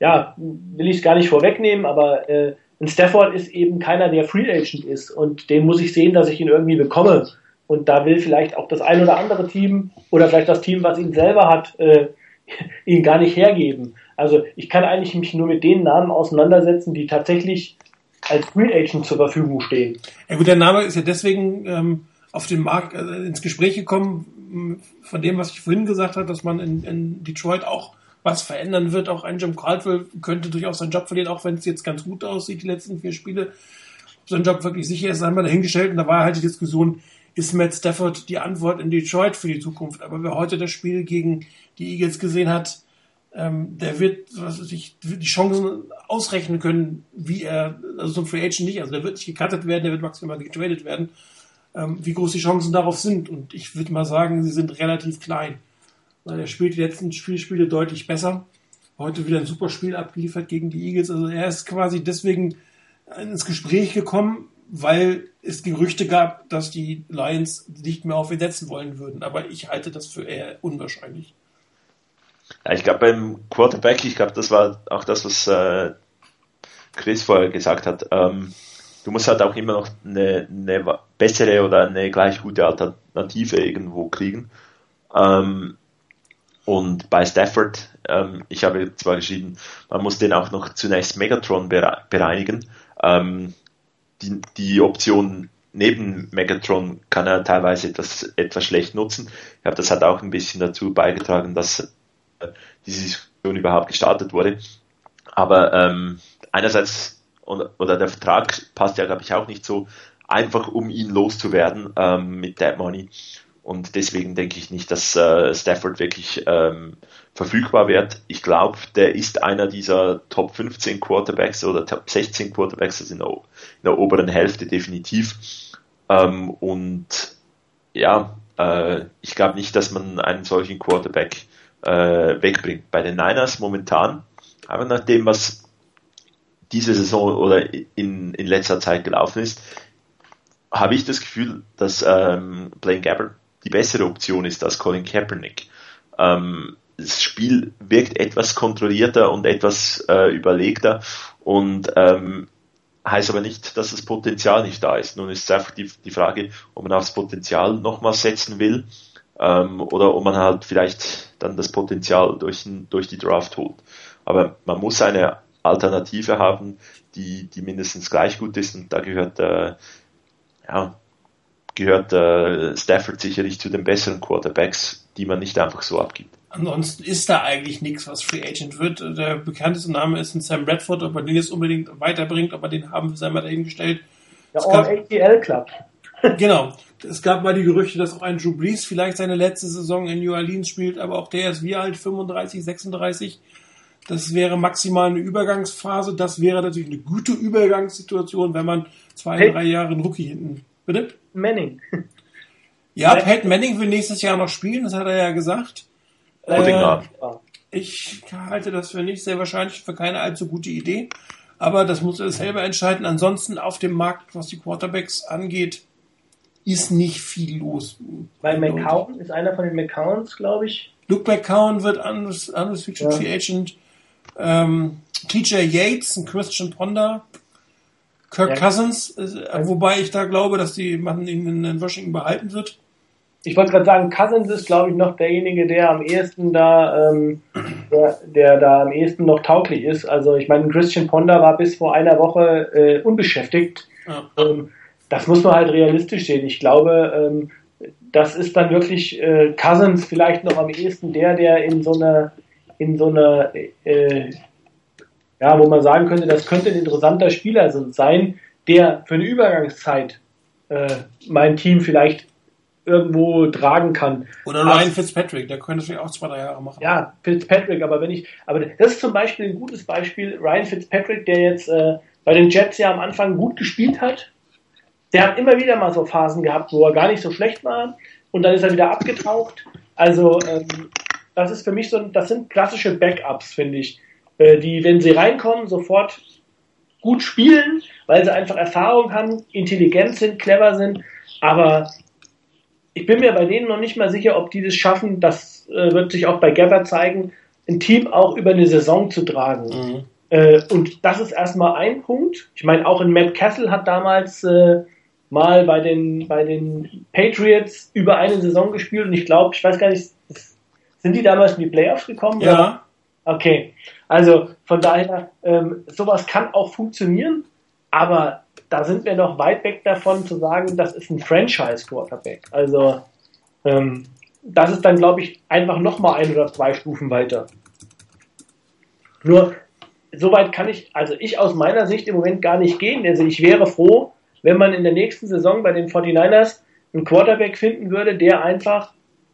ja, will ich es gar nicht vorwegnehmen, aber äh, ein Stafford ist eben keiner, der Free Agent ist und den muss ich sehen, dass ich ihn irgendwie bekomme. Und da will vielleicht auch das ein oder andere Team oder vielleicht das Team, was ihn selber hat, äh, ihn gar nicht hergeben. Also ich kann eigentlich mich nur mit den Namen auseinandersetzen, die tatsächlich als Free Agent zur Verfügung stehen. Ja gut, der Name ist ja deswegen ähm, auf den Markt äh, ins Gespräch gekommen, von dem, was ich vorhin gesagt habe, dass man in, in Detroit auch was verändern wird. Auch ein Jim Caldwell könnte durchaus seinen Job verlieren, auch wenn es jetzt ganz gut aussieht, die letzten vier Spiele. Ob sein Job wirklich sicher ist, wir dahingestellt. Und da war halt die Diskussion, ist Matt Stafford die Antwort in Detroit für die Zukunft? Aber wer heute das Spiel gegen die Eagles gesehen hat, ähm, der wird was weiß ich, die Chancen ausrechnen können, wie er, also so ein Free Agent nicht, also der wird nicht gecuttet werden, der wird maximal getradet werden, ähm, wie groß die Chancen darauf sind. Und ich würde mal sagen, sie sind relativ klein. Er spielt die letzten Spielspiele deutlich besser. Heute wieder ein super Spiel abgeliefert gegen die Eagles. Also er ist quasi deswegen ins Gespräch gekommen, weil es Gerüchte gab, dass die Lions nicht mehr auf ihn setzen wollen würden. Aber ich halte das für eher unwahrscheinlich. Ja, ich glaube beim Quarterback, ich glaube, das war auch das, was äh, Chris vorher gesagt hat. Ähm, du musst halt auch immer noch eine, eine, bessere oder eine gleich gute Alternative irgendwo kriegen. Ähm, und bei Stafford, ähm, ich habe zwar geschrieben, man muss den auch noch zunächst Megatron bereinigen. Ähm, die, die Option neben Megatron kann er teilweise etwas, etwas schlecht nutzen. Ich glaube, das hat auch ein bisschen dazu beigetragen, dass diese Diskussion überhaupt gestartet wurde. Aber ähm, einerseits, oder der Vertrag passt ja, glaube ich, auch nicht so einfach, um ihn loszuwerden ähm, mit Dead Money. Und deswegen denke ich nicht, dass äh, Stafford wirklich ähm, verfügbar wird. Ich glaube, der ist einer dieser Top 15 Quarterbacks oder Top 16 Quarterbacks, also in der, in der oberen Hälfte definitiv. Ähm, und ja, äh, ich glaube nicht, dass man einen solchen Quarterback äh, wegbringt. Bei den Niners momentan, aber nach dem, was diese Saison oder in, in letzter Zeit gelaufen ist, habe ich das Gefühl, dass ähm, Blaine Gabbert die bessere Option ist als Colin Kaepernick. Ähm, das Spiel wirkt etwas kontrollierter und etwas äh, überlegter und ähm, heißt aber nicht, dass das Potenzial nicht da ist. Nun ist es einfach die, die Frage, ob man aufs Potenzial nochmal setzen will ähm, oder ob man halt vielleicht dann das Potenzial durch, durch die Draft holt. Aber man muss eine Alternative haben, die, die mindestens gleich gut ist und da gehört, äh, ja, gehört äh, Stafford sicherlich zu den besseren Quarterbacks, die man nicht einfach so abgibt. Ansonsten ist da eigentlich nichts, was Free Agent wird. Der bekannteste Name ist ein Sam Bradford, ob er den jetzt unbedingt weiterbringt, ob er den haben, sei mal dahingestellt. Der All-ATL Club. genau. Es gab mal die Gerüchte, dass auch ein Drew Brees vielleicht seine letzte Saison in New Orleans spielt, aber auch der ist wie alt? 35, 36. Das wäre maximal eine Übergangsphase. Das wäre natürlich eine gute Übergangssituation, wenn man zwei, hey. drei Jahre einen Rookie hinten. Bitte? Manning. Ja, Pat Manning will nächstes Jahr noch spielen, das hat er ja gesagt. Äh, ich halte das für nicht sehr wahrscheinlich, für keine allzu gute Idee. Aber das muss er selber entscheiden. Ansonsten auf dem Markt, was die Quarterbacks angeht, ist nicht viel los. Weil McCown ist einer von den McCowns, glaube ich. Luke McCown wird Unrestricted ja. Free Agent. Ähm, TJ Yates, ein Christian Ponder. Kirk ja. Cousins, äh, wobei ich da glaube, dass die man ihn in Washington behalten wird. Ich wollte gerade sagen, Cousins ist, glaube ich, noch derjenige, der am ehesten da, ähm, der, der, da am ehesten noch tauglich ist. Also ich meine, Christian Ponder war bis vor einer Woche äh, unbeschäftigt. Ja. Ähm, das muss man halt realistisch sehen. Ich glaube, ähm, das ist dann wirklich äh, Cousins vielleicht noch am ehesten der, der in so einer, in so einer, äh, ja, wo man sagen könnte, das könnte ein interessanter Spieler sein, der für eine Übergangszeit äh, mein Team vielleicht irgendwo tragen kann. Oder Ryan Fitzpatrick, der könnte vielleicht auch zwei, drei Jahre machen. Ja, Fitzpatrick, aber wenn ich, aber das ist zum Beispiel ein gutes Beispiel, Ryan Fitzpatrick, der jetzt äh, bei den Jets ja am Anfang gut gespielt hat, der hat immer wieder mal so Phasen gehabt, wo er gar nicht so schlecht war und dann ist er wieder abgetaucht. Also ähm, das ist für mich so, das sind klassische Backups, finde ich, äh, die, wenn sie reinkommen, sofort gut spielen, weil sie einfach Erfahrung haben, intelligent sind, clever sind, aber ich bin mir bei denen noch nicht mal sicher, ob die das schaffen. Das äh, wird sich auch bei Gabbard zeigen, ein Team auch über eine Saison zu tragen. Mhm. Äh, und das ist erstmal ein Punkt. Ich meine, auch in Matt Castle hat damals äh, mal bei den, bei den Patriots über eine Saison gespielt und ich glaube, ich weiß gar nicht, sind die damals in die Playoffs gekommen? Ja. Oder? Okay. Also von daher, ähm, sowas kann auch funktionieren, aber da sind wir noch weit weg davon zu sagen, das ist ein Franchise-Quarterback. Also ähm, das ist dann, glaube ich, einfach nochmal ein oder zwei Stufen weiter. Nur, soweit kann ich, also ich aus meiner Sicht im Moment gar nicht gehen. Also ich wäre froh, wenn man in der nächsten Saison bei den 49ers einen Quarterback finden würde, der einfach,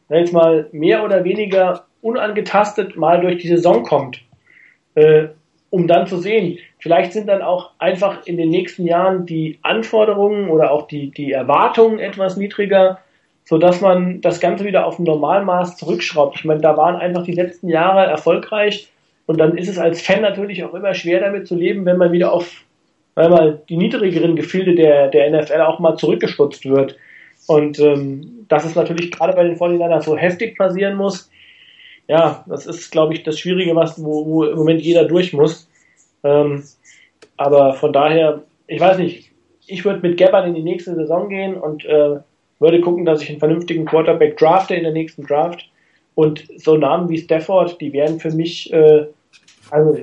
jetzt mal mehr oder weniger unangetastet mal durch die Saison kommt. Äh, um dann zu sehen, vielleicht sind dann auch einfach in den nächsten Jahren die Anforderungen oder auch die, die Erwartungen etwas niedriger, so dass man das Ganze wieder auf ein Normalmaß zurückschraubt. Ich meine, da waren einfach die letzten Jahre erfolgreich und dann ist es als Fan natürlich auch immer schwer damit zu leben, wenn man wieder auf weil mal die niedrigeren Gefilde der, der NFL auch mal zurückgestutzt wird. Und ähm, dass es natürlich gerade bei den 49ers so heftig passieren muss, ja, das ist, glaube ich, das Schwierige, was, wo, wo im Moment jeder durch muss. Ähm, aber von daher, ich weiß nicht, ich würde mit Gabbard in die nächste Saison gehen und äh, würde gucken, dass ich einen vernünftigen Quarterback drafte in der nächsten Draft. Und so Namen wie Stafford, die wären für mich, äh, also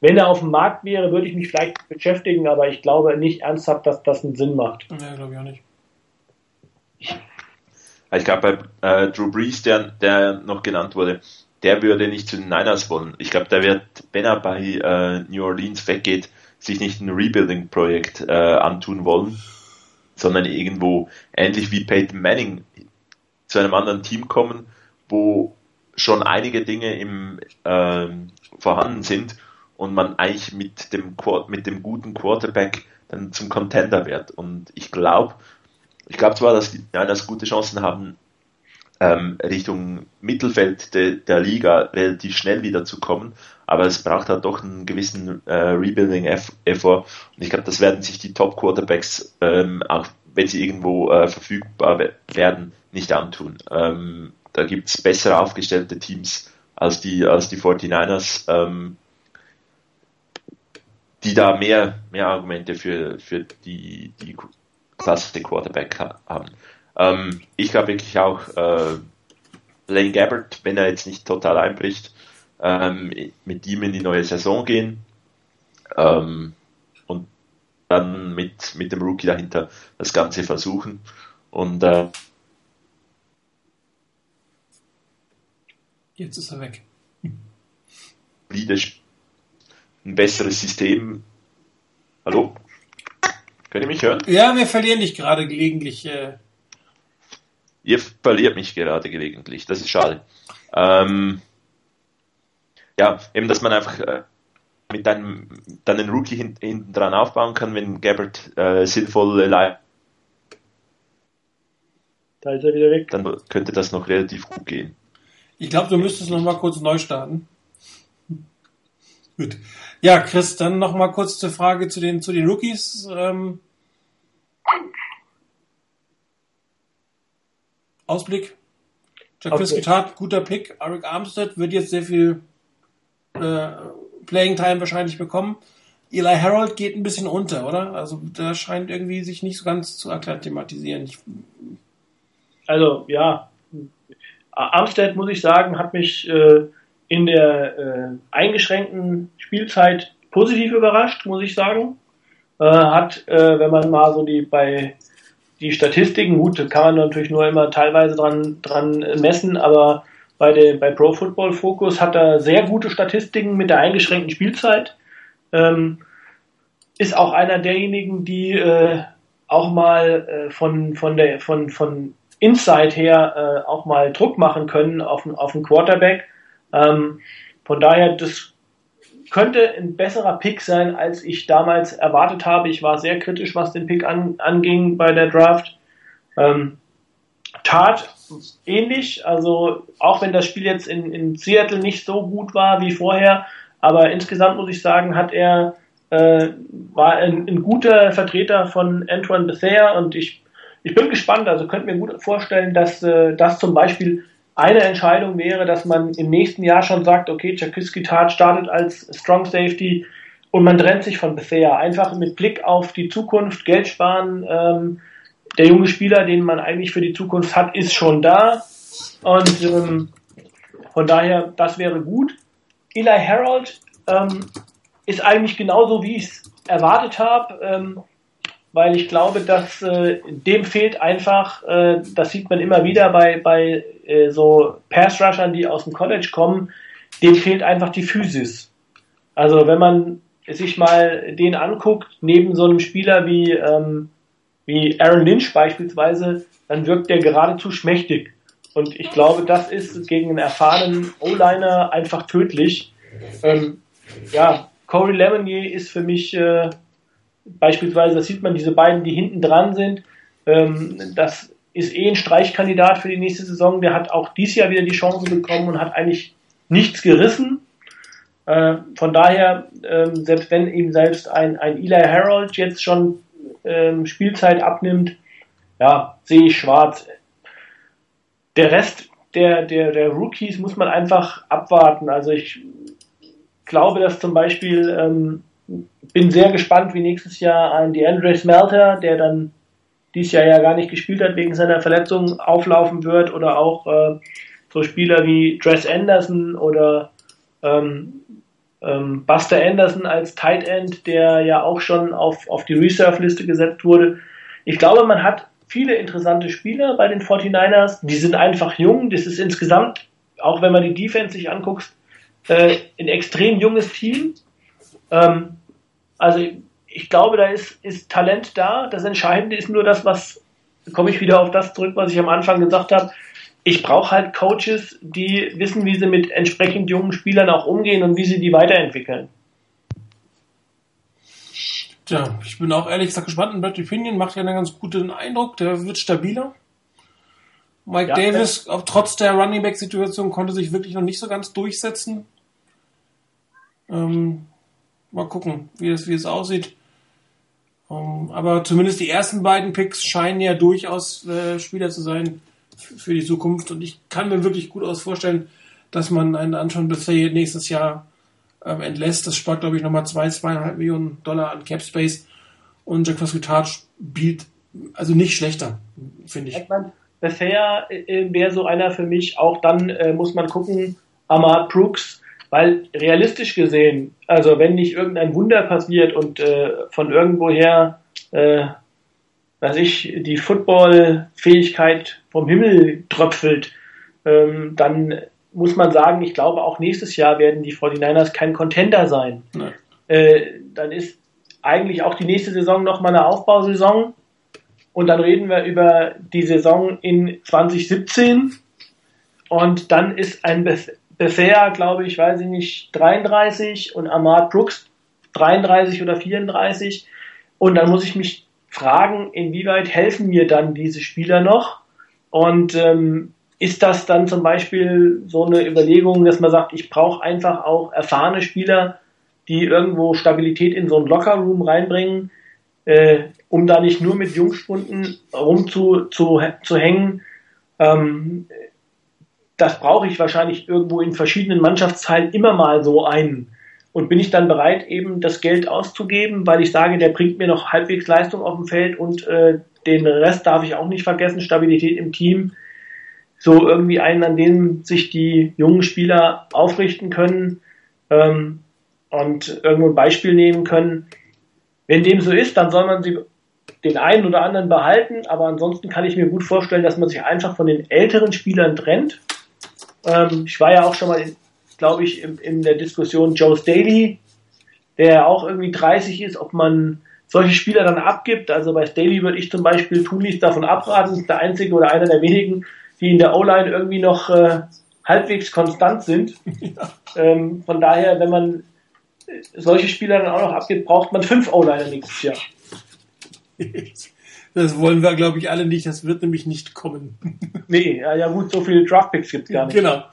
wenn er auf dem Markt wäre, würde ich mich vielleicht beschäftigen, aber ich glaube nicht ernsthaft, dass das einen Sinn macht. Ja, glaube ich auch nicht. Ich glaube, bei äh, Drew Brees, der, der noch genannt wurde, der würde nicht zu den Niners wollen. Ich glaube, der wird, wenn er bei äh, New Orleans weggeht, sich nicht ein Rebuilding-Projekt äh, antun wollen, sondern irgendwo ähnlich wie Peyton Manning zu einem anderen Team kommen, wo schon einige Dinge im, äh, vorhanden sind und man eigentlich mit dem, mit dem guten Quarterback dann zum Contender wird. Und ich glaube, ich glaube zwar, dass die Niners gute Chancen haben, ähm, Richtung Mittelfeld de, der Liga relativ schnell wieder zu kommen, aber es braucht halt doch einen gewissen äh, Rebuilding-Effort und ich glaube, das werden sich die Top-Quarterbacks, ähm, auch wenn sie irgendwo äh, verfügbar werden, nicht antun. Ähm, da gibt es besser aufgestellte Teams als die, als die 49ers, ähm, die da mehr, mehr Argumente für, für die, die Klasse Quarterback haben. Ähm, ich glaube wirklich auch, äh, Lane Gabbard, wenn er jetzt nicht total einbricht, ähm, mit ihm in die neue Saison gehen ähm, und dann mit, mit dem Rookie dahinter das Ganze versuchen. Und äh, jetzt ist er weg. Ein besseres System. Hallo? Könnt ihr mich hören? Ja, wir verlieren dich gerade gelegentlich. Äh Ihr verliert mich gerade gelegentlich. Das ist schade. Ähm, ja, eben, dass man einfach äh, mit einem dann Rookie hint, hinten dran aufbauen kann, wenn Gabbard äh, sinnvoll äh, da ist er wieder weg. Dann könnte das noch relativ gut gehen. Ich glaube, du müsstest noch mal kurz neu starten. Gut. Ja, Chris, dann noch mal kurz zur Frage zu den, zu den Rookies. Ähm, Ausblick. Jacques okay. Gitat, guter Pick. Eric Armstead wird jetzt sehr viel äh, Playing Time wahrscheinlich bekommen. Eli Harold geht ein bisschen unter, oder? Also der scheint irgendwie sich nicht so ganz zu akklimatisieren. Also ja, Armstead muss ich sagen, hat mich äh, in der äh, eingeschränkten Spielzeit positiv überrascht, muss ich sagen. Äh, hat, äh, wenn man mal so die bei die Statistiken, gut, kann man natürlich nur immer teilweise dran, dran messen, aber bei, der, bei Pro Football Focus hat er sehr gute Statistiken mit der eingeschränkten Spielzeit. Ähm, ist auch einer derjenigen, die äh, auch mal äh, von, von, der, von, von Inside her äh, auch mal Druck machen können auf, auf einen Quarterback. Ähm, von daher, das könnte ein besserer Pick sein, als ich damals erwartet habe. Ich war sehr kritisch, was den Pick an, anging bei der Draft. Ähm, tat ähnlich, also auch wenn das Spiel jetzt in, in Seattle nicht so gut war wie vorher, aber insgesamt muss ich sagen, hat er äh, war ein, ein, guter Vertreter von Antoine Bethea und ich, ich bin gespannt, also könnte mir gut vorstellen, dass äh, das zum Beispiel eine Entscheidung wäre, dass man im nächsten Jahr schon sagt, okay, Chakiski Tat startet als Strong Safety und man trennt sich von Bethea. Einfach mit Blick auf die Zukunft, Geld sparen. Ähm, der junge Spieler, den man eigentlich für die Zukunft hat, ist schon da. Und ähm, von daher, das wäre gut. Eli Harold ähm, ist eigentlich genauso, wie ich es erwartet habe, ähm, weil ich glaube, dass äh, dem fehlt einfach, äh, das sieht man immer wieder bei, bei äh, so Pass-Rushern, die aus dem College kommen, dem fehlt einfach die Physis. Also wenn man sich mal den anguckt, neben so einem Spieler wie, ähm, wie Aaron Lynch beispielsweise, dann wirkt der geradezu schmächtig. Und ich glaube, das ist gegen einen erfahrenen O-Liner einfach tödlich. Ähm, ja, Corey Lemonier ist für mich äh, beispielsweise, das sieht man, diese beiden, die hinten dran sind, ähm, das ist eh ein Streichkandidat für die nächste Saison. Der hat auch dieses Jahr wieder die Chance bekommen und hat eigentlich nichts gerissen. Äh, von daher, ähm, selbst wenn ihm selbst ein, ein Eli Harold jetzt schon ähm, Spielzeit abnimmt, ja, sehe ich schwarz. Der Rest der, der, der Rookies muss man einfach abwarten. Also ich glaube, dass zum Beispiel, ähm, bin sehr gespannt, wie nächstes Jahr ein DeAndre Smelter, der dann dieses Jahr ja gar nicht gespielt hat wegen seiner Verletzung, auflaufen wird oder auch äh, so Spieler wie Dress Anderson oder ähm, ähm, Buster Anderson als Tight End, der ja auch schon auf, auf die Reserve-Liste gesetzt wurde. Ich glaube, man hat viele interessante Spieler bei den 49ers. Die sind einfach jung. Das ist insgesamt, auch wenn man die Defense sich anguckt, äh, ein extrem junges Team. Ähm, also ich glaube, da ist, ist Talent da. Das Entscheidende ist nur das, was, komme ich wieder auf das zurück, was ich am Anfang gesagt habe. Ich brauche halt Coaches, die wissen, wie sie mit entsprechend jungen Spielern auch umgehen und wie sie die weiterentwickeln. Tja, ich bin auch ehrlich gesagt gespannt. Bradley Pinion macht ja einen ganz guten Eindruck. Der wird stabiler. Mike ja, Davis, auch trotz der Running Back Situation, konnte sich wirklich noch nicht so ganz durchsetzen. Ähm, mal gucken, wie es, wie es aussieht. Ähm, aber zumindest die ersten beiden Picks scheinen ja durchaus äh, Spieler zu sein für die Zukunft. Und ich kann mir wirklich gut aus vorstellen, dass man einen Anton Bethea nächstes Jahr ähm, entlässt. Das spart, glaube ich, nochmal zwei, zweieinhalb Millionen Dollar an Cap Space. Und Jack Vascuitar spielt also nicht schlechter, finde ich. Bethea äh, wäre so einer für mich. Auch dann äh, muss man gucken, Ahmad Brooks, weil realistisch gesehen, also wenn nicht irgendein Wunder passiert und äh, von irgendwoher, äh, dass ich die Football-Fähigkeit vom Himmel tröpfelt, ähm, dann muss man sagen, ich glaube auch nächstes Jahr werden die 49ers kein Contender sein. Äh, dann ist eigentlich auch die nächste Saison nochmal eine Aufbausaison. Und dann reden wir über die Saison in 2017. Und dann ist ein Bethea, glaube ich, weiß ich nicht, 33 und Ahmad Brooks 33 oder 34. Und dann muss ich mich fragen, inwieweit helfen mir dann diese Spieler noch? Und ähm, ist das dann zum Beispiel so eine Überlegung, dass man sagt, ich brauche einfach auch erfahrene Spieler, die irgendwo Stabilität in so einen Lockerroom reinbringen, äh, um da nicht nur mit Jungspunden rum zu, zu, zu hängen. Ähm, das brauche ich wahrscheinlich irgendwo in verschiedenen Mannschaftsteilen immer mal so einen. Und bin ich dann bereit, eben das Geld auszugeben, weil ich sage, der bringt mir noch halbwegs Leistung auf dem Feld und äh, den Rest darf ich auch nicht vergessen, Stabilität im Team. So irgendwie einen, an dem sich die jungen Spieler aufrichten können ähm, und irgendwo ein Beispiel nehmen können. Wenn dem so ist, dann soll man sie den einen oder anderen behalten, aber ansonsten kann ich mir gut vorstellen, dass man sich einfach von den älteren Spielern trennt ähm, ich war ja auch schon mal, glaube ich, in, in, der Diskussion Joe Staley, der auch irgendwie 30 ist, ob man solche Spieler dann abgibt. Also bei Staley würde ich zum Beispiel tunlichst davon abraten, ist der einzige oder einer der wenigen, die in der O-Line irgendwie noch äh, halbwegs konstant sind. Ja. Ähm, von daher, wenn man solche Spieler dann auch noch abgibt, braucht man fünf O-Liner nächstes Jahr. Das wollen wir, glaube ich, alle nicht. Das wird nämlich nicht kommen. Nee, ja, ja gut, so viele Draftpicks gibt es gar nicht. Genau.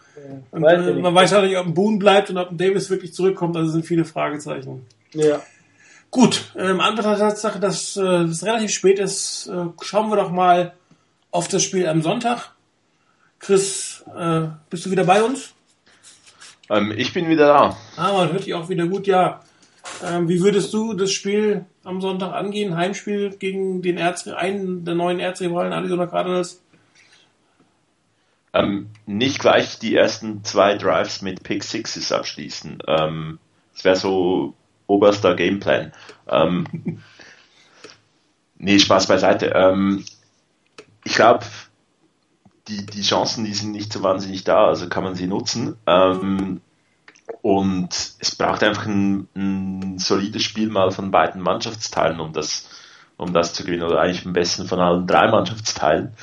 Und, weiß äh, man weiß halt nicht, ob ein Boone bleibt und ob ein Davis wirklich zurückkommt. Also sind viele Fragezeichen. Ja. Gut, ähm, Anbetracht der Tatsache, dass äh, es relativ spät ist, äh, schauen wir doch mal auf das Spiel am Sonntag. Chris, äh, bist du wieder bei uns? Ähm, ich bin wieder da. Ah, man hört dich auch wieder gut, ja. Ähm, wie würdest du das Spiel am Sonntag angehen? Heimspiel gegen den Erz einen der neuen Erzrivalen Arizona Cardinals? Ähm, nicht gleich die ersten zwei Drives mit Pick Sixes abschließen. Ähm, das wäre so oberster Gameplan. Ähm, nee, Spaß beiseite. Ähm, ich glaube, die, die Chancen, die sind nicht so wahnsinnig da, also kann man sie nutzen. Ähm, und es braucht einfach ein, ein, solides Spiel mal von beiden Mannschaftsteilen, um das, um das zu gewinnen, oder eigentlich am besten von allen drei Mannschaftsteilen.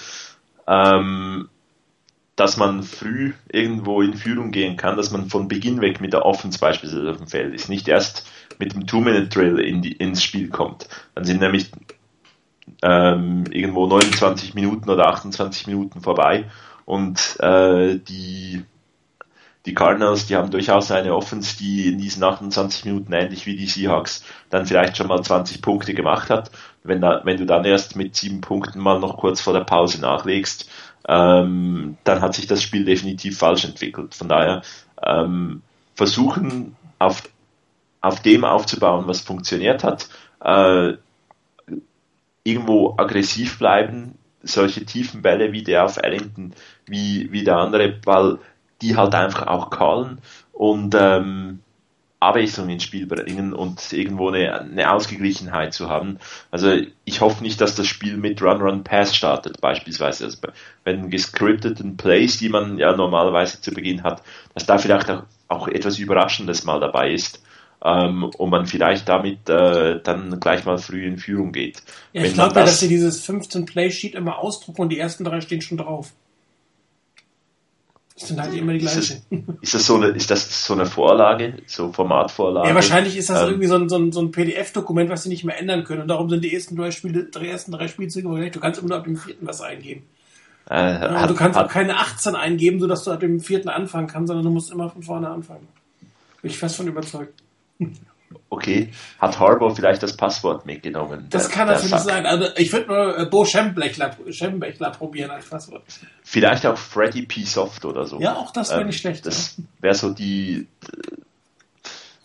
Ähm, dass man früh irgendwo in Führung gehen kann, dass man von Beginn weg mit der Offense beispielsweise auf dem Feld ist, nicht erst mit dem Two-Minute-Drill in ins Spiel kommt. Dann sind nämlich ähm, irgendwo 29 Minuten oder 28 Minuten vorbei und äh, die die Cardinals, die haben durchaus eine Offense, die in diesen 28 Minuten ähnlich wie die Seahawks dann vielleicht schon mal 20 Punkte gemacht hat. Wenn, da, wenn du dann erst mit sieben Punkten mal noch kurz vor der Pause nachlegst, ähm, dann hat sich das Spiel definitiv falsch entwickelt. Von daher ähm, versuchen auf, auf dem aufzubauen, was funktioniert hat, äh, irgendwo aggressiv bleiben, solche tiefen Bälle wie der auf Ellington, wie, wie der andere, weil die halt einfach auch callen und ähm, Abwechslung ins Spiel bringen und irgendwo eine, eine Ausgeglichenheit zu haben. Also ich hoffe nicht, dass das Spiel mit Run Run Pass startet beispielsweise. Also wenn gescripteten Plays, die man ja normalerweise zu Beginn hat, dass da vielleicht auch, auch etwas Überraschendes mal dabei ist ähm, und man vielleicht damit äh, dann gleich mal früh in Führung geht. Ja, ich glaube, das, dass sie dieses 15 Play Sheet immer ausdrucken und die ersten drei stehen schon drauf. Das sind halt immer die gleichen. Ist das, ist das, so, eine, ist das so eine Vorlage, so Formatvorlage? Ja, wahrscheinlich ist das ähm, irgendwie so ein, so ein, so ein PDF-Dokument, was sie nicht mehr ändern können. Und darum sind die ersten drei Spiele, die ersten drei Spielzüge gleich. Du kannst immer nur ab dem vierten was eingeben. Äh, hat, du kannst hat, auch keine 18 eingeben, sodass du ab dem vierten anfangen kannst, sondern du musst immer von vorne anfangen. Bin ich fest von überzeugt. Okay, hat Harbour vielleicht das Passwort mitgenommen? Das der, kann natürlich sein. Also ich würde mal äh, Bo Schembechler, Schembechler probieren als Passwort. Vielleicht auch Freddy P. Soft oder so. Ja, auch das wäre ähm, nicht schlecht. Das wäre so die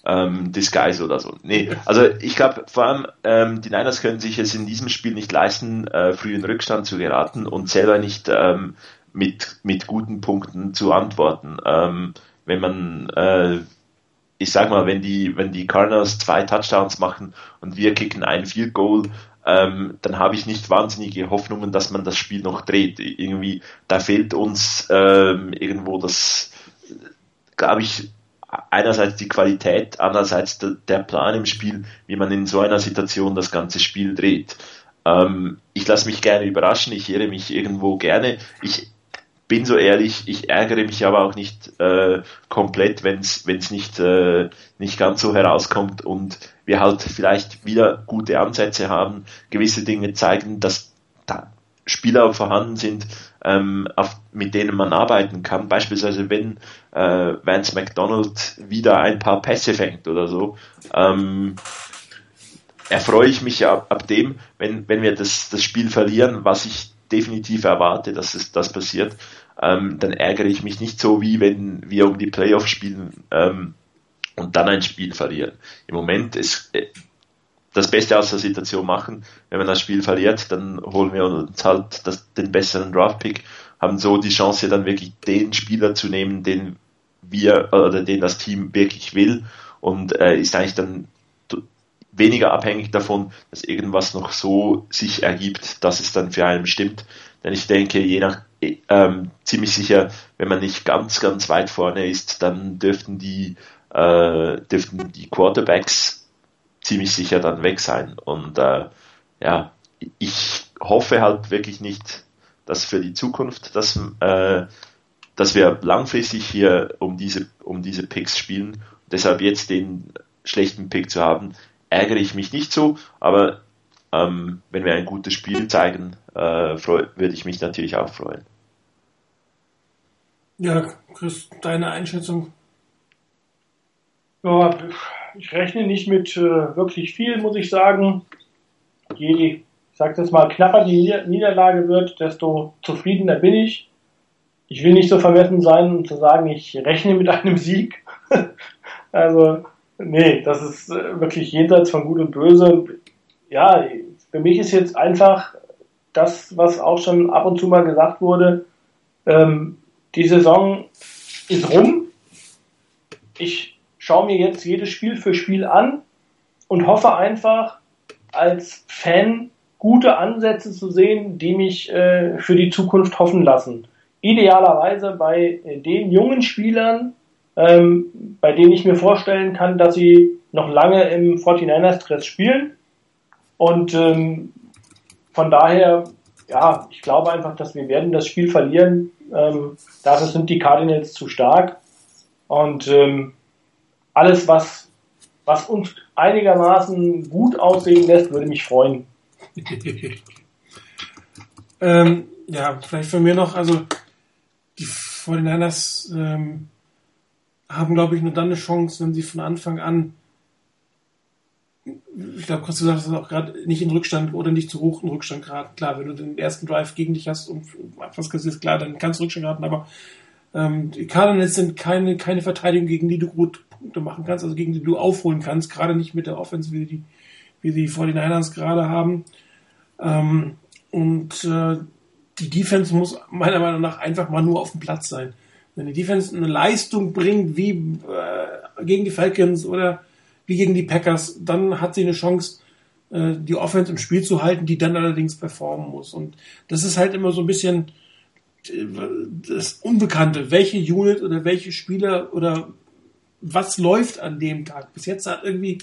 ähm, Disguise oder so. Nee, also ich glaube vor allem, ähm, die Niners können sich es in diesem Spiel nicht leisten, äh, früh in Rückstand zu geraten und selber nicht ähm, mit, mit guten Punkten zu antworten. Ähm, wenn man äh, ich sag mal, wenn die, wenn die Cardinals zwei Touchdowns machen und wir kicken ein Field Goal, ähm, dann habe ich nicht wahnsinnige Hoffnungen, dass man das Spiel noch dreht. Irgendwie, da fehlt uns ähm, irgendwo das, glaube ich, einerseits die Qualität, andererseits der, der, Plan im Spiel, wie man in so einer Situation das ganze Spiel dreht. Ähm, ich lasse mich gerne überraschen, ich irre mich irgendwo gerne. Ich bin so ehrlich, ich ärgere mich aber auch nicht äh, komplett, wenn es nicht, äh, nicht ganz so herauskommt und wir halt vielleicht wieder gute Ansätze haben, gewisse Dinge zeigen, dass da Spieler vorhanden sind, ähm, auf, mit denen man arbeiten kann. Beispielsweise wenn äh, Vance McDonald wieder ein paar Pässe fängt oder so, ähm, erfreue ich mich ab, ab dem, wenn, wenn wir das, das Spiel verlieren, was ich definitiv erwarte, dass es das passiert, ähm, dann ärgere ich mich nicht so, wie wenn wir um die Playoffs spielen ähm, und dann ein Spiel verlieren. Im Moment ist äh, das Beste aus der Situation machen. Wenn man das Spiel verliert, dann holen wir uns halt das, den besseren Draftpick, haben so die Chance, dann wirklich den Spieler zu nehmen, den wir oder den das Team wirklich will und äh, ist eigentlich dann weniger abhängig davon, dass irgendwas noch so sich ergibt, dass es dann für einen stimmt. Denn ich denke, je nach ähm, ziemlich sicher, wenn man nicht ganz, ganz weit vorne ist, dann dürften die, äh, dürften die Quarterbacks ziemlich sicher dann weg sein. Und äh, ja, ich hoffe halt wirklich nicht, dass für die Zukunft, dass, äh, dass wir langfristig hier um diese, um diese Picks spielen. Deshalb jetzt den schlechten Pick zu haben, ärgere ich mich nicht so, aber ähm, wenn wir ein gutes Spiel zeigen, äh, würde ich mich natürlich auch freuen. Ja, Chris, deine Einschätzung? Ja, ich rechne nicht mit äh, wirklich viel, muss ich sagen. Je, ich sag das mal, knapper die Niederlage wird, desto zufriedener bin ich. Ich will nicht so vermessen sein und zu sagen, ich rechne mit einem Sieg. also, nee, das ist äh, wirklich jenseits von Gut und Böse. Ja, für mich ist jetzt einfach das, was auch schon ab und zu mal gesagt wurde, ähm, die Saison ist rum. Ich schaue mir jetzt jedes Spiel für Spiel an und hoffe einfach als Fan gute Ansätze zu sehen, die mich äh, für die Zukunft hoffen lassen. Idealerweise bei äh, den jungen Spielern, ähm, bei denen ich mir vorstellen kann, dass sie noch lange im 49ers-Dress spielen. Und ähm, von daher, ja, ich glaube einfach, dass wir werden das Spiel verlieren. Ähm, dafür sind die Cardinals zu stark. Und ähm, alles, was, was uns einigermaßen gut aussehen lässt, würde mich freuen. ähm, ja, vielleicht von mir noch, also die 49ers ähm, haben, glaube ich, nur dann eine Chance, wenn sie von Anfang an, ich glaube, Chris gesagt hast, auch gerade nicht in Rückstand oder nicht zu hoch in Rückstand geraten. Klar, wenn du den ersten Drive gegen dich hast und was kassierst, klar, dann kannst du Rückstand geraten, aber ähm, die Cardinals sind keine, keine Verteidigung, gegen die du gut Punkte machen kannst, also gegen die du aufholen kannst, gerade nicht mit der Offense, wie die, wie die 49ers gerade haben. Ähm, und äh, die Defense muss meiner Meinung nach einfach mal nur auf dem Platz sein. Wenn die Defense eine Leistung bringt, wie äh, gegen die Falcons oder wie gegen die Packers, dann hat sie eine Chance, äh, die Offense im Spiel zu halten, die dann allerdings performen muss. Und das ist halt immer so ein bisschen das Unbekannte, welche Unit oder welche Spieler oder was läuft an dem Tag. Bis jetzt hat irgendwie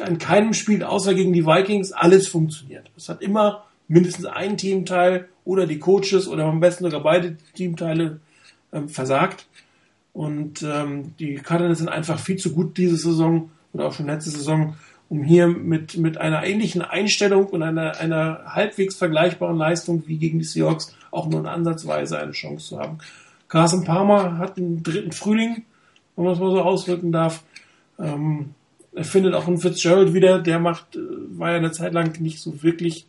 an keinem Spiel außer gegen die Vikings alles funktioniert. Es hat immer mindestens ein Teamteil oder die Coaches oder am besten sogar beide Teamteile ähm, versagt. Und ähm, die Cardinals sind einfach viel zu gut diese Saison oder auch schon letzte Saison, um hier mit, mit einer ähnlichen Einstellung und einer, einer halbwegs vergleichbaren Leistung wie gegen die Seahawks auch nur in Ansatzweise eine Chance zu haben. Carson Palmer hat einen dritten Frühling, wenn man es mal so ausdrücken darf. Ähm, er findet auch einen Fitzgerald wieder, der macht, äh, war ja eine Zeit lang nicht so wirklich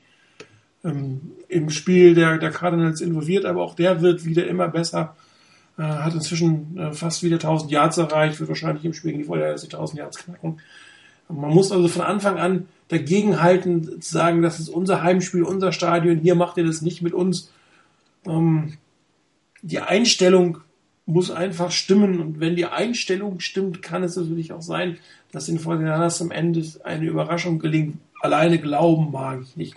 ähm, im Spiel der, der Cardinals involviert, aber auch der wird wieder immer besser. Äh, hat inzwischen äh, fast wieder 1000 Yards erreicht, wird wahrscheinlich im Spiel gegen die Vorher die 1000 Yards knacken. Man muss also von Anfang an dagegenhalten, zu sagen, das ist unser Heimspiel, unser Stadion, hier macht ihr das nicht mit uns. Ähm, die Einstellung muss einfach stimmen und wenn die Einstellung stimmt, kann es natürlich auch sein, dass den Fortinanders am Ende eine Überraschung gelingt. Alleine glauben mag ich nicht,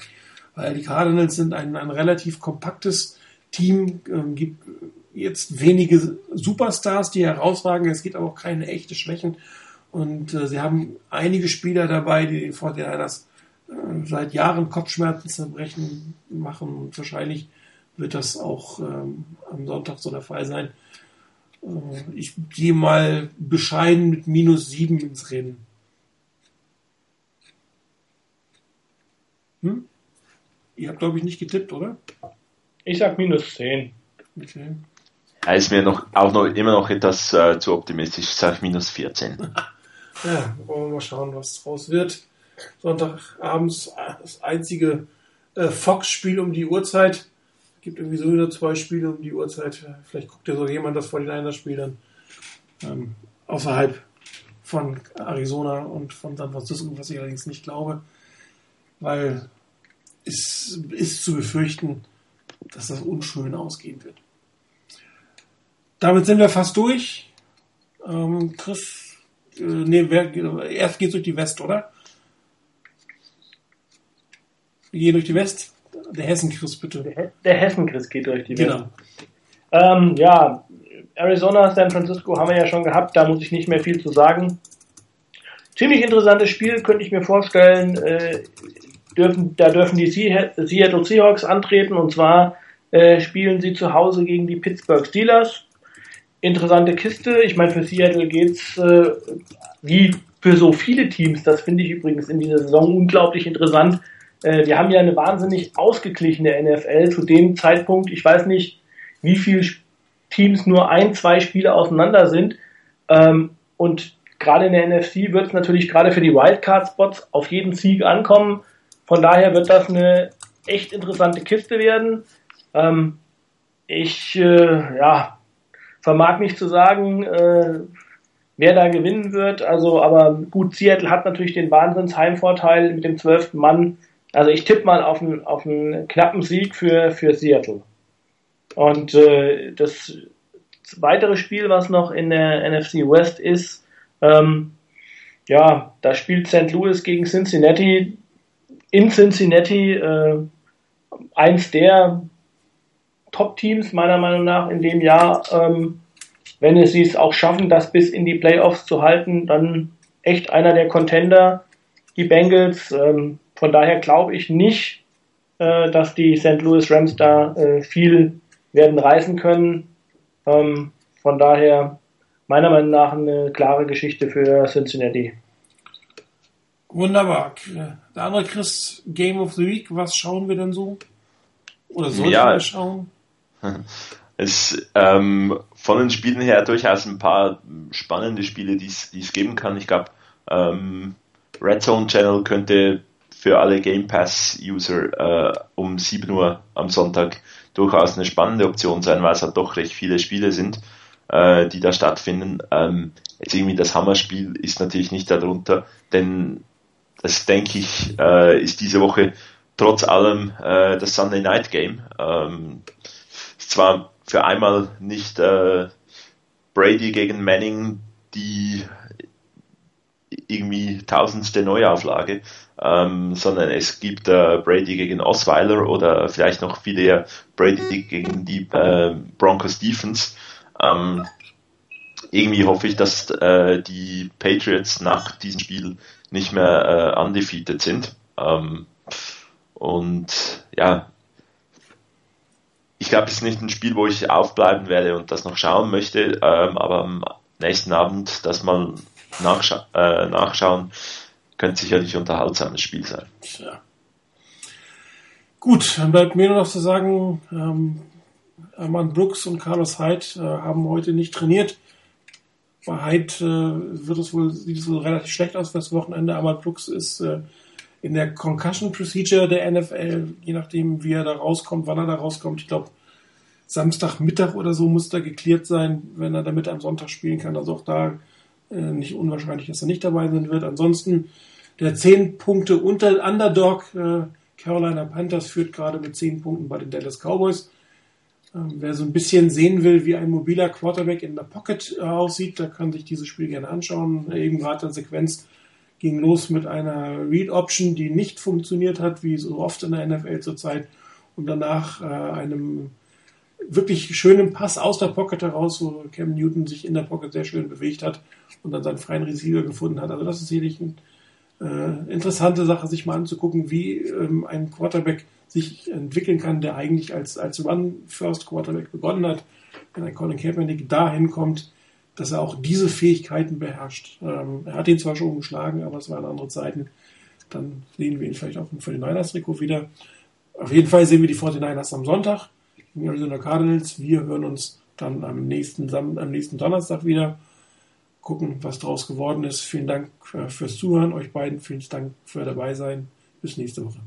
weil die Cardinals sind ein, ein relativ kompaktes Team, ähm, gibt jetzt wenige Superstars, die herausragen, es gibt aber auch keine echte Schwächen und äh, sie haben einige Spieler dabei, die den Fortinanders äh, seit Jahren Kopfschmerzen zerbrechen machen und wahrscheinlich wird das auch ähm, am Sonntag so der Fall sein. Äh, ich gehe mal bescheiden mit minus sieben ins Rennen. Hm? Ihr habt, glaube ich, nicht getippt, oder? Ich sag minus zehn. Okay. Er ist mir noch, auch noch immer noch etwas äh, zu optimistisch. Ich sage minus 14. ja, wollen wir mal schauen, was draus wird. Sonntagabends äh, das einzige äh, Fox-Spiel um die Uhrzeit gibt irgendwie so nur zwei Spiele um die Uhrzeit. Vielleicht guckt ja so jemand das vor den einer Spiel ähm, außerhalb von Arizona und von San Francisco, was ich allerdings nicht glaube, weil es ist zu befürchten, dass das unschön ausgehen wird. Damit sind wir fast durch. Ähm, Chris, äh, nee, wer, erst geht durch die West, oder? Wir gehen durch die West. Der Hessen-Chris, bitte. Der, der Hessen-Chris geht durch die genau. Welt. Ähm, ja, Arizona, San Francisco haben wir ja schon gehabt, da muss ich nicht mehr viel zu sagen. Ziemlich interessantes Spiel, könnte ich mir vorstellen. Äh, dürfen, da dürfen die Seattle Seahawks antreten und zwar äh, spielen sie zu Hause gegen die Pittsburgh Steelers. Interessante Kiste. Ich meine, für Seattle geht's äh, wie für so viele Teams. Das finde ich übrigens in dieser Saison unglaublich interessant äh, wir haben ja eine wahnsinnig ausgeglichene NFL zu dem Zeitpunkt. Ich weiß nicht, wie viele Teams nur ein, zwei Spiele auseinander sind. Ähm, und gerade in der NFC wird es natürlich gerade für die Wildcard-Spots auf jeden Sieg ankommen. Von daher wird das eine echt interessante Kiste werden. Ähm, ich äh, ja, vermag nicht zu sagen, äh, wer da gewinnen wird. Also, aber gut, Seattle hat natürlich den Wahnsinns-Heimvorteil mit dem zwölften Mann. Also ich tippe mal auf einen, auf einen knappen Sieg für, für Seattle. Und äh, das weitere Spiel, was noch in der NFC West ist, ähm, ja, da spielt St. Louis gegen Cincinnati. In Cincinnati äh, eins der Top-Teams meiner Meinung nach in dem Jahr. Ähm, wenn es sie es auch schaffen, das bis in die Playoffs zu halten, dann echt einer der Contender, die Bengals. Ähm, von daher glaube ich nicht, äh, dass die St. Louis Rams da äh, viel werden reißen können. Ähm, von daher meiner Meinung nach eine klare Geschichte für Cincinnati. Wunderbar. Der andere Chris, Game of the Week, was schauen wir denn so? Oder sollten ja, wir schauen? Es ähm, von den Spielen her durchaus ein paar spannende Spiele, die es geben kann. Ich glaube, ähm, Red Zone Channel könnte für alle Game Pass User äh, um 7 Uhr am Sonntag durchaus eine spannende Option sein, weil es halt doch recht viele Spiele sind, äh, die da stattfinden. Ähm, jetzt irgendwie das Hammerspiel ist natürlich nicht darunter, denn das denke ich äh, ist diese Woche trotz allem äh, das Sunday Night Game. Ähm, zwar für einmal nicht äh, Brady gegen Manning die irgendwie tausendste Neuauflage, ähm, sondern es gibt äh, Brady gegen Osweiler oder vielleicht noch viel eher Brady gegen die äh, Broncos Defense. Ähm, irgendwie hoffe ich, dass äh, die Patriots nach diesem Spiel nicht mehr äh, undefeated sind. Ähm, und ja, ich glaube, es ist nicht ein Spiel, wo ich aufbleiben werde und das noch schauen möchte, ähm, aber am nächsten Abend das mal nachscha äh, nachschauen, könnte sicherlich ein unterhaltsames Spiel sein. Ja. Gut, dann bleibt mir nur noch zu sagen, ähm, Armand Brooks und Carlos Hyde äh, haben heute nicht trainiert. Bei Hyde äh, wird es wohl, sieht es wohl relativ schlecht aus für das Wochenende. Armand Brooks ist äh, in der Concussion Procedure der NFL, je nachdem, wie er da rauskommt, wann er da rauskommt. Ich glaube, Samstagmittag oder so muss da geklärt sein, wenn er damit am Sonntag spielen kann. Also auch da äh, nicht unwahrscheinlich, dass er nicht dabei sein wird. Ansonsten der 10 Punkte unter Underdog äh, Carolina Panthers führt gerade mit 10 Punkten bei den Dallas Cowboys. Ähm, wer so ein bisschen sehen will, wie ein mobiler Quarterback in der Pocket äh, aussieht, der kann sich dieses Spiel gerne anschauen. Eben gerade in Sequenz ging los mit einer Read Option, die nicht funktioniert hat, wie so oft in der NFL zurzeit, und danach äh, einem wirklich schönen Pass aus der Pocket heraus, wo Cam Newton sich in der Pocket sehr schön bewegt hat und dann seinen freien Receiver gefunden hat. Also das ist sicherlich eine äh, interessante Sache, sich mal anzugucken, wie ähm, ein Quarterback sich entwickeln kann, der eigentlich als, als Run-First-Quarterback begonnen hat. Wenn ein Colin Kaepernick dahin kommt, dass er auch diese Fähigkeiten beherrscht. Ähm, er hat ihn zwar schon geschlagen, aber es waren andere Zeiten. Dann sehen wir ihn vielleicht auch im 49ers-Trikot wieder. Auf jeden Fall sehen wir die 49ers am Sonntag gegen Arizona Cardinals. Wir hören uns dann am nächsten, Sam am nächsten Donnerstag wieder. Gucken, was daraus geworden ist. Vielen Dank äh, fürs Zuhören, euch beiden. Vielen Dank für dabei sein. Bis nächste Woche.